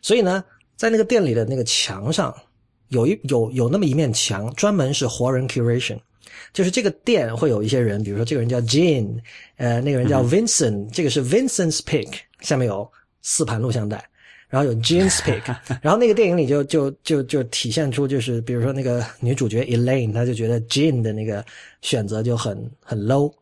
所以呢，在那个店里的那个墙上有一有有那么一面墙，专门是活人 curation，就是这个店会有一些人，比如说这个人叫 Jane，呃，那个人叫 Vincent，这个是 Vincent's Pick，下面有四盘录像带。然后有 Jeans Pick，然后那个电影里就就就就体现出就是，比如说那个女主角 Elaine，她就觉得 Jean 的那个选择就很很 low，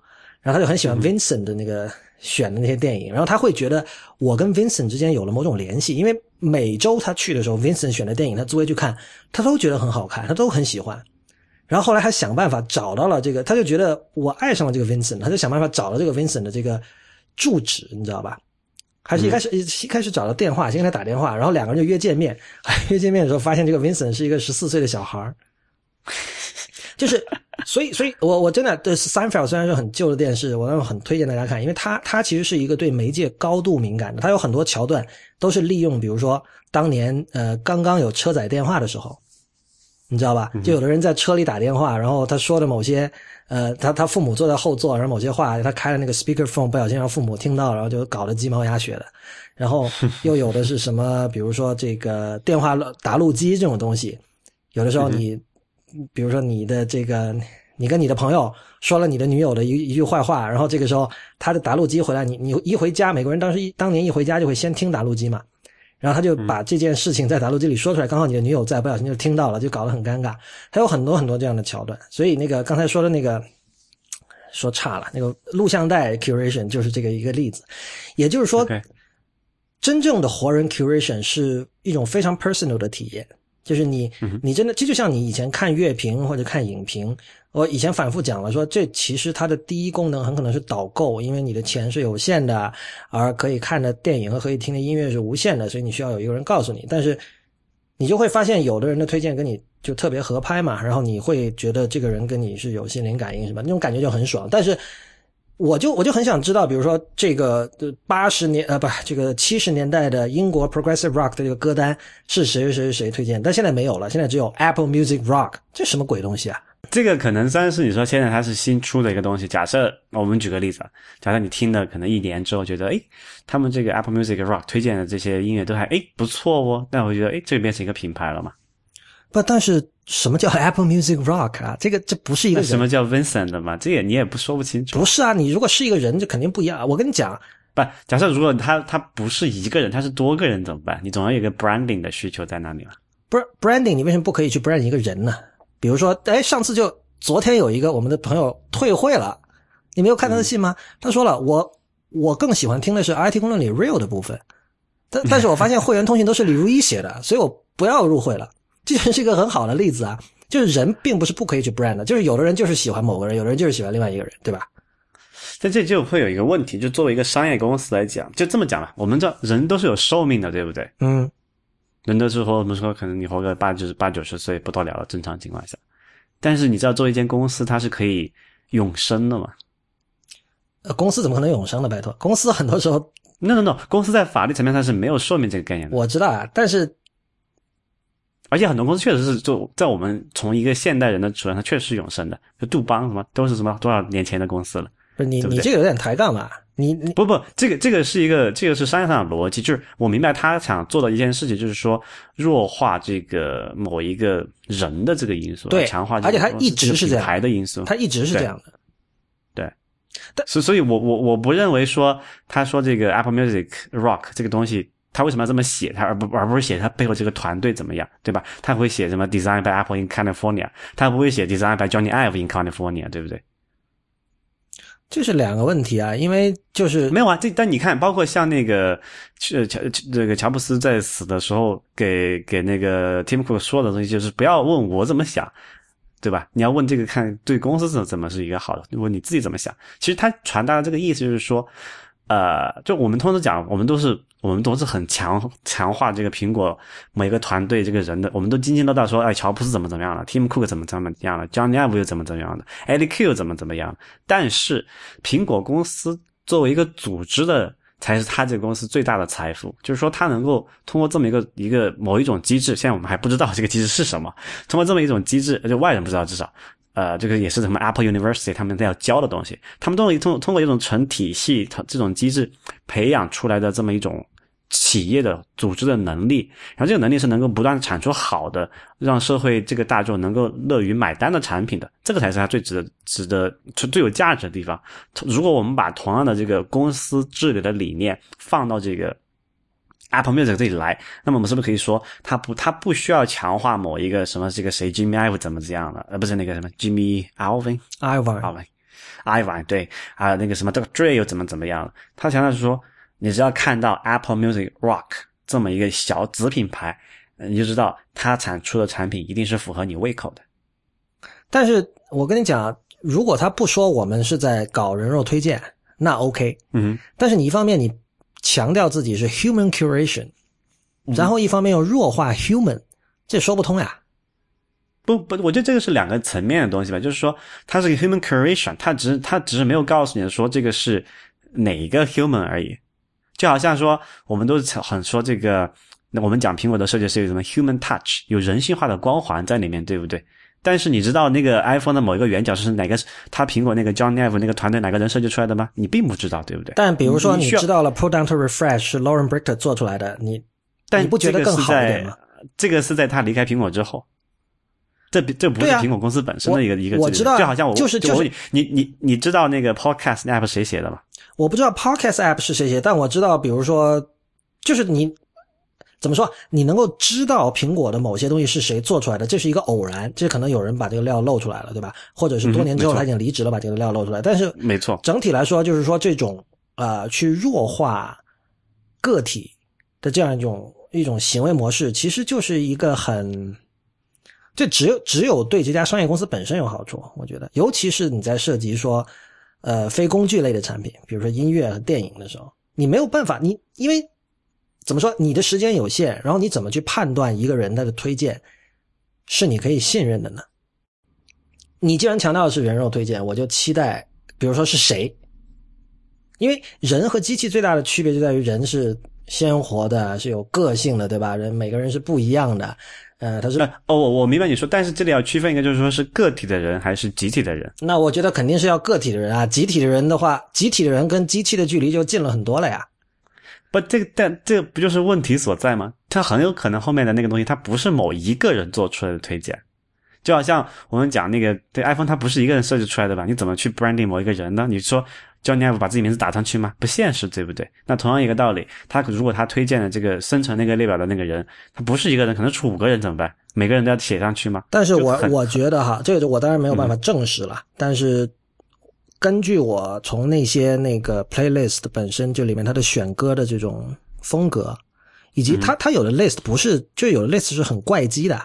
然后她就很喜欢 Vincent 的那个选的那些电影，然后她会觉得我跟 Vincent 之间有了某种联系，因为每周她去的时候，Vincent 选的电影她作为去看，她都觉得很好看，她都很喜欢。然后后来还想办法找到了这个，她就觉得我爱上了这个 Vincent，她就想办法找了这个 Vincent 的这个住址，你知道吧？还是一开始一开始找到电话，先给他打电话，然后两个人就约见面。约见面的时候，发现这个 Vincent 是一个十四岁的小孩就是，所以，所以我我真的对 Seinfeld 虽然是很旧的电视，我很推荐大家看，因为它它其实是一个对媒介高度敏感的，它有很多桥段都是利用，比如说当年呃刚刚有车载电话的时候，你知道吧？就有的人在车里打电话，然后他说的某些。呃，他他父母坐在后座，然后某些话他开了那个 speaker phone，不小心让父母听到，然后就搞得鸡毛鸭血的。然后 又有的是什么，比如说这个电话打录机这种东西，有的时候你，比如说你的这个，你跟你的朋友说了你的女友的一一句坏话，然后这个时候他的打录机回来，你你一回家，美国人当时一当年一回家就会先听打录机嘛。然后他就把这件事情在打录机里说出来，刚好你的女友在，不小心就听到了，就搞得很尴尬。还有很多很多这样的桥段，所以那个刚才说的那个说差了，那个录像带 curation 就是这个一个例子。也就是说，真正的活人 curation 是一种非常 personal 的体验。就是你，你真的，这就像你以前看乐评或者看影评，我以前反复讲了，说这其实它的第一功能很可能是导购，因为你的钱是有限的，而可以看的电影和可以听的音乐是无限的，所以你需要有一个人告诉你。但是你就会发现，有的人的推荐跟你就特别合拍嘛，然后你会觉得这个人跟你是有心灵感应，什么那种感觉就很爽。但是我就我就很想知道，比如说这个八十年呃不这个七十年代的英国 progressive rock 的这个歌单是谁谁谁推荐，但现在没有了，现在只有 Apple Music Rock，这什么鬼东西啊？这个可能算是你说现在它是新出的一个东西。假设我们举个例子，假设你听了可能一年之后觉得，哎，他们这个 Apple Music Rock 推荐的这些音乐都还哎不错哦，那我觉得哎，这变成一个品牌了嘛？不，但是。什么叫 Apple Music Rock 啊？这个这不是一个什么叫 Vincent 的嘛？这也你也不说不清楚。不是啊，你如果是一个人，就肯定不一样。我跟你讲，不，假设如果他他不是一个人，他是多个人怎么办？你总要有一个 branding 的需求在那里嘛？不是 branding，你为什么不可以去 brand 一个人呢？比如说，哎，上次就昨天有一个我们的朋友退会了，你没有看他的信吗？他说了，我我更喜欢听的是 IT 公论里 real 的部分，但但是我发现会员通讯都是李如一写的，所以我不要入会了。这是一个很好的例子啊。就是人并不是不可以去 brand 的，就是有的人就是喜欢某个人，有的人就是喜欢另外一个人，对吧？在这就会有一个问题，就作为一个商业公司来讲，就这么讲吧，我们知道人都是有寿命的，对不对？嗯，人的时候，我们说可能你活个八九八九十岁不到了了，正常情况下。但是你知道，做一间公司它是可以永生的嘛？呃，公司怎么可能永生呢？拜托，公司很多时候，no no no，公司在法律层面上是没有寿命这个概念的。我知道啊，但是。而且很多公司确实是就在我们从一个现代人的主人上确实是永生的，就杜邦什么都是什么多少年前的公司了。不是你你这个有点抬杠吧？你你不不，这个这个是一个这个是商业上的逻辑，就是我明白他想做的一件事情，就是说弱化这个某一个人的这个因素，对，强化而且他一直是这样牌的因素，他一直是这样的。对，所所以，我我我不认为说他说这个 Apple Music Rock 这个东西。他为什么要这么写？他而不而不是写他背后这个团队怎么样，对吧？他会写什么 Design by Apple in California，他不会写 Design by Johnny Ive in California，对不对？这是两个问题啊，因为就是没有啊，这但你看，包括像那个呃乔这个乔布斯在死的时候给给那个 Tim Cook 说的东西，就是不要问我怎么想，对吧？你要问这个看对公司怎怎么是一个好的，问你自己怎么想。其实他传达的这个意思就是说。呃，就我们通常讲，我们都是我们都是很强强化这个苹果每个团队这个人的，我们都津津乐道说，哎，乔布斯怎么怎么样了，Tim Cook 怎么怎么样了，John Ive 又怎么怎么样的，Eddie Q 怎么怎么样。但是苹果公司作为一个组织的，才是他这个公司最大的财富。就是说，他能够通过这么一个一个某一种机制，现在我们还不知道这个机制是什么，通过这么一种机制，而且外人不知道，至少。呃，这个也是什么 Apple University 他们在要教的东西，他们通过通通过一种成体系这种机制培养出来的这么一种企业的组织的能力，然后这个能力是能够不断的产出好的，让社会这个大众能够乐于买单的产品的，这个才是它最值得值得最最有价值的地方。如果我们把同样的这个公司治理的理念放到这个。Apple Music 这里来，那么我们是不是可以说，它不，它不需要强化某一个什么这个谁 Jimmy Ive 怎么这样的，呃，不是那个什么 Jimmy Alvin，Alvin，Alvin，对，还有那个什么这个 Dre 又怎么怎么样了？他强调是说，你只要看到 Apple Music Rock 这么一个小子品牌，你就知道它产出的产品一定是符合你胃口的。但是我跟你讲，如果他不说我们是在搞人肉推荐，那 OK，嗯，但是你一方面你。强调自己是 human curation，然后一方面又弱化 human，这说不通呀。不不，我觉得这个是两个层面的东西吧。就是说，它是个 human curation，它只是它只是没有告诉你说这个是哪一个 human 而已。就好像说，我们都是很说这个，那我们讲苹果的设计是有什么 human touch，有人性化的光环在里面，对不对？但是你知道那个 iPhone 的某一个圆角是哪个？他苹果那个 John Ive 那个团队哪个人设计出来的吗？你并不知道，对不对？但比如说你知道了 Pull Down to Refresh 是 Lauren Brickter 做出来的，你但你不觉得更好一点吗？这个是在他离开苹果之后，这这不是苹果公司本身的一个一个，我知道，就好像我就是就是你你你知道那个 Podcast App 谁写的吗？我不知道 Podcast App 是谁写，但我知道，比如说就是你。怎么说？你能够知道苹果的某些东西是谁做出来的，这是一个偶然，这可能有人把这个料露出来了，对吧？或者是多年之后他已经离职了，把这个料露出来。但是，没错，整体来说，就是说这种啊，去弱化个体的这样一种一种行为模式，其实就是一个很，这只有只有对这家商业公司本身有好处。我觉得，尤其是你在涉及说呃非工具类的产品，比如说音乐和电影的时候，你没有办法，你因为。怎么说？你的时间有限，然后你怎么去判断一个人他的推荐是你可以信任的呢？你既然强调的是人肉推荐，我就期待，比如说是谁？因为人和机器最大的区别就在于人是鲜活的，是有个性的，对吧？人每个人是不一样的。呃，他是哦，我明白你说，但是这里要区分一个，就是说是个体的人还是集体的人？那我觉得肯定是要个体的人啊，集体的人的话，集体的人跟机器的距离就近了很多了呀。不，这个但这个不就是问题所在吗？它很有可能后面的那个东西，它不是某一个人做出来的推荐，就好像我们讲那个对 iPhone，它不是一个人设计出来的吧？你怎么去 branding 某一个人呢？你说 Johnny Ive 把自己名字打上去吗？不现实，对不对？那同样一个道理，他如果他推荐的这个生成那个列表的那个人，他不是一个人，可能出五个人怎么办？每个人都要写上去吗？但是我我觉得哈，这个我当然没有办法证实了，但是。根据我从那些那个 playlist 本身就里面它的选歌的这种风格，以及它它有的 list 不是就有的 list 是很怪机的，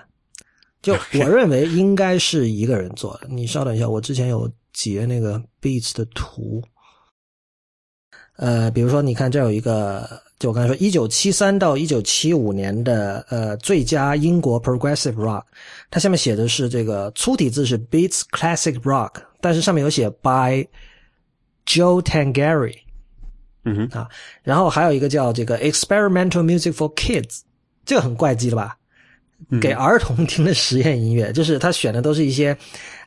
就 我认为应该是一个人做的。你稍等一下，我之前有截那个 beats 的图，呃，比如说你看这有一个，就我刚才说一九七三到一九七五年的呃最佳英国 progressive rock，它下面写的是这个粗体字是 beats classic rock。但是上面有写 by Joe Tangari，嗯哼啊，然后还有一个叫这个 Experimental Music for Kids，这个很怪机了吧？给儿童听的实验音乐，就是他选的都是一些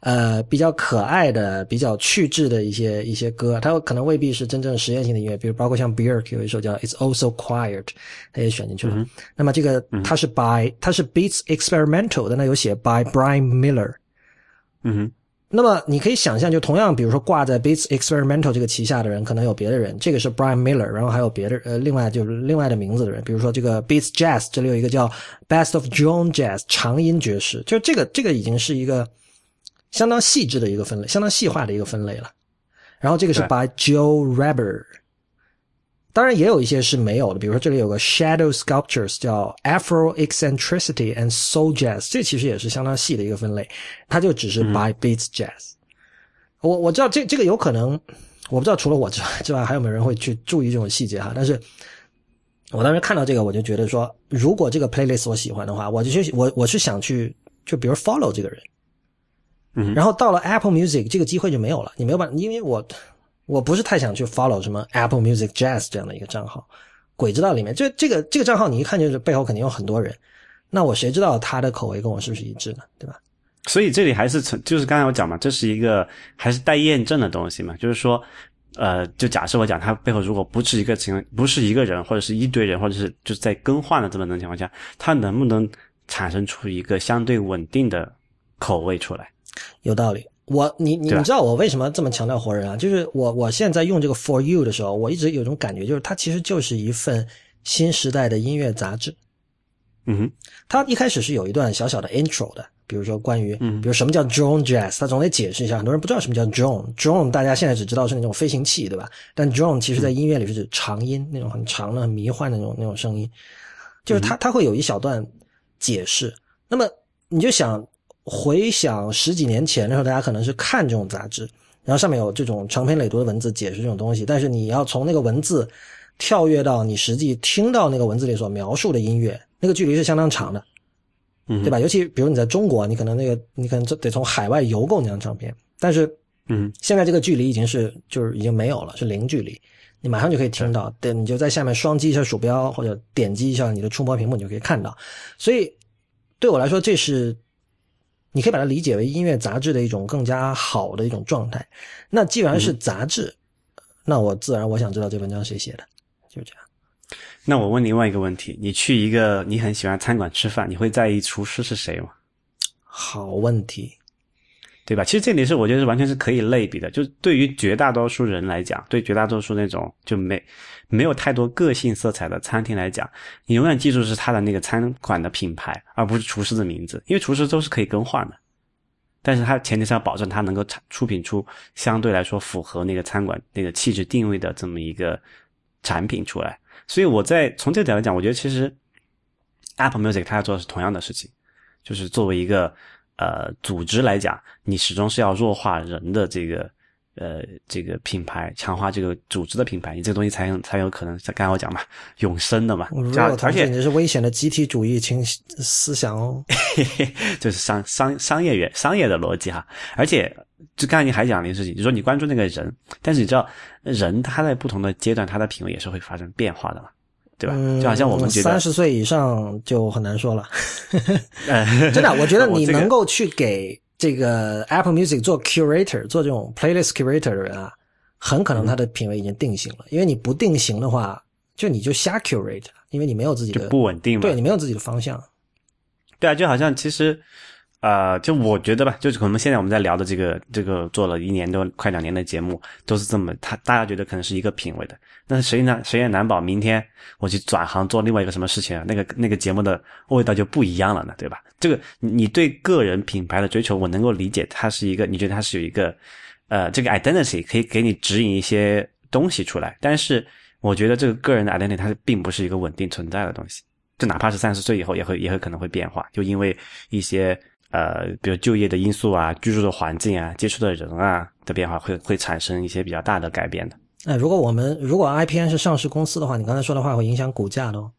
呃比较可爱的、比较趣致的一些一些歌，他可能未必是真正实验性的音乐，比如包括像 Bjork 有一首叫 It's Also Quiet，他也选进去了。那么这个他是 by 他是 Beats Experimental 的，那有写 by Brian Miller，嗯哼。那么你可以想象，就同样，比如说挂在 Beats Experimental 这个旗下的人，可能有别的人，这个是 Brian Miller，然后还有别的呃，另外就是另外的名字的人，比如说这个 Beats Jazz，这里有一个叫 Best of John Jazz 长音爵士，就这个这个已经是一个相当细致的一个分类，相当细化的一个分类了。然后这个是 by Joe Reber，当然也有一些是没有的，比如说这里有个 Shadow Sculptures 叫 Afro Eccentricity and Soul Jazz，这其实也是相当细的一个分类，它就只是 by Beats Jazz。我我知道这这个有可能，我不知道除了我之外之外还有没有人会去注意这种细节哈，但是我当时看到这个我就觉得说，如果这个 playlist 我喜欢的话，我就去我我是想去就比如 follow 这个人。嗯，然后到了 Apple Music 这个机会就没有了，你没有办法，因为我我不是太想去 follow 什么 Apple Music Jazz 这样的一个账号，鬼知道里面这这个这个账号你一看就是背后肯定有很多人，那我谁知道他的口味跟我是不是一致呢？对吧？所以这里还是从就是刚才我讲嘛，这是一个还是待验证的东西嘛，就是说，呃，就假设我讲他背后如果不是一个情不是一个人或者是一堆人或者是就是在更换的这么的情况下，他能不能产生出一个相对稳定的口味出来？有道理，我你你你知道我为什么这么强调活人啊？就是我我现在用这个 For You 的时候，我一直有种感觉，就是它其实就是一份新时代的音乐杂志。嗯哼，它一开始是有一段小小的 intro 的，比如说关于，嗯比如什么叫 drone jazz，它总得解释一下，很多人不知道什么叫 drone。drone 大家现在只知道是那种飞行器，对吧？但 drone 其实在音乐里是指长音，那种很长的、很迷幻的那种那种声音，就是它它会有一小段解释。那么你就想。回想十几年前的时候，大家可能是看这种杂志，然后上面有这种长篇累牍的文字解释这种东西，但是你要从那个文字跳跃到你实际听到那个文字里所描述的音乐，那个距离是相当长的，嗯，对吧？尤其比如你在中国，你可能那个你可能得从海外邮购那张唱片，但是嗯，现在这个距离已经是就是已经没有了，是零距离，你马上就可以听到，对，你就在下面双击一下鼠标或者点击一下你的触摸屏幕，你就可以看到。所以对我来说，这是。你可以把它理解为音乐杂志的一种更加好的一种状态。那既然是杂志，那我自然我想知道这文章谁写的，就这样。那我问另外一个问题：你去一个你很喜欢餐馆吃饭，你会在意厨师是谁吗？好问题，对吧？其实这里是我觉得是完全是可以类比的。就对于绝大多数人来讲，对绝大多数那种就没没有太多个性色彩的餐厅来讲，你永远记住是他的那个餐馆的品牌，而不是厨师的名字，因为厨师都是可以更换的。但是它前提是要保证它能够产出品出相对来说符合那个餐馆那个气质定位的这么一个产品出来。所以我在从这个角度讲，我觉得其实 Apple Music 它要做的是同样的事情，就是作为一个呃组织来讲，你始终是要弱化人的这个呃这个品牌，强化这个组织的品牌，你这个东西才有才有可能像刚才我讲嘛，永生的嘛。而且你这是危险的集体主义情思想哦，就是商商商业原商业的逻辑哈。而且就刚才你还讲了一个事情，你说你关注那个人，但是你知道人他在不同的阶段，他的品味也是会发生变化的嘛。对吧？就好像我们觉得三十岁以上就很难说了。真的，我觉得你能够去给这个 Apple Music 做 curator 做这种 playlist curator 的人啊，很可能他的品味已经定型了。因为你不定型的话，就你就瞎 curate，因为你没有自己的不稳定嘛。对你没有自己的方向。对啊，就好像其实。呃，就我觉得吧，就是可能现在我们在聊的这个这个做了一年多快两年的节目，都是这么他大家觉得可能是一个品味的，但是谁呢？谁也难保明天我去转行做另外一个什么事情，那个那个节目的味道就不一样了呢，对吧？这个你对个人品牌的追求，我能够理解，它是一个你觉得它是有一个呃这个 identity 可以给你指引一些东西出来，但是我觉得这个个人的 identity 它并不是一个稳定存在的东西，就哪怕是三十岁以后也会也会可能会变化，就因为一些。呃，比如就业的因素啊，居住的环境啊，接触的人啊的变化，会会产生一些比较大的改变的。那如果我们如果 IPN 是上市公司的话，你刚才说的话会影响股价的哦。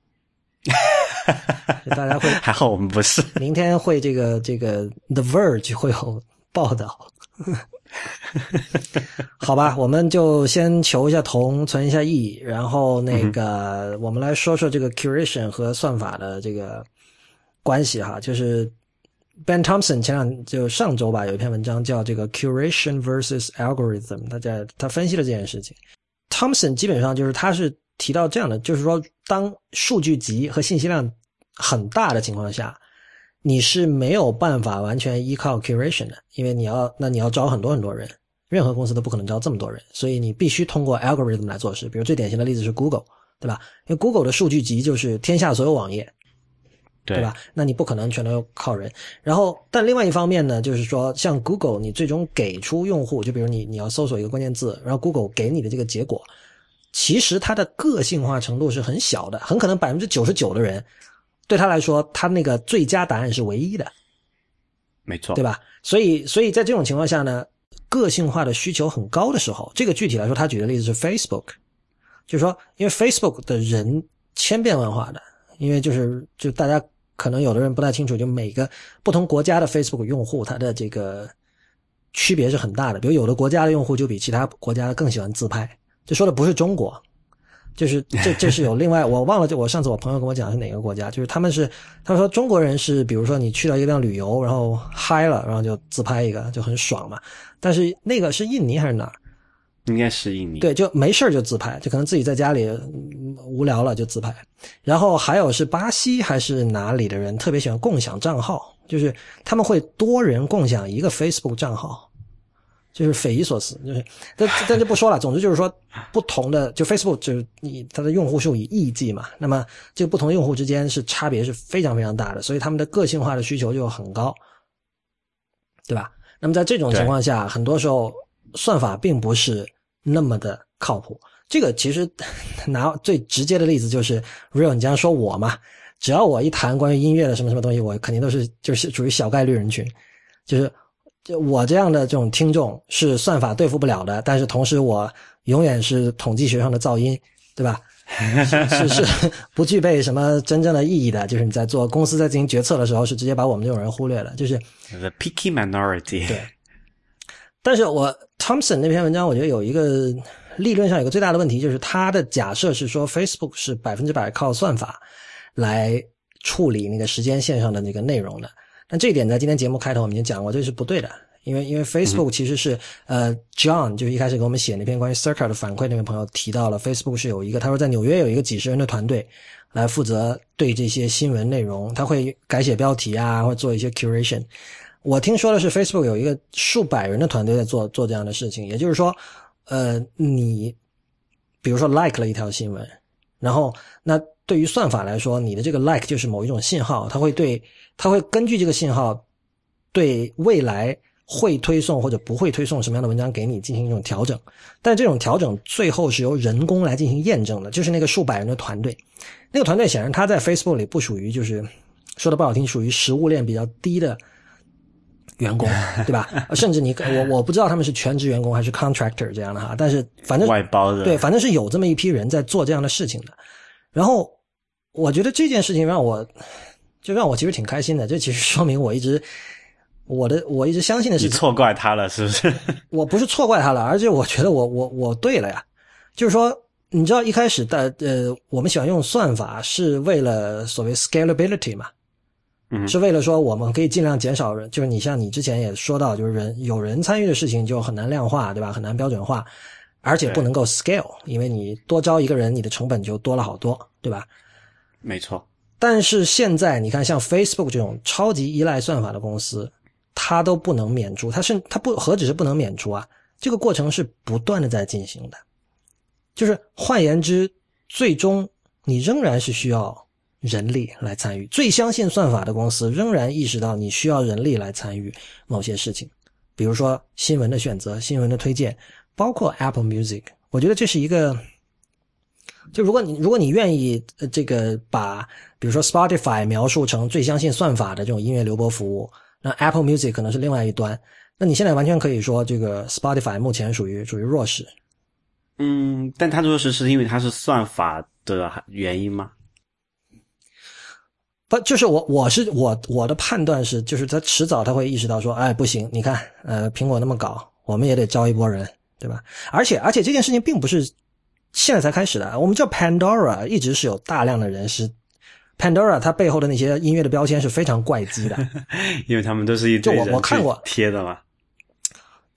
大家会还好我们不是。明天会这个这个 The Verge 会有报道。好吧，我们就先求一下同，存一下意，然后那个我们来说说这个 curation 和算法的这个关系哈，就是。Ben Thompson 前两就上周吧，有一篇文章叫这个 Curation versus Algorithm，他在他分析了这件事情。Thompson 基本上就是他是提到这样的，就是说当数据集和信息量很大的情况下，你是没有办法完全依靠 curation 的，因为你要那你要招很多很多人，任何公司都不可能招这么多人，所以你必须通过 algorithm 来做事。比如最典型的例子是 Google，对吧？因为 Google 的数据集就是天下所有网页，对吧？那你不可能全都靠人。然后，但另外一方面呢，就是说像 Google，你最终给出用户，就比如你你要搜索一个关键字，然后 Google 给你的这个结果，其实它的个性化程度是很小的，很可能百分之九十九的人。对他来说，他那个最佳答案是唯一的，没错，对吧？所以，所以在这种情况下呢，个性化的需求很高的时候，这个具体来说，他举的例子是 Facebook，就是说，因为 Facebook 的人千变万化的，因为就是就大家可能有的人不太清楚，就每个不同国家的 Facebook 用户，他的这个区别是很大的。比如有的国家的用户就比其他国家更喜欢自拍，这说的不是中国。就是这这是有另外我忘了，就我上次我朋友跟我讲是哪个国家，就是他们是他说中国人是比如说你去到一个地方旅游，然后嗨了，然后就自拍一个就很爽嘛。但是那个是印尼还是哪儿？应该是印尼。对，就没事就自拍，就可能自己在家里无聊了就自拍。然后还有是巴西还是哪里的人特别喜欢共享账号，就是他们会多人共享一个 Facebook 账号。就是匪夷所思，就是，但但就不说了。总之就是说，不同的就 Facebook 就是你它的用户数以亿计嘛，那么这个不同用户之间是差别是非常非常大的，所以他们的个性化的需求就很高，对吧？那么在这种情况下，很多时候算法并不是那么的靠谱。这个其实 拿最直接的例子就是 Real，你这样说我嘛，只要我一谈关于音乐的什么什么东西，我肯定都是就是属于小概率人群，就是。就我这样的这种听众是算法对付不了的，但是同时我永远是统计学上的噪音，对吧？是是 不具备什么真正的意义的，就是你在做公司在进行决策的时候，是直接把我们这种人忽略了，就是 the picky minority。对。但是我 Thompson 那篇文章，我觉得有一个理论上有个最大的问题，就是他的假设是说 Facebook 是百分之百靠算法来处理那个时间线上的那个内容的。那这一点在今天节目开头我们已经讲过，这是不对的，因为因为 Facebook 其实是呃，John 就是一开始给我们写那篇关于 Circle 的反馈那位朋友提到了，Facebook 是有一个他说在纽约有一个几十人的团队来负责对这些新闻内容，他会改写标题啊，或者做一些 curation。我听说的是 Facebook 有一个数百人的团队在做做这样的事情，也就是说，呃，你比如说 like 了一条新闻，然后那。对于算法来说，你的这个 like 就是某一种信号，它会对，它会根据这个信号，对未来会推送或者不会推送什么样的文章给你进行一种调整。但这种调整最后是由人工来进行验证的，就是那个数百人的团队。那个团队显然他在 Facebook 里不属于，就是说的不好听，属于食物链比较低的员工，对吧？甚至你我我不知道他们是全职员工还是 contractor 这样的哈，但是反正外包的，对，反正是有这么一批人在做这样的事情的，然后。我觉得这件事情让我，就让我其实挺开心的。这其实说明我一直我的我一直相信的是，你错怪他了是不是？我不是错怪他了，而且我觉得我我我对了呀。就是说，你知道一开始的呃，我们喜欢用算法是为了所谓 scalability 嘛，嗯，是为了说我们可以尽量减少人，就是你像你之前也说到，就是人有人参与的事情就很难量化，对吧？很难标准化，而且不能够 scale，因为你多招一个人，你的成本就多了好多，对吧？没错，但是现在你看，像 Facebook 这种超级依赖算法的公司，它都不能免除，它是它不何止是不能免除啊，这个过程是不断的在进行的，就是换言之，最终你仍然是需要人力来参与。最相信算法的公司仍然意识到你需要人力来参与某些事情，比如说新闻的选择、新闻的推荐，包括 Apple Music，我觉得这是一个。就如果你如果你愿意这个把比如说 Spotify 描述成最相信算法的这种音乐流播服务，那 Apple Music 可能是另外一端。那你现在完全可以说这个 Spotify 目前属于属于弱势。嗯，但它弱势是因为它是算法的原因吗？不，就是我我是我我的判断是，就是他迟早他会意识到说，哎，不行，你看，呃，苹果那么搞，我们也得招一波人，对吧？而且而且这件事情并不是。现在才开始的，我们知道 Pandora 一直是有大量的人是 Pandora，它背后的那些音乐的标签是非常怪机的，因为他们都是一就我我看过贴的嘛。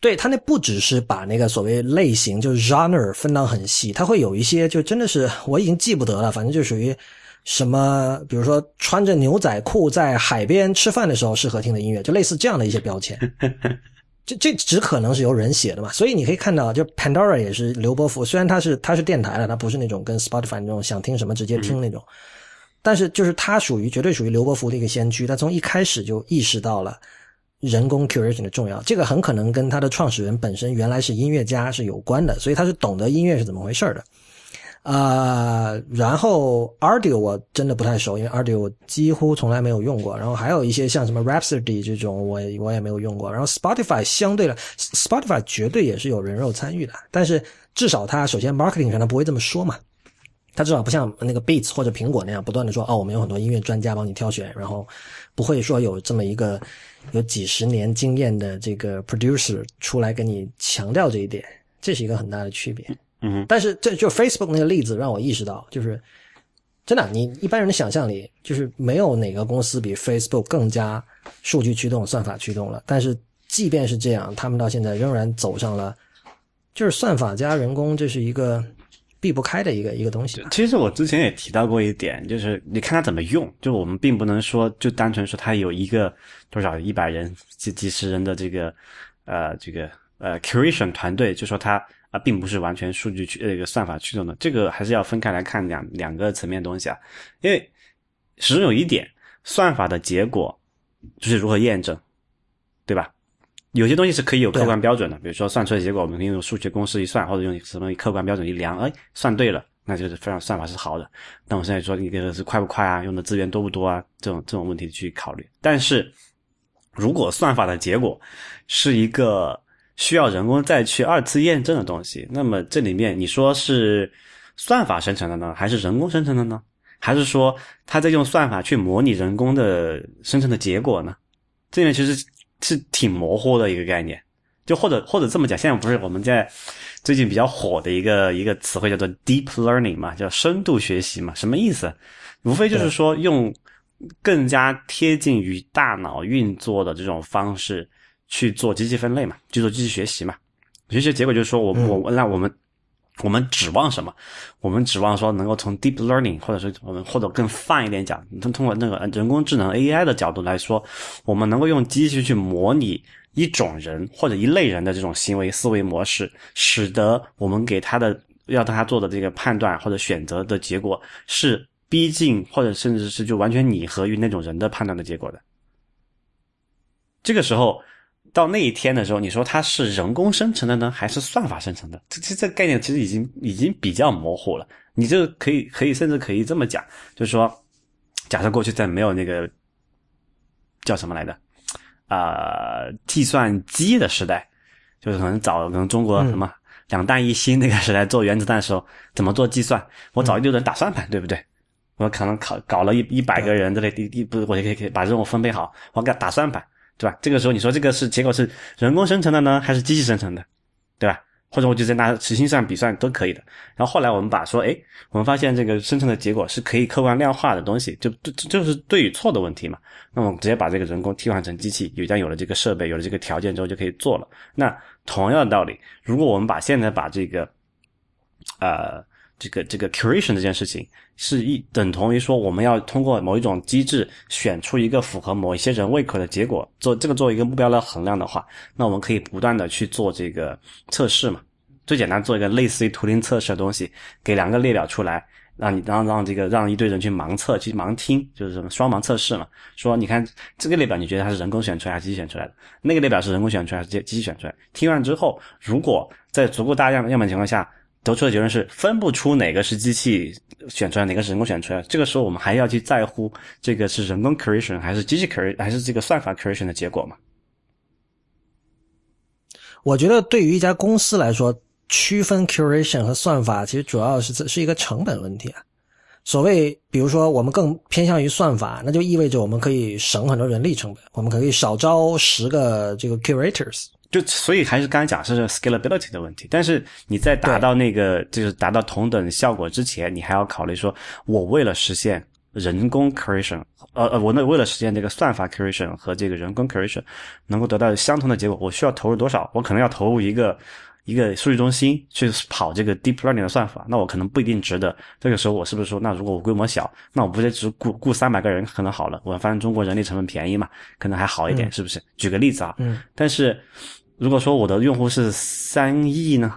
对他那不只是把那个所谓类型就是 genre 分到很细，他会有一些就真的是我已经记不得了，反正就属于什么，比如说穿着牛仔裤在海边吃饭的时候适合听的音乐，就类似这样的一些标签。这这只可能是由人写的嘛，所以你可以看到，就 Pandora 也是刘伯福，虽然他是他是电台的，他不是那种跟 Spotify 那种想听什么直接听那种，但是就是他属于绝对属于刘伯福的一个先驱，他从一开始就意识到了人工 curation 的重要，这个很可能跟他的创始人本身原来是音乐家是有关的，所以他是懂得音乐是怎么回事的。啊，然后 Audio 我真的不太熟，因为 Audio 我几乎从来没有用过。然后还有一些像什么 Rhapsody 这种，我我也没有用过。然后 Spotify 相对的，Spotify 绝对也是有人肉参与的，但是至少它首先 marketing 上它不会这么说嘛，它至少不像那个 Beats 或者苹果那样不断的说哦，我们有很多音乐专家帮你挑选，然后不会说有这么一个有几十年经验的这个 producer 出来跟你强调这一点，这是一个很大的区别。嗯，但是这就 Facebook 那个例子让我意识到，就是真的，你一般人的想象里，就是没有哪个公司比 Facebook 更加数据驱动、算法驱动了。但是即便是这样，他们到现在仍然走上了，就是算法加人工，这是一个避不开的一个一个东西。其实我之前也提到过一点，就是你看它怎么用，就我们并不能说就单纯说它有一个多少一百人、几几十人的这个呃这个呃 curation 团队，就说它。啊，并不是完全数据驱那个算法驱动的，这个还是要分开来看两两个层面东西啊。因为始终有一点，算法的结果就是如何验证，对吧？有些东西是可以有客观标准的，比如说算出来结果，我们可以用数学公式一算，或者用什么客观标准一量，哎，算对了，那就是非常算法是好的。那我现在说你这个是快不快啊？用的资源多不多啊？这种这种问题去考虑。但是如果算法的结果是一个。需要人工再去二次验证的东西，那么这里面你说是算法生成的呢，还是人工生成的呢？还是说他在用算法去模拟人工的生成的结果呢？这里面其实是挺模糊的一个概念。就或者或者这么讲，现在不是我们在最近比较火的一个一个词汇叫做 deep learning 嘛，叫深度学习嘛？什么意思？无非就是说用更加贴近于大脑运作的这种方式。去做机器分类嘛，去做机器学习嘛，学习结果就是说我我那我们我们指望什么？我们指望说能够从 deep learning，或者是我们或者更泛一点讲，通通过那个人工智能 AI 的角度来说，我们能够用机器去模拟一种人或者一类人的这种行为思维模式，使得我们给他的要他做的这个判断或者选择的结果是逼近或者甚至是就完全拟合于那种人的判断的结果的。这个时候。到那一天的时候，你说它是人工生成的呢，还是算法生成的？这这这个概念其实已经已经比较模糊了。你这可以可以甚至可以这么讲，就是说，假设过去在没有那个叫什么来的啊计算机的时代，就是可能早可能中国什么两弹一星那个时代做原子弹的时候，怎么做计算？我找一堆人打算盘，对不对？我可能考搞了一一百个人，这类第第不，我就可以可以把任务分配好，我给他打算盘。对吧？这个时候你说这个是结果是人工生成的呢，还是机器生成的？对吧？或者我就在拿实心算比算都可以的。然后后来我们把说，哎，我们发现这个生成的结果是可以客观量化的东西，就就就是对与错的问题嘛。那么直接把这个人工替换成机器，有将有了这个设备，有了这个条件之后就可以做了。那同样的道理，如果我们把现在把这个，呃。这个这个 curation 这件事情是一等同于说，我们要通过某一种机制选出一个符合某一些人胃口的结果，做这个作为一个目标来衡量的话，那我们可以不断的去做这个测试嘛。最简单做一个类似于图灵测试的东西，给两个列表出来，让你让让这个让一堆人去盲测去盲听，就是什么双盲测试嘛。说你看这个列表，你觉得它是人工选出来还是机器选出来的？那个列表是人工选出来还是机机器选出来？听完之后，如果在足够大量的样本情况下。得出的结论是分不出哪个是机器选出来，哪个是人工选出来。这个时候我们还要去在乎这个是人工 creation 还是机器 creation 还是这个算法 creation 的结果吗？我觉得对于一家公司来说，区分 curation 和算法其实主要是是一个成本问题啊。所谓，比如说我们更偏向于算法，那就意味着我们可以省很多人力成本，我们可以少招十个这个 curators。就所以还是刚才讲是 scalability 的问题，但是你在达到那个就是达到同等效果之前，你还要考虑说，我为了实现人工 creation，呃呃，我那为了实现这个算法 creation 和这个人工 creation 能够得到相同的结果，我需要投入多少？我可能要投入一个一个数据中心去跑这个 deep learning 的算法，那我可能不一定值得。这个时候我是不是说，那如果我规模小，那我不就只雇雇三百个人可能好了？我发现中国人力成本便宜嘛，可能还好一点，是不是？举个例子啊，嗯，但是如果说我的用户是三亿呢，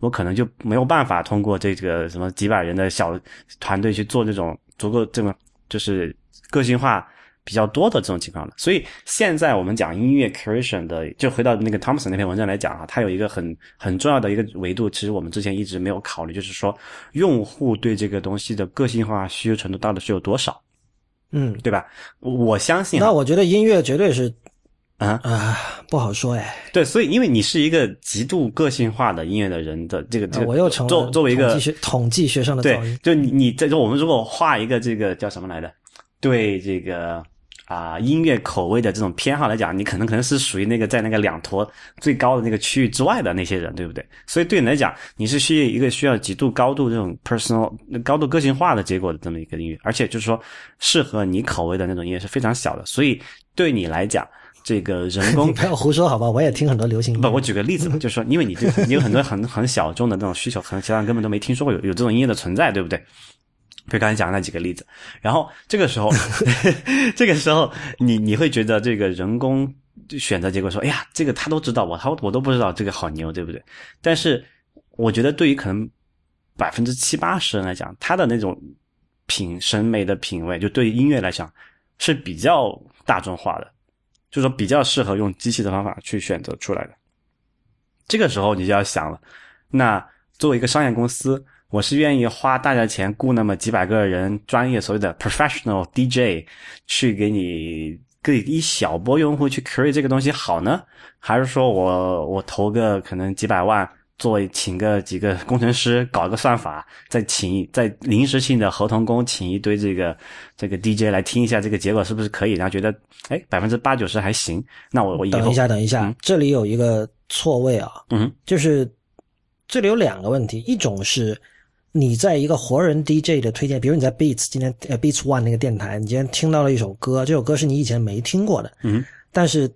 我可能就没有办法通过这个什么几百人的小团队去做这种足够这么就是个性化。比较多的这种情况了，所以现在我们讲音乐 creation 的，就回到那个 Thompson 那篇文章来讲啊，它有一个很很重要的一个维度，其实我们之前一直没有考虑，就是说用户对这个东西的个性化需求程度到底是有多少，嗯，对吧？我相信，那我觉得音乐绝对是啊啊不好说哎，对，所以因为你是一个极度个性化的音乐的人的这个，这个我又成作作为一个统计学统计学上的对，就你你这就我们如果画一个这个叫什么来着，对这个。啊，音乐口味的这种偏好来讲，你可能可能是属于那个在那个两坨最高的那个区域之外的那些人，对不对？所以对你来讲，你是需要一个需要极度高度这种 personal 高度个性化的结果的这么一个音乐，而且就是说适合你口味的那种音乐是非常小的。所以对你来讲，这个人工 你不要胡说好吧？我也听很多流行音不，我举个例子嘛，就是说，因为你这你有很多很很小众的那种需求，可能其他人根本都没听说过有有这种音乐的存在，对不对？比如刚才讲的那几个例子，然后这个时候，这个时候你你会觉得这个人工选择结果说，哎呀，这个他都知道，我他我都不知道，这个好牛，对不对？但是我觉得对于可能百分之七八十人来讲，他的那种品审美的品味，就对于音乐来讲是比较大众化的，就是说比较适合用机器的方法去选择出来的。这个时候你就要想了，那作为一个商业公司。我是愿意花大价钱雇那么几百个人，专业所谓的 professional DJ 去给你给一小波用户去 create 这个东西好呢，还是说我我投个可能几百万，作为请个几个工程师搞个算法，再请再临时性的合同工请一堆这个这个 DJ 来听一下这个结果是不是可以，然后觉得哎百分之八九十还行，那我我等一下等一下，这里有一个错位啊，嗯，就是这里有两个问题，一种是。你在一个活人 DJ 的推荐，比如你在 Beats 今天呃 Beats One 那个电台，你今天听到了一首歌，这首歌是你以前没听过的，嗯，但是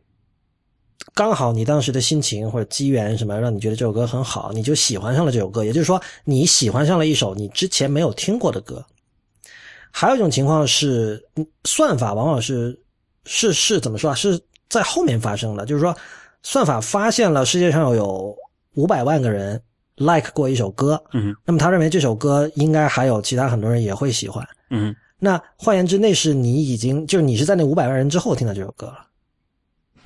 刚好你当时的心情或者机缘什么让你觉得这首歌很好，你就喜欢上了这首歌，也就是说你喜欢上了一首你之前没有听过的歌。还有一种情况是，算法往往是是是怎么说啊？是在后面发生的，就是说算法发现了世界上有五百万个人。like 过一首歌，嗯，那么他认为这首歌应该还有其他很多人也会喜欢，嗯，那换言之，那是你已经就是你是在那五百万人之后听到这首歌了，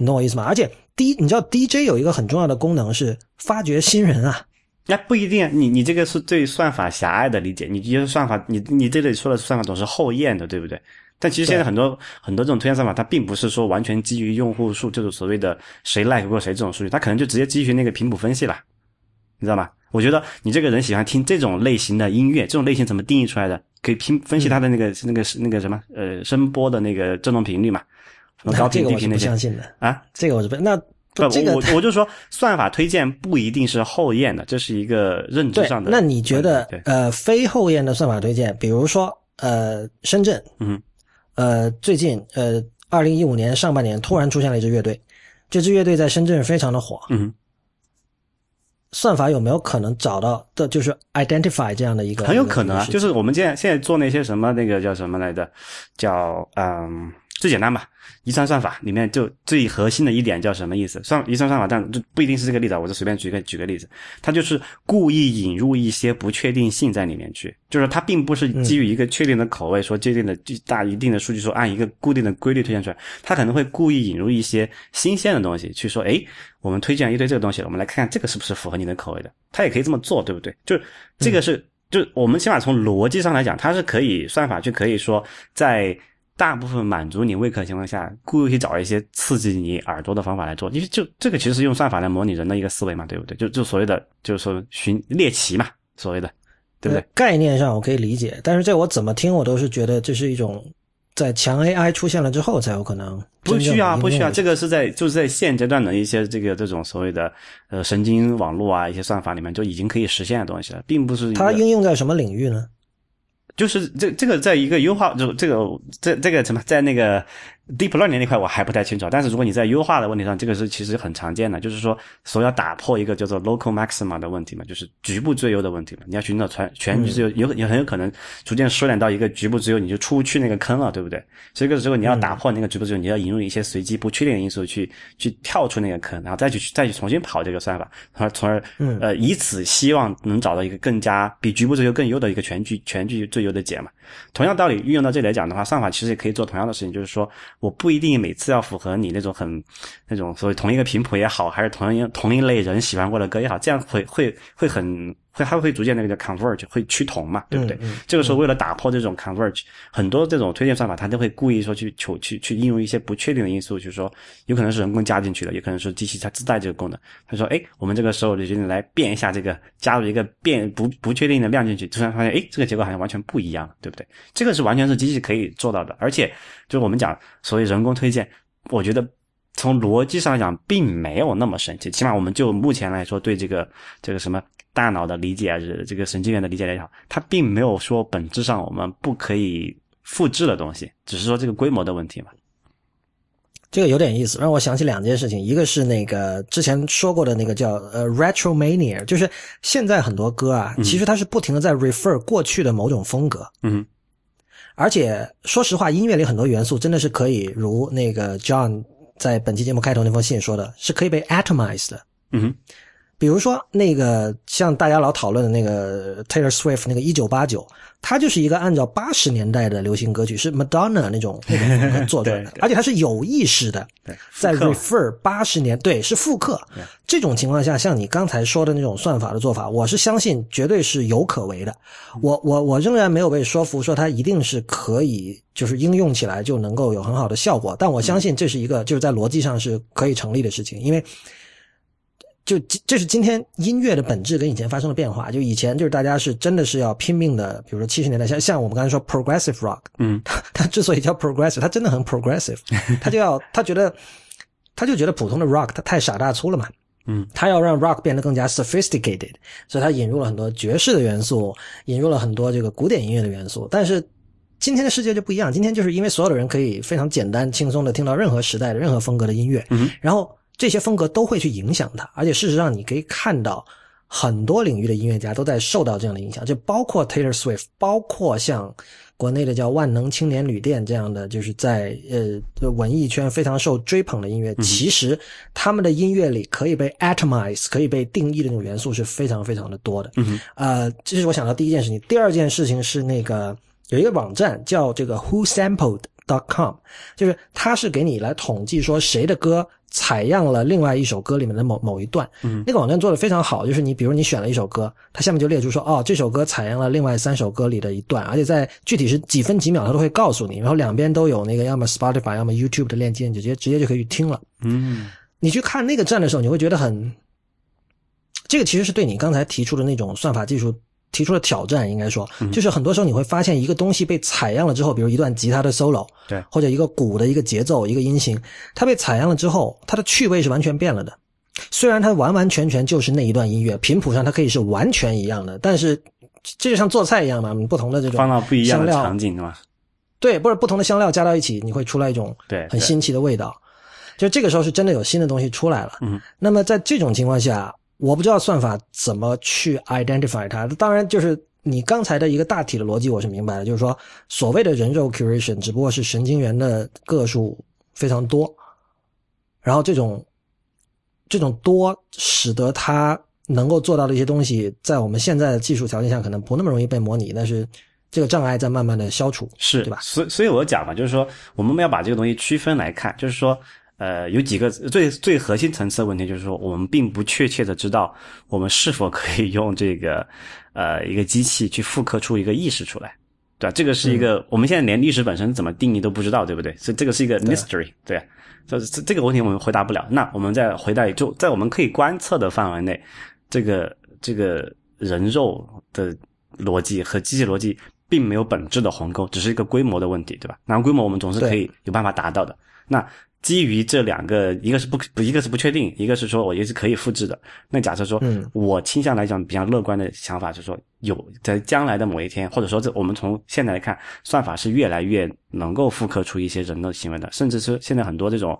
你懂我意思吗？而且 D 你知道 DJ 有一个很重要的功能是发掘新人啊，那不一定，你你这个是对算法狭隘的理解，你觉得算法你你这里说的算法总是后验的，对不对？但其实现在很多很多这种推荐算法，它并不是说完全基于用户数，就是所谓的谁 like 过谁这种数据，它可能就直接基于那个频谱分析了，你知道吗？我觉得你这个人喜欢听这种类型的音乐，这种类型怎么定义出来的？可以拼分析它的那个那个那个什么呃声波的那个振动频率嘛？什么高频低频那些？不相信的啊？这个我是不那这个我我就说算法推荐不一定是后验的，这是一个认知上的。那你觉得呃非后验的算法推荐，比如说呃深圳，嗯，呃最近呃二零一五年上半年突然出现了一支乐队，这支乐队在深圳非常的火，嗯。算法有没有可能找到的，就是 identify 这样的一个？很有可能啊，就是我们现在现在做那些什么那个叫什么来着，叫嗯。最简单吧，遗传算法里面就最核心的一点叫什么意思？算遗传算法，但就不一定是这个例子，我就随便举个举个例子，它就是故意引入一些不确定性在里面去，就是它并不是基于一个确定的口味，说确定的大一定的数据，说按一个固定的规律推荐出来，它可能会故意引入一些新鲜的东西，去说，哎，我们推荐一堆这个东西，我们来看看这个是不是符合你的口味的，它也可以这么做，对不对？就是这个是，就我们起码从逻辑上来讲，它是可以算法就可以说在。大部分满足你胃口的情况下，故意去找一些刺激你耳朵的方法来做，因为就这个其实是用算法来模拟人的一个思维嘛，对不对？就就所谓的就是说寻猎奇嘛，所谓的，对不对？概念上我可以理解，但是这我怎么听我都是觉得这是一种在强 AI 出现了之后才有可能。不需要，不需要，这个是在就是在现阶段的一些这个这种所谓的呃神经网络啊一些算法里面就已经可以实现的东西了，并不是它应用在什么领域呢？就是这这个在一个优化，就这个这这个什么，在那个 deep learning 那块我还不太清楚，但是如果你在优化的问题上，这个是其实很常见的，就是说，所要打破一个叫做 local maxima 的问题嘛，就是局部最优的问题嘛。你要寻找全全局最优，有也很有可能逐渐缩减到一个局部最优，你就出不去那个坑了，对不对？所以这个时候你要打破那个局部最优，你要引入一些随机不确定的因素去去跳出那个坑，然后再去再去重新跑这个算法，从而从而呃以此希望能找到一个更加比局部最优更优的一个全局全局最优的解嘛。同样道理运用到这里来讲的话，算法其实也可以做同样的事情，就是说。我不一定每次要符合你那种很那种所谓同一个频谱也好，还是同一同一类人喜欢过的歌也好，这样会会会很会还会逐渐那个叫 converge 会趋同嘛，对不对？这个时候为了打破这种 converge，很多这种推荐算法它都会故意说去求去去应用一些不确定的因素，就是说有可能是人工加进去的，也可能是机器它自带这个功能。他说，哎，我们这个时候就决定来变一下这个，加入一个变不不确定的量进去，突然发现，哎，这个结果好像完全不一样，对不对？这个是完全是机器可以做到的，而且就是我们讲。所谓人工推荐，我觉得从逻辑上来讲，并没有那么神奇。起码我们就目前来说，对这个这个什么大脑的理解啊，这个神经元的理解也好，它并没有说本质上我们不可以复制的东西，只是说这个规模的问题嘛。这个有点意思，让我想起两件事情。一个是那个之前说过的那个叫呃 retromania，就是现在很多歌啊，其实它是不停的在 refer 过去的某种风格。嗯。而且说实话，音乐里很多元素真的是可以，如那个 John 在本期节目开头那封信说的，是可以被 atomized 的。嗯。比如说，那个像大家老讨论的那个 Taylor Swift 那个一九八九，它就是一个按照八十年代的流行歌曲，是 Madonna 那种那种风格做出来的，而且它是有意识的，在 refer 八十年，对，是复刻。这种情况下，像你刚才说的那种算法的做法，我是相信绝对是有可为的。我我我仍然没有被说服，说它一定是可以，就是应用起来就能够有很好的效果。但我相信这是一个就是在逻辑上是可以成立的事情，因为。就这是今天音乐的本质跟以前发生了变化。就以前就是大家是真的是要拼命的，比如说七十年代像像我们刚才说 progressive rock，嗯，它之所以叫 progressive，它真的很 progressive，他就要他觉得他就觉得普通的 rock 它太傻大粗了嘛，嗯，他要让 rock 变得更加 sophisticated，所以他引入了很多爵士的元素，引入了很多这个古典音乐的元素。但是今天的世界就不一样，今天就是因为所有的人可以非常简单轻松的听到任何时代的任何风格的音乐，嗯，然后。这些风格都会去影响它，而且事实上你可以看到，很多领域的音乐家都在受到这样的影响，就包括 Taylor Swift，包括像国内的叫万能青年旅店这样的，就是在呃文艺圈非常受追捧的音乐，其实他们的音乐里可以被 atomize，可以被定义的那种元素是非常非常的多的。嗯，呃，这是我想到第一件事情。第二件事情是那个有一个网站叫这个 Who Sampled dot com，就是它是给你来统计说谁的歌。采样了另外一首歌里面的某某一段，嗯，那个网站做的非常好，就是你比如你选了一首歌，它下面就列出说，哦，这首歌采样了另外三首歌里的一段，而且在具体是几分几秒，它都会告诉你，然后两边都有那个要么 Spotify 要么 YouTube 的链接，你直接直接就可以听了。嗯，你去看那个站的时候，你会觉得很，这个其实是对你刚才提出的那种算法技术。提出了挑战，应该说，就是很多时候你会发现一个东西被采样了之后，比如一段吉他的 solo，对，或者一个鼓的一个节奏、一个音型，它被采样了之后，它的趣味是完全变了的。虽然它完完全全就是那一段音乐，频谱上它可以是完全一样的，但是这就像做菜一样嘛，不同的这种放到不一样的场景是吧？对，不是不同的香料加到一起，你会出来一种对很新奇的味道。就这个时候是真的有新的东西出来了。嗯，那么在这种情况下。我不知道算法怎么去 identify 它。当然，就是你刚才的一个大体的逻辑，我是明白的。就是说，所谓的人肉 curation 只不过是神经元的个数非常多，然后这种这种多使得它能够做到的一些东西，在我们现在的技术条件下可能不那么容易被模拟，但是这个障碍在慢慢的消除，是对吧？所所以，我讲嘛，就是说，我们要把这个东西区分来看，就是说。呃，有几个最最核心层次的问题，就是说，我们并不确切的知道我们是否可以用这个 呃一个机器去复刻出一个意识出来，对吧？这个是一个我们现在连历史本身怎么定义都不知道，对不对？所以这个是一个 mystery，对，所以这这个问题我们回答不了。那我们再回答，就在我们可以观测的范围内，这个这个人肉的逻辑和机器逻辑并没有本质的鸿沟，只是一个规模的问题，对吧？然后规模我们总是可以有办法达到的。那基于这两个，一个是不不，一个是不确定，一个是说我也是可以复制的。那假设说，嗯，我倾向来讲比较乐观的想法是说，有在将来的某一天，或者说这我们从现在来看，算法是越来越能够复刻出一些人的行为的，甚至是现在很多这种，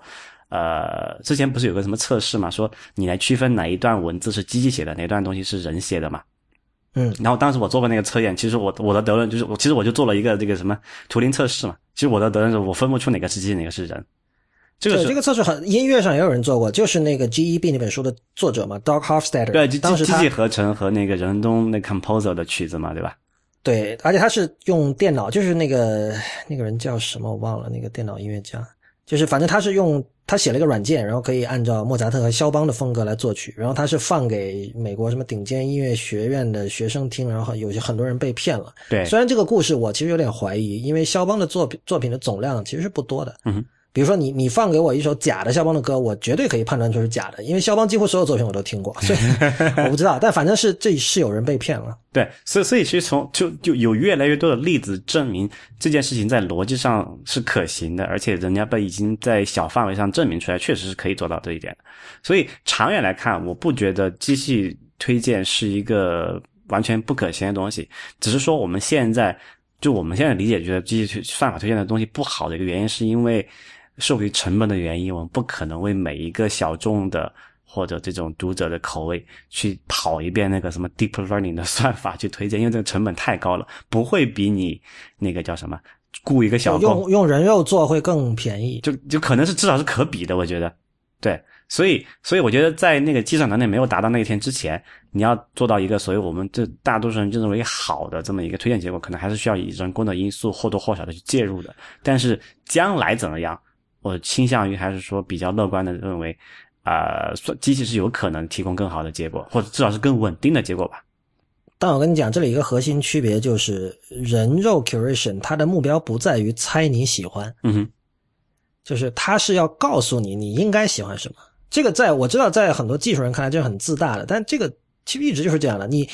呃，之前不是有个什么测试嘛，说你来区分哪一段文字是机器写的，哪段东西是人写的嘛。嗯，然后当时我做过那个测验，其实我我的得论就是我其实我就做了一个这个什么图灵测试嘛，其实我的得论是我分不出哪个是机器哪个是人。这个这个测试很音乐上也有人做过，就是那个 GEB 那本书的作者嘛，Doug Hofstadter。对，当时他机器合成和那个人工那 composer 的曲子嘛，对吧？对，而且他是用电脑，就是那个那个人叫什么我忘了，那个电脑音乐家，就是反正他是用他写了一个软件，然后可以按照莫扎特和肖邦的风格来作曲，然后他是放给美国什么顶尖音乐学院的学生听，然后有些很多人被骗了。对，虽然这个故事我其实有点怀疑，因为肖邦的作品作品的总量其实是不多的。嗯哼。比如说你你放给我一首假的肖邦的歌，我绝对可以判断出是假的，因为肖邦几乎所有作品我都听过，所以 我不知道。但反正是这是有人被骗了。对，所以所以其实从就就有越来越多的例子证明这件事情在逻辑上是可行的，而且人家被已经在小范围上证明出来，确实是可以做到这一点。所以长远来看，我不觉得机器推荐是一个完全不可行的东西，只是说我们现在就我们现在理解觉得机器算法推荐的东西不好的一个原因，是因为。受于成本的原因，我们不可能为每一个小众的或者这种读者的口味去跑一遍那个什么 deep learning 的 算法去推荐，因为这个成本太高了，不会比你那个叫什么雇一个小用用人肉做会更便宜，就就可能是至少是可比的，我觉得，对，所以所以我觉得在那个计算能力没有达到那一天之前，你要做到一个所谓我们这大多数人就认为好的这么一个推荐结果，可能还是需要以人工的因素或多或少的去介入的，但是将来怎么样？我倾向于还是说比较乐观的认为，啊，机器是有可能提供更好的结果，或者至少是更稳定的结果吧。但我跟你讲，这里一个核心区别就是，人肉 curation 它的目标不在于猜你喜欢，嗯哼，就是它是要告诉你你应该喜欢什么。这个在我知道，在很多技术人看来这是很自大的，但这个其实一直就是这样的。你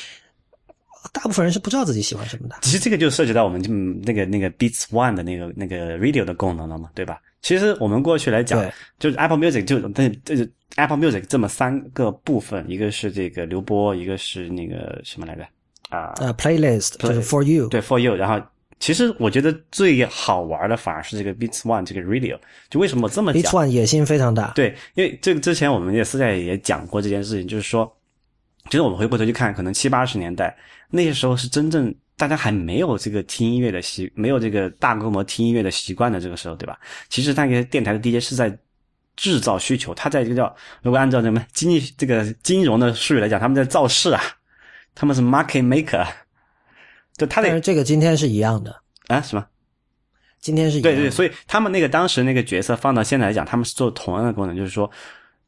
大部分人是不知道自己喜欢什么的。其实这个就涉及到我们就那个那个 Beats One 的那个那个 radio 的功能了嘛，对吧？其实我们过去来讲，就是 Apple Music 就这这是 Apple Music 这么三个部分，一个是这个流播，一个是那个什么来着啊？呃，Playlist 就是 For You，对 For You。然后其实我觉得最好玩的反而是这个 Beats One 这个 Radio。就为什么我这么讲？Beats One 野心非常大。对，因为这个之前我们也私下也讲过这件事情，就是说，其实我们回过头去看，可能七八十年代那些时候是真正。大家还没有这个听音乐的习，没有这个大规模听音乐的习惯的这个时候，对吧？其实那个电台的 DJ 是在制造需求，他在这个叫如果按照什么经济这个金融的术语来讲，他们在造势啊，他们是 market maker，就他的这个今天是一样的啊？什么？今天是对对，所以他们那个当时那个角色放到现在来讲，他们是做同样的功能，就是说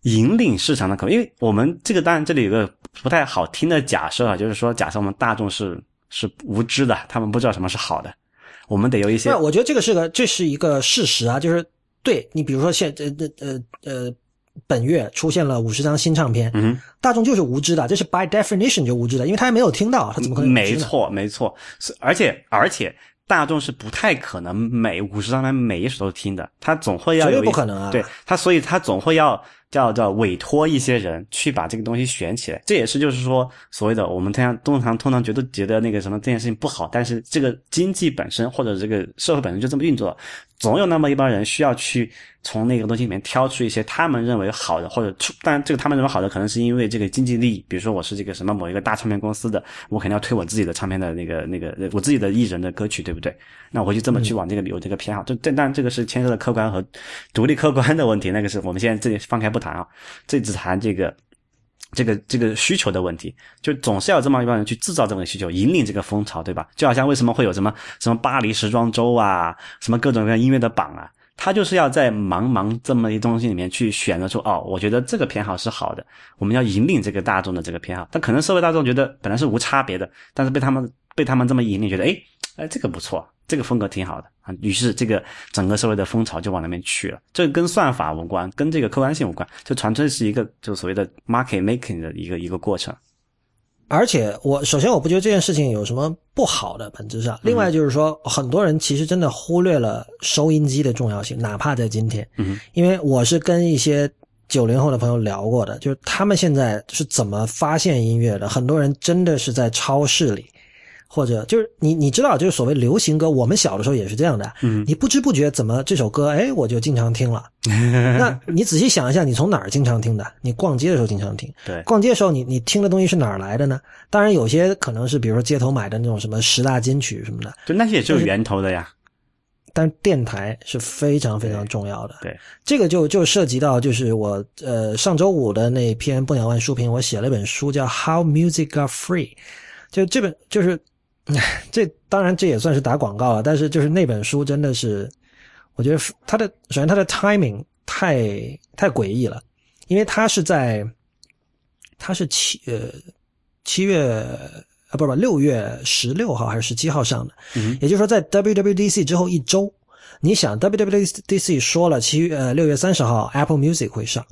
引领市场的口，因为我们这个当然这里有个不太好听的假设啊，就是说假设我们大众是。是无知的，他们不知道什么是好的。我们得有一些。我觉得这个是个，这是一个事实啊，就是对你，比如说现呃呃呃，本月出现了五十张新唱片，嗯，大众就是无知的，这是 by definition 就无知的，因为他还没有听到，他怎么可能？没错，没错，而且而且大众是不太可能每五十张片每一首都听的，他总会要绝对不可能啊，对他，所以他总会要。叫叫委托一些人去把这个东西选起来，这也是就是说所谓的我们通常通常通常觉得觉得那个什么这件事情不好，但是这个经济本身或者这个社会本身就这么运作，总有那么一帮人需要去从那个东西里面挑出一些他们认为好的，或者出当然这个他们认为好的可能是因为这个经济利益，比如说我是这个什么某一个大唱片公司的，我肯定要推我自己的唱片的那个那个我自己的艺人的歌曲，对不对？那我就这么去往这个有这个偏好，这这当然这个是牵涉的客观和独立客观的问题，那个是我们现在这里放开不。谈啊，这只谈这个，这个这个需求的问题，就总是要这么一帮人去制造这么个需求，引领这个风潮，对吧？就好像为什么会有什么什么巴黎时装周啊，什么各种各样音乐的榜啊，他就是要在茫茫这么一东西里面去选择出哦，我觉得这个偏好是好的，我们要引领这个大众的这个偏好。但可能社会大众觉得本来是无差别的，但是被他们被他们这么引领，觉得哎哎这个不错。这个风格挺好的啊，于是这个整个社会的风潮就往那边去了。这跟算法无关，跟这个客观性无关，就纯粹是一个就所谓的 market making 的一个一个过程。而且我首先我不觉得这件事情有什么不好的本质上，另外就是说，很多人其实真的忽略了收音机的重要性，哪怕在今天，嗯，因为我是跟一些九零后的朋友聊过的，就是他们现在是怎么发现音乐的，很多人真的是在超市里。或者就是你你知道，就是所谓流行歌，我们小的时候也是这样的。嗯，你不知不觉怎么这首歌，哎，我就经常听了。那你仔细想一下，你从哪儿经常听的？你逛街的时候经常听。对，逛街的时候，你你听的东西是哪儿来的呢？当然，有些可能是比如说街头买的那种什么十大金曲什么的。就那些也是有源头的呀。但是电台是非常非常重要的。对，这个就就涉及到就是我呃上周五的那篇不鸟万书评，我写了一本书叫《How Music Got Free》，就这本就是。这当然这也算是打广告了，但是就是那本书真的是，我觉得它的首先它的 timing 太太诡异了，因为它是在，它是七呃七月啊不不六月十六号还是十七号上的，也就是说在 WWDC 之后一周，你想 WWDC 说了七月呃六月三十号 Apple Music 会上，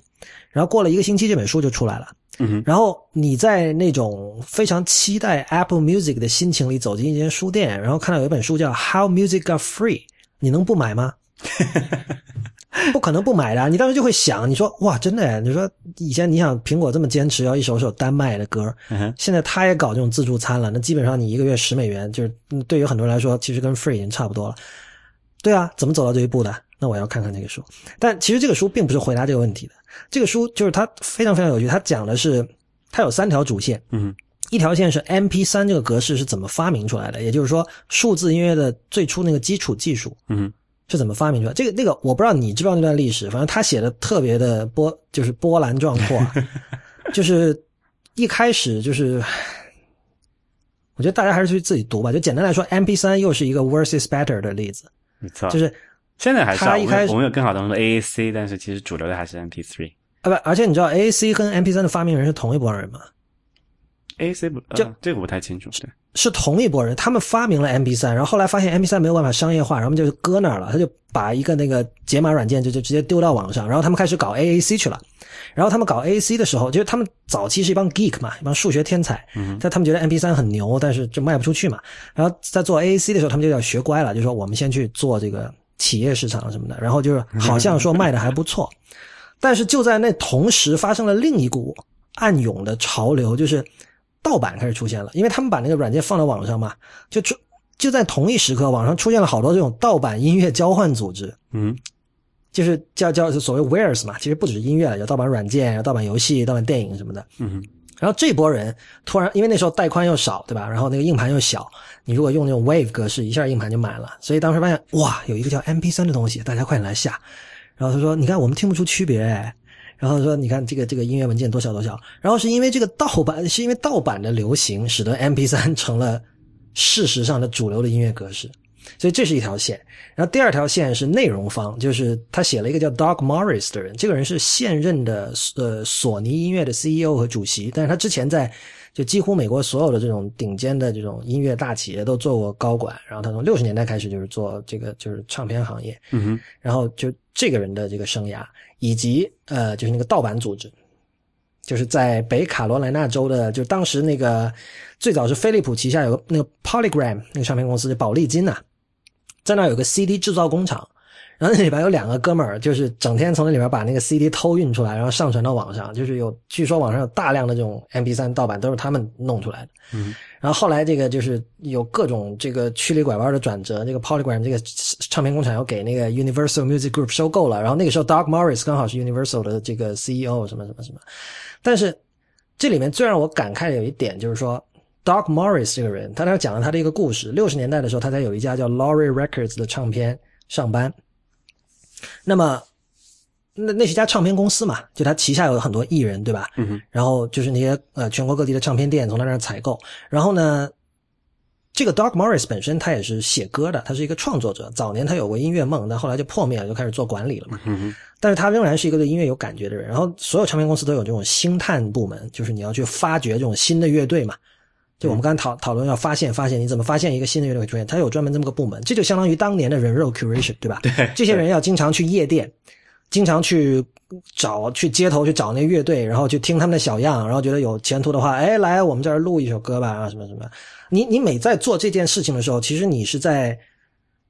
然后过了一个星期这本书就出来了。嗯，然后你在那种非常期待 Apple Music 的心情里走进一间书店，然后看到有一本书叫《How Music Got Free》，你能不买吗？不可能不买的。你当时就会想，你说哇，真的？你说以前你想苹果这么坚持要一首首单卖的歌，现在他也搞这种自助餐了，那基本上你一个月十美元，就是对于很多人来说，其实跟 Free 已经差不多了。对啊，怎么走到这一步的？那我要看看那个书。但其实这个书并不是回答这个问题的。这个书就是它非常非常有趣，它讲的是它有三条主线，嗯，一条线是 M P 三这个格式是怎么发明出来的，也就是说数字音乐的最初那个基础技术，嗯，是怎么发明出来？这个那个我不知道你知不知道那段历史，反正他写的特别的波，就是波澜壮阔，就是一开始就是，我觉得大家还是去自己读吧。就简单来说，M P 三又是一个 worse is better 的例子，没错，就是。现在还是他一开始我们有更好的 AAC，但是其实主流的还是 MP3 啊不，而且你知道 AAC 跟 MP3 的发明人是同一波人吗？AAC 不，这这个不太清楚。对，是同一波人，他们发明了 MP3，然后后来发现 MP3 没有办法商业化，然后就搁那儿了，他就把一个那个解码软件就就直接丢到网上，然后他们开始搞 AAC 去了。然后他们搞 AAC 的时候，就是他们早期是一帮 geek 嘛，一帮数学天才，但他们觉得 MP3 很牛，但是就卖不出去嘛。然后在做 AAC 的时候，他们就要学乖了，就说我们先去做这个。企业市场什么的，然后就是好像说卖的还不错，但是就在那同时发生了另一股暗涌的潮流，就是盗版开始出现了。因为他们把那个软件放到网上嘛，就出就在同一时刻，网上出现了好多这种盗版音乐交换组织，嗯，就是叫叫所谓 wares 嘛，其实不只是音乐了，有盗版软件、有盗版游戏、盗版电影什么的，嗯。然后这波人突然，因为那时候带宽又少，对吧？然后那个硬盘又小，你如果用那种 Wave 格式，一下硬盘就满了。所以当时发现，哇，有一个叫 MP3 的东西，大家快点来下。然后他说：“你看，我们听不出区别。”然后说：“你看这个这个音乐文件多小多小。”然后是因为这个盗版，是因为盗版的流行，使得 MP3 成了事实上的主流的音乐格式。所以这是一条线，然后第二条线是内容方，就是他写了一个叫 Doug Morris 的人，这个人是现任的呃索尼音乐的 CEO 和主席，但是他之前在就几乎美国所有的这种顶尖的这种音乐大企业都做过高管，然后他从六十年代开始就是做这个就是唱片行业，嗯哼，然后就这个人的这个生涯，以及呃就是那个盗版组织，就是在北卡罗来纳州的，就当时那个最早是飞利浦旗下有个那个 Polygram 那个唱片公司，就宝丽金呐。在那有个 CD 制造工厂，然后那里边有两个哥们儿，就是整天从那里边把那个 CD 偷运出来，然后上传到网上。就是有据说网上有大量的这种 MP3 盗版，都是他们弄出来的。嗯，然后后来这个就是有各种这个曲里拐弯的转折，这个 Polygram 这个唱片工厂又给那个 Universal Music Group 收购了。然后那个时候 Doug Morris 刚好是 Universal 的这个 CEO 什么什么什么。但是这里面最让我感慨的有一点就是说。Doug Morris 这个人，他那讲了他的一个故事。六十年代的时候，他在有一家叫 Laurie Records 的唱片上班。那么，那那是一家唱片公司嘛？就他旗下有很多艺人，对吧？嗯然后就是那些呃全国各地的唱片店从他那儿采购。然后呢，这个 Doug Morris 本身他也是写歌的，他是一个创作者。早年他有过音乐梦，但后来就破灭了，就开始做管理了嘛。嗯但是他仍然是一个对音乐有感觉的人。然后所有唱片公司都有这种星探部门，就是你要去发掘这种新的乐队嘛。就我们刚才讨讨论要发现发现你怎么发现一个新的乐队出现，他有专门这么个部门，这就相当于当年的人肉 curation，对吧？对，这些人要经常去夜店，经常去找去街头去找那乐队，然后去听他们的小样，然后觉得有前途的话，哎，来我们这儿录一首歌吧，啊，什么什么。你你每在做这件事情的时候，其实你是在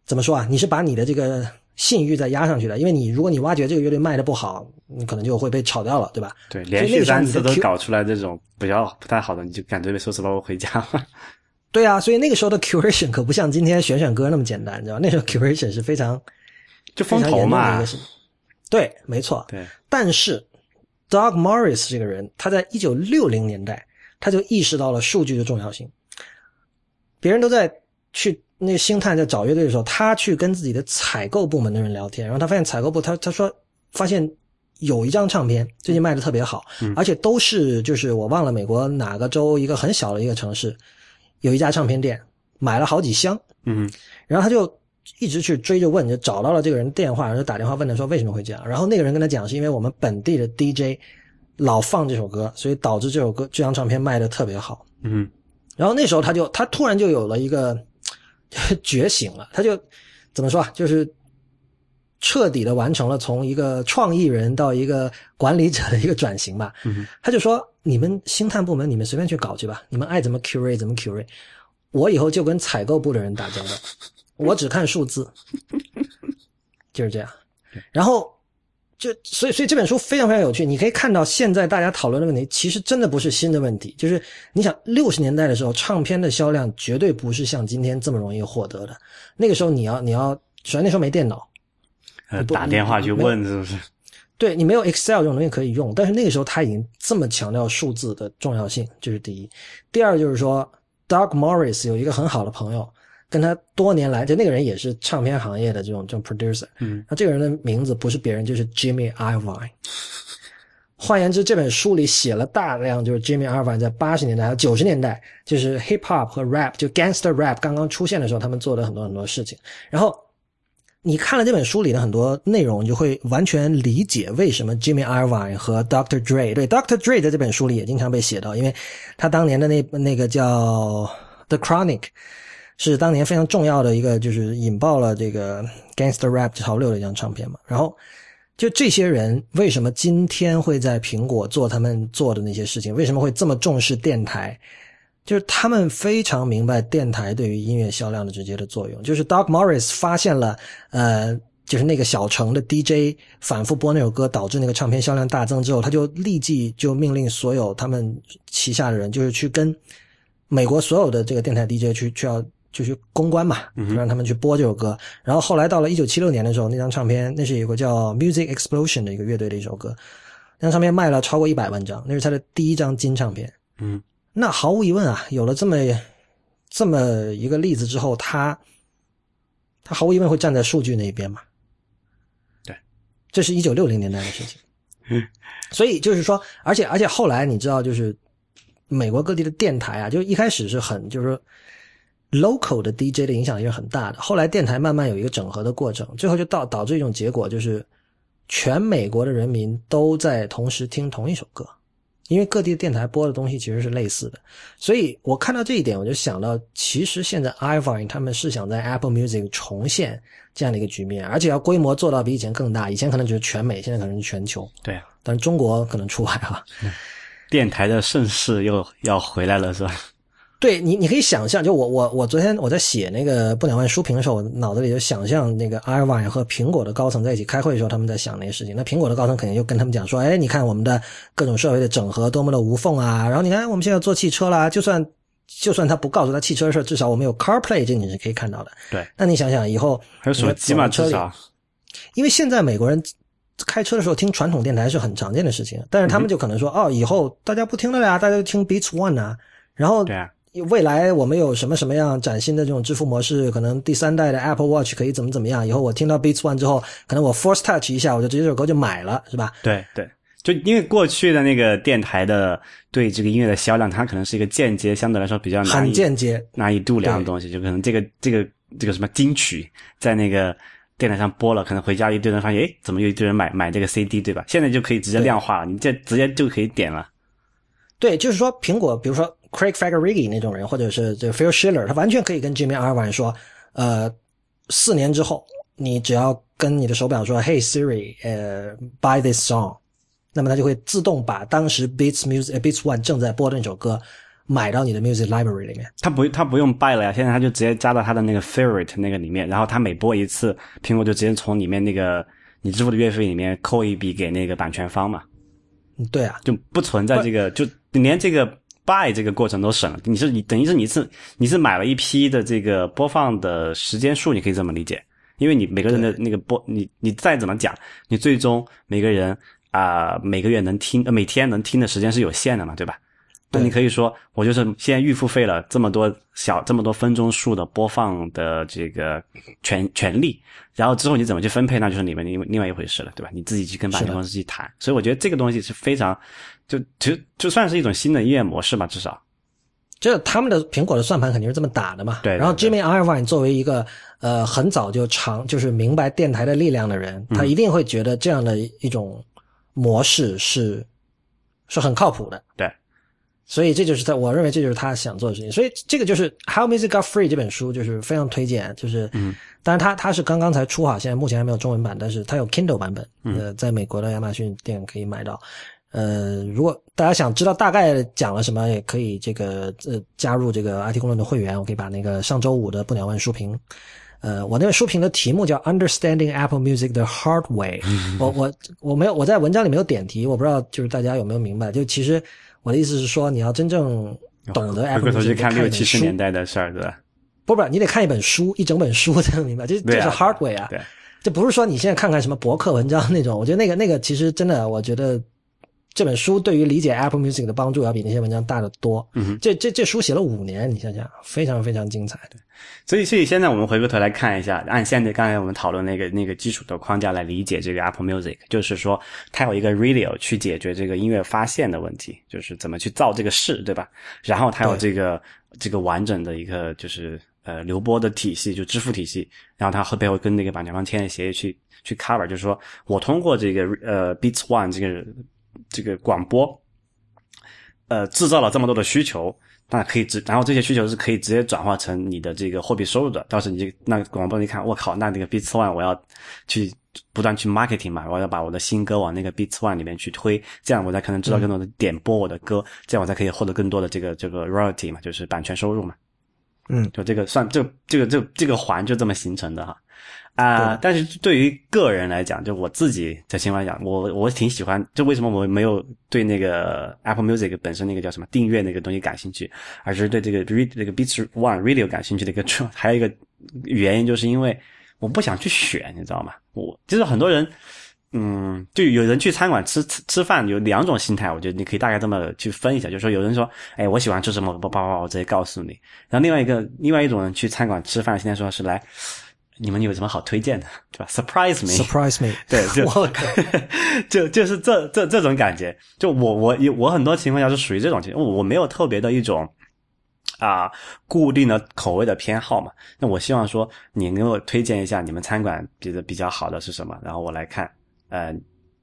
怎么说啊？你是把你的这个信誉再压上去的，因为你如果你挖掘这个乐队卖的不好，你可能就会被炒掉了，对吧？对，连续三次都搞出来这种比较不太好的，你就感觉被收拾包回家了。对啊，所以那个时候的 curation 可不像今天选选歌那么简单，你知道吧？那时候 curation 是非常 就风头嘛。对，没错。对，但是 Doug Morris 这个人，他在一九六零年代他就意识到了数据的重要性。别人都在去那个星探在找乐队的时候，他去跟自己的采购部门的人聊天，然后他发现采购部他他说发现有一张唱片最近卖的特别好，而且都是就是我忘了美国哪个州一个很小的一个城市有一家唱片店买了好几箱，嗯，然后他就。一直去追着问，就找到了这个人电话，然后就打电话问他说为什么会这样。然后那个人跟他讲，是因为我们本地的 DJ 老放这首歌，所以导致这首歌这张唱片卖的特别好。嗯，然后那时候他就他突然就有了一个 觉醒了，他就怎么说啊？就是彻底的完成了从一个创意人到一个管理者的一个转型吧。嗯，他就说：“你们星探部门，你们随便去搞去吧，你们爱怎么 curate 怎么 curate，我以后就跟采购部的人打交道。”我只看数字，就是这样。然后就所以所以这本书非常非常有趣。你可以看到现在大家讨论的问题，其实真的不是新的问题。就是你想六十年代的时候，唱片的销量绝对不是像今天这么容易获得的。那个时候你要你要，首先那时候没电脑，打电话去问是不是？对你没有 Excel 这种东西可以用。但是那个时候他已经这么强调数字的重要性，这是第一。第二就是说，Doug Morris 有一个很好的朋友。跟他多年来，就那个人也是唱片行业的这种这种 producer，嗯，那这个人的名字不是别人，就是 Jimmy Iovine。换言之，这本书里写了大量，就是 Jimmy Iovine 在八十年代还有九十年代，就是 hip hop 和 rap，就 gangster rap 刚刚出现的时候，他们做的很多很多事情。然后你看了这本书里的很多内容，你就会完全理解为什么 Jimmy Iovine 和 Dr. Dre，对 Dr. Dre 在这本书里也经常被写到，因为他当年的那那个叫 The Chronic。是当年非常重要的一个，就是引爆了这个 gangster rap 潮流的一张唱片嘛。然后，就这些人为什么今天会在苹果做他们做的那些事情？为什么会这么重视电台？就是他们非常明白电台对于音乐销量的直接的作用。就是 Doc Morris 发现了，呃，就是那个小城的 DJ 反复播那首歌，导致那个唱片销量大增之后，他就立即就命令所有他们旗下的人，就是去跟美国所有的这个电台 DJ 去去要。就去公关嘛，就让他们去播这首歌。然后后来到了一九七六年的时候，那张唱片那是有个叫 Music Explosion 的一个乐队的一首歌，那张唱片卖了超过一百万张，那是他的第一张金唱片。嗯，那毫无疑问啊，有了这么这么一个例子之后，他他毫无疑问会站在数据那一边嘛？对，这是一九六零年代的事情。嗯，所以就是说，而且而且后来你知道，就是美国各地的电台啊，就一开始是很就是说。Local 的 DJ 的影响力是很大的。后来电台慢慢有一个整合的过程，最后就到导致一种结果，就是全美国的人民都在同时听同一首歌，因为各地的电台播的东西其实是类似的。所以我看到这一点，我就想到，其实现在 iPhone 他们是想在 Apple Music 重现这样的一个局面，而且要规模做到比以前更大。以前可能只是全美，现在可能是全球。对啊，但是中国可能除外哈。电台的盛世又要回来了，是吧？对你，你可以想象，就我我我昨天我在写那个不两万书评的时候，我脑子里就想象那个 iPhone 和苹果的高层在一起开会的时候，他们在想那些事情。那苹果的高层肯定就跟他们讲说：“哎，你看我们的各种设备的整合多么的无缝啊！然后你看我们现在做汽车啦，就算就算他不告诉他汽车的事，至少我们有 CarPlay 这你是可以看到的。对，那你想想以后还有手机嘛？至少，因为现在美国人开车的时候听传统电台是很常见的事情，但是他们就可能说：哦，以后大家不听了呀，大家就听 Beats One 啊，然后对啊。未来我们有什么什么样崭新的这种支付模式？可能第三代的 Apple Watch 可以怎么怎么样？以后我听到 Beats One 之后，可能我 Force Touch 一下，我就直接这首歌就买了，是吧？对对，就因为过去的那个电台的对这个音乐的销量，它可能是一个间接，相对来说比较难很间接难以度量的东西。就可能这个这个这个什么金曲在那个电台上播了，可能回家一堆人发现，哎，怎么有一堆人买买这个 CD，对吧？现在就可以直接量化了，你这直接就可以点了。对，就是说苹果，比如说。Craig Federighi 那种人，或者是这个 Phil Schiller，他完全可以跟 Jimmy Iovine 说，呃，四年之后你只要跟你的手表说 “Hey Siri，呃，buy this song”，那么它就会自动把当时 Beats Music Beats One 正在播的那首歌买到你的 Music Library 里面。它不它不用 buy 了呀，现在它就直接加到它的那个 favorite 那个里面，然后它每播一次，苹果就直接从里面那个你支付的月费里面扣一笔给那个版权方嘛。嗯，对啊，就不存在这个，就你连这个 buy 这个过程都省了。你是你等于是你是你是买了一批的这个播放的时间数，你可以这么理解，因为你每个人的那个播，你你再怎么讲，你最终每个人啊、每个月能听，呃每天能听的时间是有限的嘛，对吧？那你可以说，我就是现在预付费了这么多小这么多分钟数的播放的这个权权利，然后之后你怎么去分配，那就是你们另另外一回事了，对吧？你自己去跟版权公司去谈。所以我觉得这个东西是非常，就其实就算是一种新的音乐模式吧，至少这他们的苹果的算盘肯定是这么打的嘛。对对然后 Jimmy Iovine 作为一个呃很早就尝就是明白电台的力量的人，他一定会觉得这样的一种模式是是很靠谱的。对。所以这就是他，我认为这就是他想做的事情。所以这个就是《How Music Got Free》这本书，就是非常推荐。就是，嗯，当然他他是刚刚才出哈，现在目前还没有中文版，但是他有 Kindle 版本，呃，在美国的亚马逊店可以买到。呃，如果大家想知道大概讲了什么，也可以这个呃加入这个 IT 公论的会员，我可以把那个上周五的不鸟问书评，呃，我那个书评的题目叫 “Understanding Apple Music the Hard Way”，我我我没有我在文章里没有点题，我不知道就是大家有没有明白，就其实我的意思是说，你要真正懂得回 Apple 过头 Music，去看六七十年代的事儿，对吧？不不，你得看一本书，一整本书才能明白，这这是对啊 hard way 啊。对，这不是说你现在看看什么博客文章那种，我觉得那个那个其实真的，我觉得这本书对于理解 Apple Music 的帮助要比那些文章大得多。嗯这这这书写了五年，你想想，非常非常精彩。对所以，所以现在我们回过头来看一下，按现在刚才我们讨论那个那个基础的框架来理解这个 Apple Music，就是说它有一个 radio 去解决这个音乐发现的问题，就是怎么去造这个势，对吧？然后它有这个这个完整的一个就是呃流播的体系，就支付体系，然后它后背后跟那个版权方签的协议去去 cover，就是说我通过这个呃 Beats One 这个这个广播，呃制造了这么多的需求。那可以直，然后这些需求是可以直接转化成你的这个货币收入的。到时你就那广播一看，我靠，那那个 Beats One 我要去不断去 marketing 嘛，我要把我的新歌往那个 Beats One 里面去推，这样我才可能知道更多的点播我的歌，这样我才可以获得更多的这个这个 royalty 嘛，就是版权收入嘛。嗯，就这个算这这个这这个环就这么形成的哈。啊、但是对于个人来讲，就我自己在情况来讲，我我挺喜欢，就为什么我没有对那个 Apple Music 本身那个叫什么订阅那个东西感兴趣，而是对这个 Read 这个 Beats One Radio 感兴趣的一个 主，还有一个原因就是因为我不想去选，你知道吗？我就是很多人。嗯，就有人去餐馆吃吃吃饭，有两种心态，我觉得你可以大概这么去分一下，就是说有人说，哎，我喜欢吃什么，叭叭叭，我直接告诉你。然后另外一个，另外一种人去餐馆吃饭，现在说是来，你们有什么好推荐的，对吧？Surprise me，Surprise me，对，就 就 就是这这这种感觉，就我我我很多情况下是属于这种情况，我没有特别的一种啊、固定的口味的偏好嘛。那我希望说你给我推荐一下你们餐馆觉得比较好的是什么，然后我来看，呃。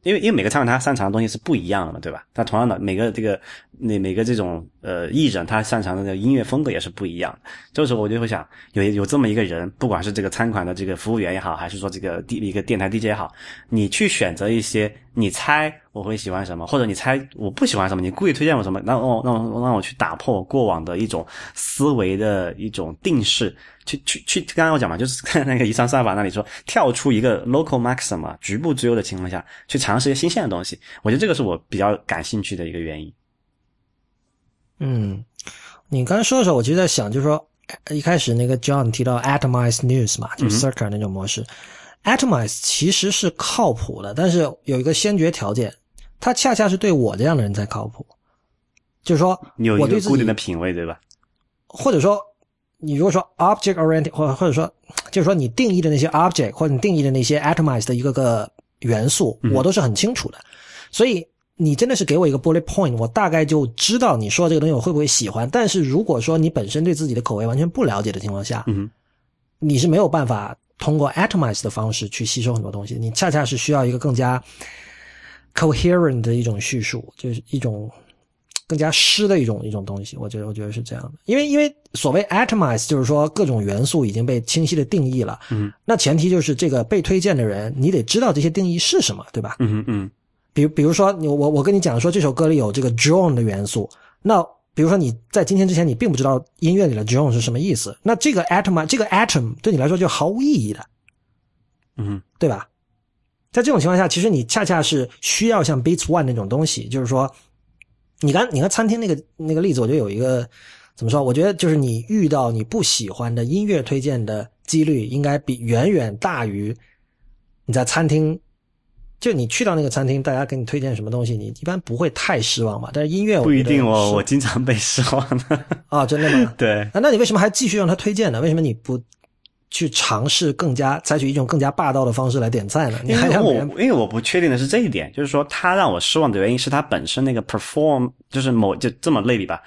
因为因为每个餐馆它擅长的东西是不一样的嘛，对吧？它同样的每个这个那每个这种呃艺人他擅长的音乐风格也是不一样。这个时候我就会想，有有这么一个人，不管是这个餐馆的这个服务员也好，还是说这个地一个电台 DJ 也好，你去选择一些你猜我会喜欢什么，或者你猜我不喜欢什么，你故意推荐我什么，让我让我让我去打破过往的一种思维的一种定式，去去去，刚刚我讲嘛，就是看那个一三算法那里说，跳出一个 local maxima 局部之优的情况下，去尝试一些新鲜的东西，我觉得这个是我比较感兴趣的一个原因。嗯，你刚才说的时候，我其实在想，就是说一开始那个 John 提到 atomized news 嘛，就是 Circa 那种模式。Atomize 其实是靠谱的，但是有一个先决条件，它恰恰是对我这样的人才靠谱。就是说，你有我对自己一个固定的品味，对吧？或者说，你如果说 object oriented，或或者说，就是说你定义的那些 object 或者你定义的那些 atomized 的一个个元素，我都是很清楚的。所以你真的是给我一个 bullet point，我大概就知道你说这个东西我会不会喜欢。但是如果说你本身对自己的口味完全不了解的情况下，嗯你是没有办法通过 atomize 的方式去吸收很多东西，你恰恰是需要一个更加 coherent 的一种叙述，就是一种更加诗的一种一种东西。我觉得，我觉得是这样的。因为因为所谓 atomize 就是说各种元素已经被清晰的定义了。嗯那前提就是这个被推荐的人，你得知道这些定义是什么，对吧？嗯嗯比如比如说，你我我跟你讲说这首歌里有这个 drone 的元素，那比如说你在今天之前你并不知道音乐里的 drone 是什么意思，那这个 atom 这个 atom 对你来说就毫无意义的，嗯对吧？在这种情况下，其实你恰恰是需要像 Beats One 那种东西，就是说，你刚你看餐厅那个那个例子，我觉得有一个怎么说？我觉得就是你遇到你不喜欢的音乐推荐的几率，应该比远远大于你在餐厅。就你去到那个餐厅，大家给你推荐什么东西，你一般不会太失望吧。但是音乐我不一定哦，我经常被失望的。啊，真的吗？对，啊，那你为什么还继续让他推荐呢？为什么你不去尝试更加采取一种更加霸道的方式来点赞呢？你因为我还让别人因为我不确定的是这一点，就是说他让我失望的原因是他本身那个 perform 就是某就这么类比吧，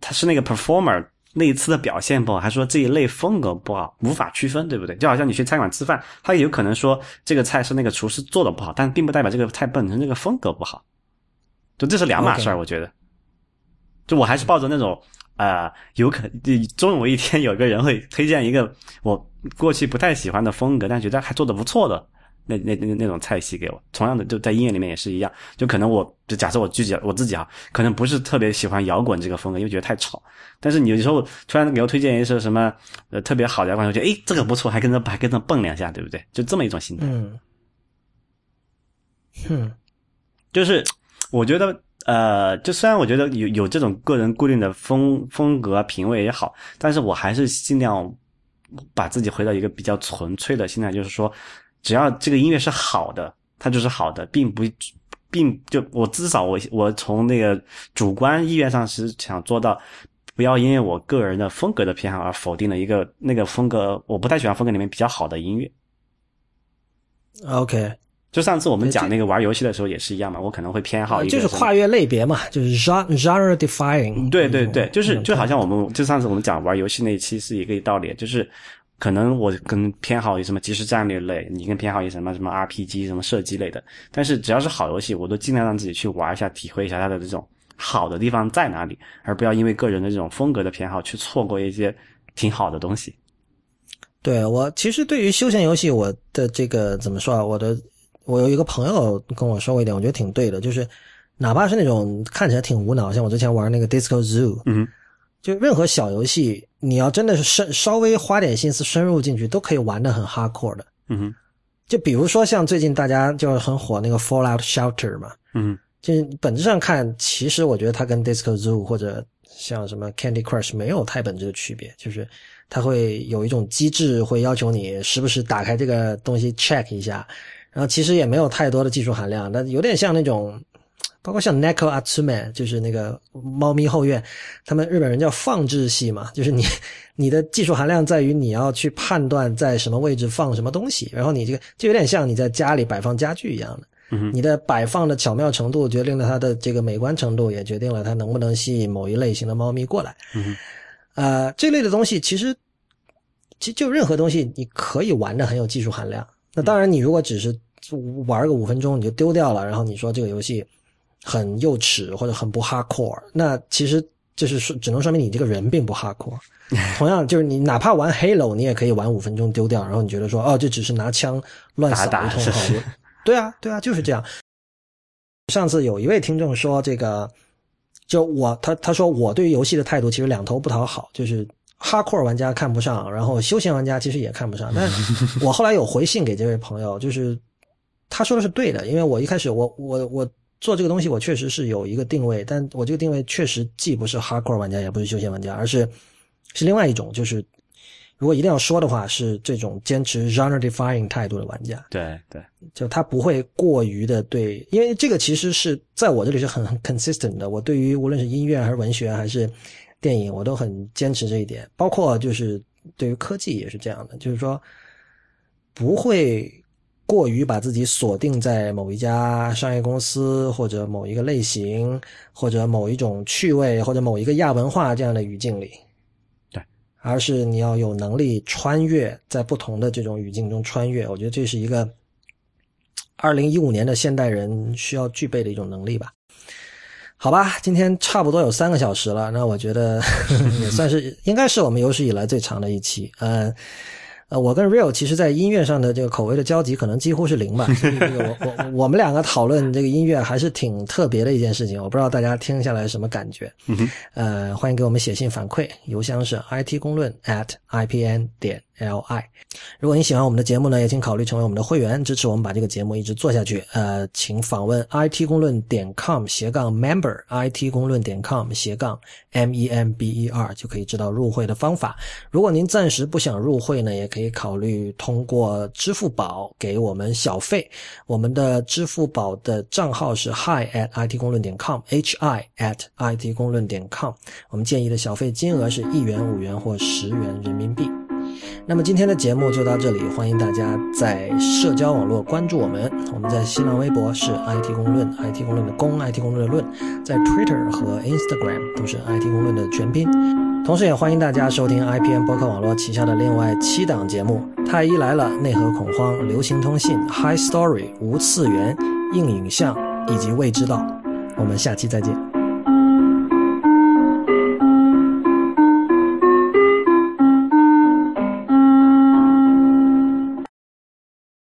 他是那个 performer 那一次的表现不好，还说这一类风格不好，无法区分，对不对？就好像你去餐馆吃饭，他有可能说这个菜是那个厨师做的不好，但并不代表这个菜本身这个风格不好，就这是两码事儿我觉得。就我还是抱着那种呃，有可终有一天有个人会推荐一个我过去不太喜欢的风格，但觉得还做的不错的那那那那种菜系给我。同样的，就在音乐里面也是一样，就可能我就假设我自己我自己啊，可能不是特别喜欢摇滚这个风格，因为觉得太吵。但是你有时候突然给我推荐一首什么呃特别好的摇滚，我觉得诶这个不错，还跟着还跟着蹦两下，对不对？就这么一种心态。嗯，哼，就是我觉得，呃，就虽然我觉得有有这种个人固定的风风格啊品味也好，但是我还是尽量把自己回到一个比较纯粹的心态，就是说，只要这个音乐是好的，它就是好的，并不，并就我至少我我从那个主观意愿上是想做到。不要因为我个人的风格的偏好而否定了一个那个风格我不太喜欢风格里面比较好的音乐。OK，就上次我们讲那个玩游戏的时候也是一样嘛，我可能会偏好一个就是跨越类别嘛，就是 genre genre defying。对对对，就是嗯就好像我们就上次我们讲玩游戏那一期是一个道理，就是可能我更偏好于什么即时战略类，你更偏好于什么什么 RPG 什么射击类的，但是只要是好游戏，我都尽量让自己去玩一下，体会一下它的这种好的地方在哪里，而不要因为个人的这种风格的偏好去错过一些挺好的东西。对我其实对于休闲游戏，我的这个怎么说啊？我的我有一个朋友跟我说过一点，我觉得挺对的，就是哪怕是那种看起来挺无脑，像我之前玩那个 Disco Zoo，嗯，就任何小游戏，你要真的是深稍微花点心思深入进去，都可以玩的很 hardcore 的。嗯哼，就比如说像最近大家就是很火那个 Fallout Shelter 嘛，嗯就是本质上看，其实我觉得它跟 Disco Zoo 或者像什么 Candy Crush 没有太本质的区别，就是它会有一种机制会要求你时不时打开这个东西 check 一下，然后其实也没有太多的技术含量，但有点像那种。包括像 Neko Atsume，就是那个猫咪后院，他们日本人叫放置系嘛，就是你你的技术含量在于你要去判断在什么位置放什么东西，然后你这个就有点像你在家里摆放家具一样的。嗯，你的摆放的巧妙程度决定了它的这个美观程度，也决定了它能不能吸引某一类型的猫咪过来。嗯，呃，这类的东西其实，其实就任何东西你可以玩的很有技术含量。那当然，你如果只是玩个五分钟你就丢掉了，然后你说这个游戏很幼稚或者很不 hardcore，那其实就是说只能说明你这个人并不 hardcore。同样，就是你哪怕玩 Halo，你也可以玩五分钟丢掉，然后你觉得说哦，这只是拿枪乱扫打打一通是好就对啊，对啊，就是这样。上次有一位听众说，这个就我他他说我对于游戏的态度其实两头不讨好，就是哈 core 玩家看不上，然后休闲玩家其实也看不上。但我后来有回信给这位朋友，就是他说的是对的，因为我一开始我我我做这个东西，我确实是有一个定位，但我这个定位确实既不是 hardcore 玩家，也不是休闲玩家，而是是另外一种，就是如果一定要说的话，是这种坚持 genre defying 态度的玩家。对对，就他不会过于的对，因为这个其实是在我这里是很很 consistent 的。我对于无论是音乐还是文学还是电影，我都很坚持这一点。包括就是对于科技也是这样的，就是说不会过于把自己锁定在某一家商业公司或者某一个类型或者某一种趣味或者某一个亚文化这样的语境里。对，而是你要有能力穿越在不同的这种语境中穿越。我觉得这是一个。二零一五年的现代人需要具备的一种能力吧。好吧，今天差不多有三个小时了，那我觉得 也算是应该是我们有史以来最长的一期。嗯，呃，我跟 Real 其实在音乐上的这个口味的交集可能几乎是零吧。这个我我我们两个讨论这个音乐还是挺特别的一件事情，我不知道大家听下来什么感觉。呃，欢迎给我们写信反馈，邮箱是 it 公论 at ipn 点。L I，如果你喜欢我们的节目呢，也请考虑成为我们的会员，支持我们把这个节目一直做下去。呃，请访问 i t 公论点 com 斜杠 member i t 公论点 com 斜杠 m e m b e r 就可以知道入会的方法。如果您暂时不想入会呢，也可以考虑通过支付宝给我们小费。我们的支付宝的账号是 hi at i t 公论点 com h i at i t 公论点 com。我们建议的小费金额是一元、五元或十元人民币。那么今天的节目就到这里，欢迎大家在社交网络关注我们。我们在新浪微博是 IT 公论，IT 公论的公，IT 公论的论，在 Twitter 和 Instagram 都是 IT 公论的全拼。同时也欢迎大家收听 IPN 播客网络旗下的另外七档节目：太医来了、内核恐慌、流行通信、High Story、无次元、硬影像以及未知道。我们下期再见。